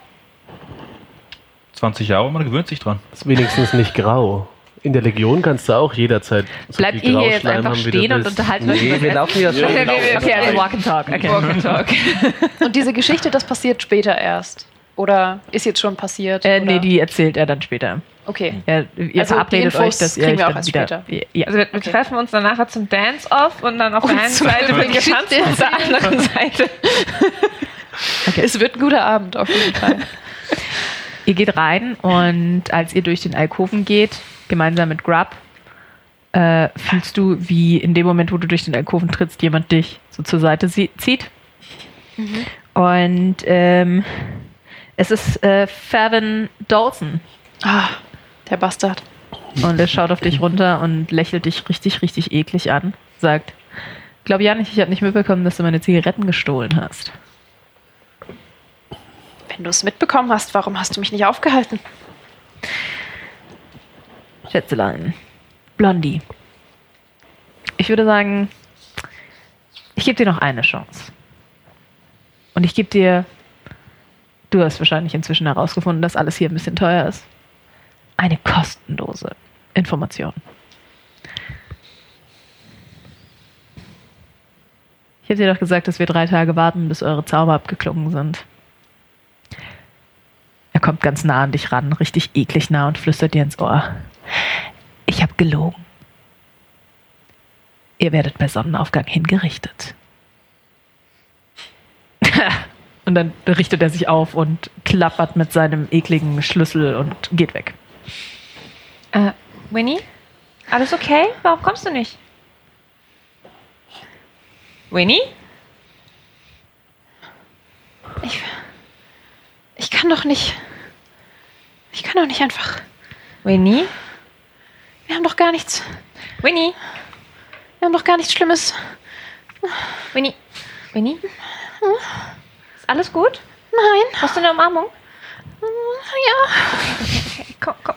20 Jahre, man gewöhnt sich dran. das ist wenigstens nicht grau. In der Legion kannst du auch jederzeit. so Bleibt ihr hier jetzt einfach haben, stehen und unterhalten euch Nee, wir laufen ja schon. Okay, okay, okay, also walk and talk. Okay. Walk and talk. [laughs] Und diese Geschichte, das passiert später erst. Oder ist jetzt schon passiert? Äh, oder? nee, die erzählt er dann später. Okay. Ja, ihr Also verabredet die Infos euch, dass ihr kriegen euch wir auch erst wieder. später. Ja. Also wir, wir treffen uns dann nachher zum Dance-Off und dann auf der einen Seite Geschichte Getanzt und auf der anderen Seite. [laughs] Es wird ein guter Abend auf jeden Fall. Ihr geht rein und als ihr durch den Alkoven geht, gemeinsam mit Grub, äh, fühlst du, wie in dem Moment, wo du durch den Alkoven trittst, jemand dich so zur Seite zieht. Und ähm, Es ist äh, Fervin Dawson. Ah, der Bastard. Und er schaut auf dich runter und lächelt dich richtig, richtig eklig an. Sagt, glaub ja nicht, ich habe nicht mitbekommen, dass du meine Zigaretten gestohlen hast. Wenn du es mitbekommen hast, warum hast du mich nicht aufgehalten? Schätzelein. Blondie. Ich würde sagen, ich gebe dir noch eine Chance. Und ich gebe dir, du hast wahrscheinlich inzwischen herausgefunden, dass alles hier ein bisschen teuer ist, eine kostenlose Information. Ich hätte dir doch gesagt, dass wir drei Tage warten, bis eure Zauber abgeklungen sind. Er kommt ganz nah an dich ran, richtig eklig nah und flüstert dir ins Ohr. Ich habe gelogen. Ihr werdet bei Sonnenaufgang hingerichtet. [laughs] und dann richtet er sich auf und klappert mit seinem ekligen Schlüssel und geht weg. Äh, Winnie? Alles okay? Warum kommst du nicht? Winnie? Ich, ich kann doch nicht. Ich kann doch nicht einfach. Winnie? Wir haben doch gar nichts. Winnie? Wir haben doch gar nichts Schlimmes. Winnie? Winnie? Ist alles gut? Nein. Hast du eine Umarmung? Ja. Okay, komm, komm.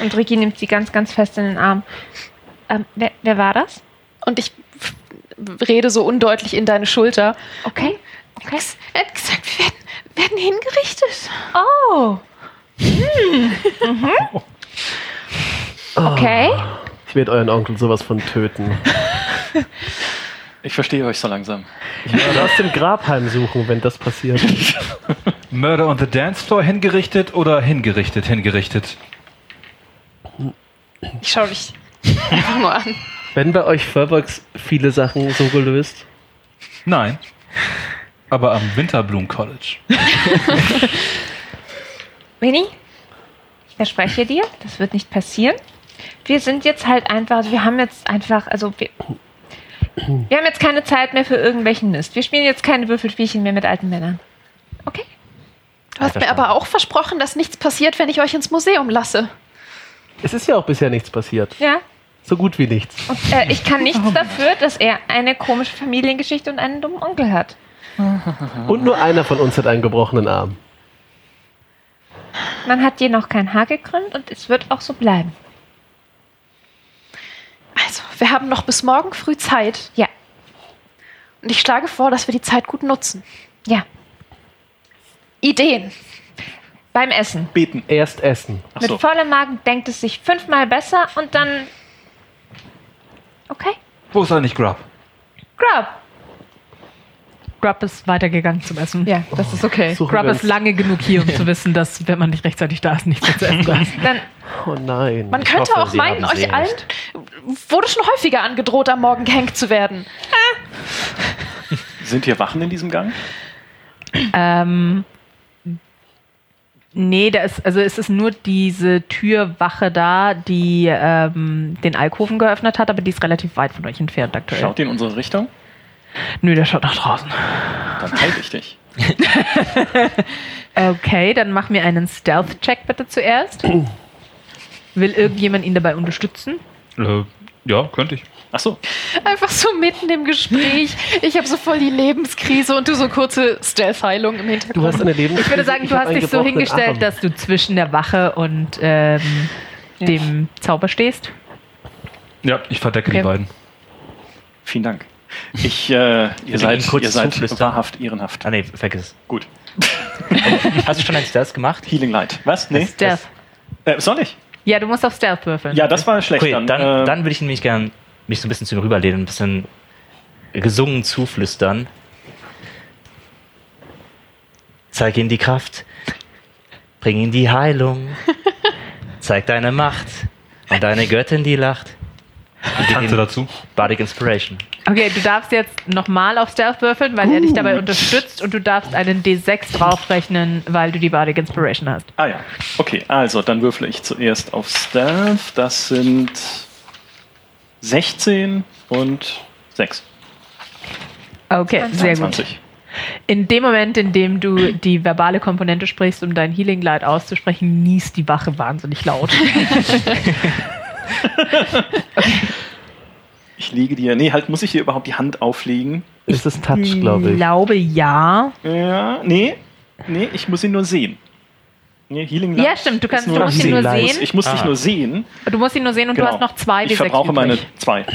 Und Ricky nimmt sie ganz, ganz fest in den Arm. Ähm, wer, wer war das? Und ich rede so undeutlich in deine Schulter. Okay. Okay. Er hat gesagt, wir werden, werden hingerichtet. Oh. Hm. Mhm. [laughs] Okay. Ich werde euren Onkel sowas von töten. Ich verstehe euch so langsam. Ich werde aus dem Grab heimsuchen, wenn das passiert. [laughs] Murder on the Dance Floor hingerichtet oder hingerichtet, hingerichtet? Ich schaue dich einfach nur an. Werden bei euch Furbolgs viele Sachen so gelöst? Nein. Aber am Winterbloom College. [laughs] Winnie, ich verspreche dir, das wird nicht passieren. Wir sind jetzt halt einfach, also wir haben jetzt einfach, also wir, wir haben jetzt keine Zeit mehr für irgendwelchen Mist. Wir spielen jetzt keine Würfelspielchen mehr mit alten Männern. Okay? Du hast mir aber auch versprochen, dass nichts passiert, wenn ich euch ins Museum lasse. Es ist ja auch bisher nichts passiert. Ja. So gut wie nichts. Und äh, ich kann nichts dafür, dass er eine komische Familiengeschichte und einen dummen Onkel hat. Und nur einer von uns hat einen gebrochenen Arm. Man hat dir noch kein Haar gekrümmt und es wird auch so bleiben. Also, wir haben noch bis morgen früh Zeit. Ja. Und ich schlage vor, dass wir die Zeit gut nutzen. Ja. Ideen. Beim Essen. Beten. Erst essen. Mit Achso. vollem Magen denkt es sich fünfmal besser und dann. Okay. Wo ist eigentlich Grub? Grub. Grub ist weitergegangen zum Essen. Ja, das ist okay. Suchen Grub wir ist uns- lange genug hier, um [laughs] zu wissen, dass, wenn man nicht rechtzeitig da ist, nichts mehr zu essen [laughs] da ist. Dann Oh nein. Man könnte hoffe, auch Sie meinen, haben euch Sehnsucht. allen wurde schon häufiger angedroht, am Morgen gehängt zu werden. [laughs] Sind hier Wachen in diesem Gang? Ähm, nee, da ist, also es ist nur diese Türwache da, die ähm, den Alkoven geöffnet hat, aber die ist relativ weit von euch entfernt aktuell. Schaut ihr in unsere Richtung? Nö, der schaut nach draußen. Dann halte ich dich. [laughs] Okay, dann mach mir einen Stealth-Check bitte zuerst. Will irgendjemand ihn dabei unterstützen? Äh, ja, könnte ich. Achso. Einfach so mitten im Gespräch. Ich habe so voll die Lebenskrise und du so kurze Stealth-Heilung im Hintergrund. Du hast eine Lebenskrise. Ich würde sagen, du hast dich so hingestellt, Arm. dass du zwischen der Wache und ähm, dem Zauber stehst. Ja, ich verdecke Okay. die beiden. Vielen Dank. Ich, äh, ihr seid, kurz ihr seid wahrhaft ehrenhaft. Ah, nee, vergiss Gut. [laughs] Hast du schon ein Stealth gemacht? Healing Light. Was? Nee? Stealth. Äh, soll ich? Ja, du musst auf Stealth würfeln. Ja, das war schlecht. Okay, dann, dann, äh, dann würde ich nämlich gern mich so ein bisschen zu ihm rüberlehnen, ein bisschen gesungen zuflüstern. Zeig ihm die Kraft, bring ihm die Heilung, [laughs] zeig deine Macht und deine Göttin, die lacht. Ich tanze dazu. Bardic Inspiration. Okay, du darfst jetzt nochmal auf Stealth würfeln, weil er dich dabei unterstützt und du darfst einen D6 draufrechnen, weil du die Bardic Inspiration hast. Ah ja. Okay, also dann würfle ich zuerst auf Stealth. Das sind 16 und 6. Okay, sehr gut. 20. In dem Moment, in dem du die verbale Komponente sprichst, um dein Healing Light auszusprechen, niest die Wache wahnsinnig laut. [laughs] Ich lege dir. Nee, halt, muss ich dir überhaupt die Hand auflegen? Ist es Touch, glaube ich. glaube ja. Ja, nee. Nee, ich muss ihn nur sehen. Nee, Healing Light Ja, stimmt, du, kannst, du musst ihn nur Light. sehen. Ich muss dich Ah. nur sehen. Du musst ihn nur sehen und Genau. du hast noch zwei Ich D6 verbrauche meine übrig. zwei.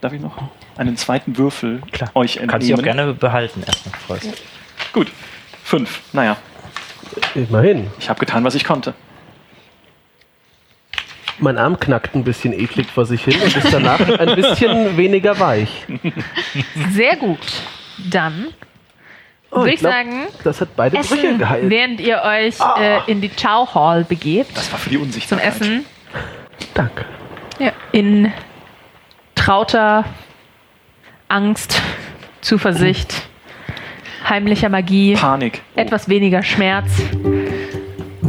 Darf ich noch einen zweiten Würfel Klar. euch entnehmen? Kannst du auch gerne behalten, erstmal, Freust. Gut. Fünf. Naja, Immerhin. ich habe getan, was ich konnte. Mein Arm knackt ein bisschen eklig vor sich hin und ist danach ein bisschen [laughs] weniger weich. Sehr gut. Dann Oh, würde ich glaub, sagen, Das hat beide Brüche Essen, geheilt. während ihr euch äh, in die Chow Hall begebt Das war für die zum Unsichtbarkeit. Essen. Danke. in trauter Angst, Zuversicht, heimlicher Magie, Panik. Oh. etwas weniger Schmerz,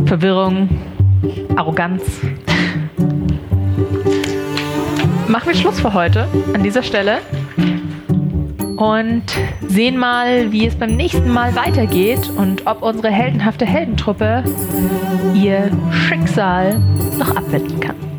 Verwirrung, Arroganz. Machen wir Schluss für heute an dieser Stelle und sehen mal, wie es beim nächsten Mal weitergeht und ob unsere heldenhafte Heldentruppe ihr Schicksal noch abwenden kann.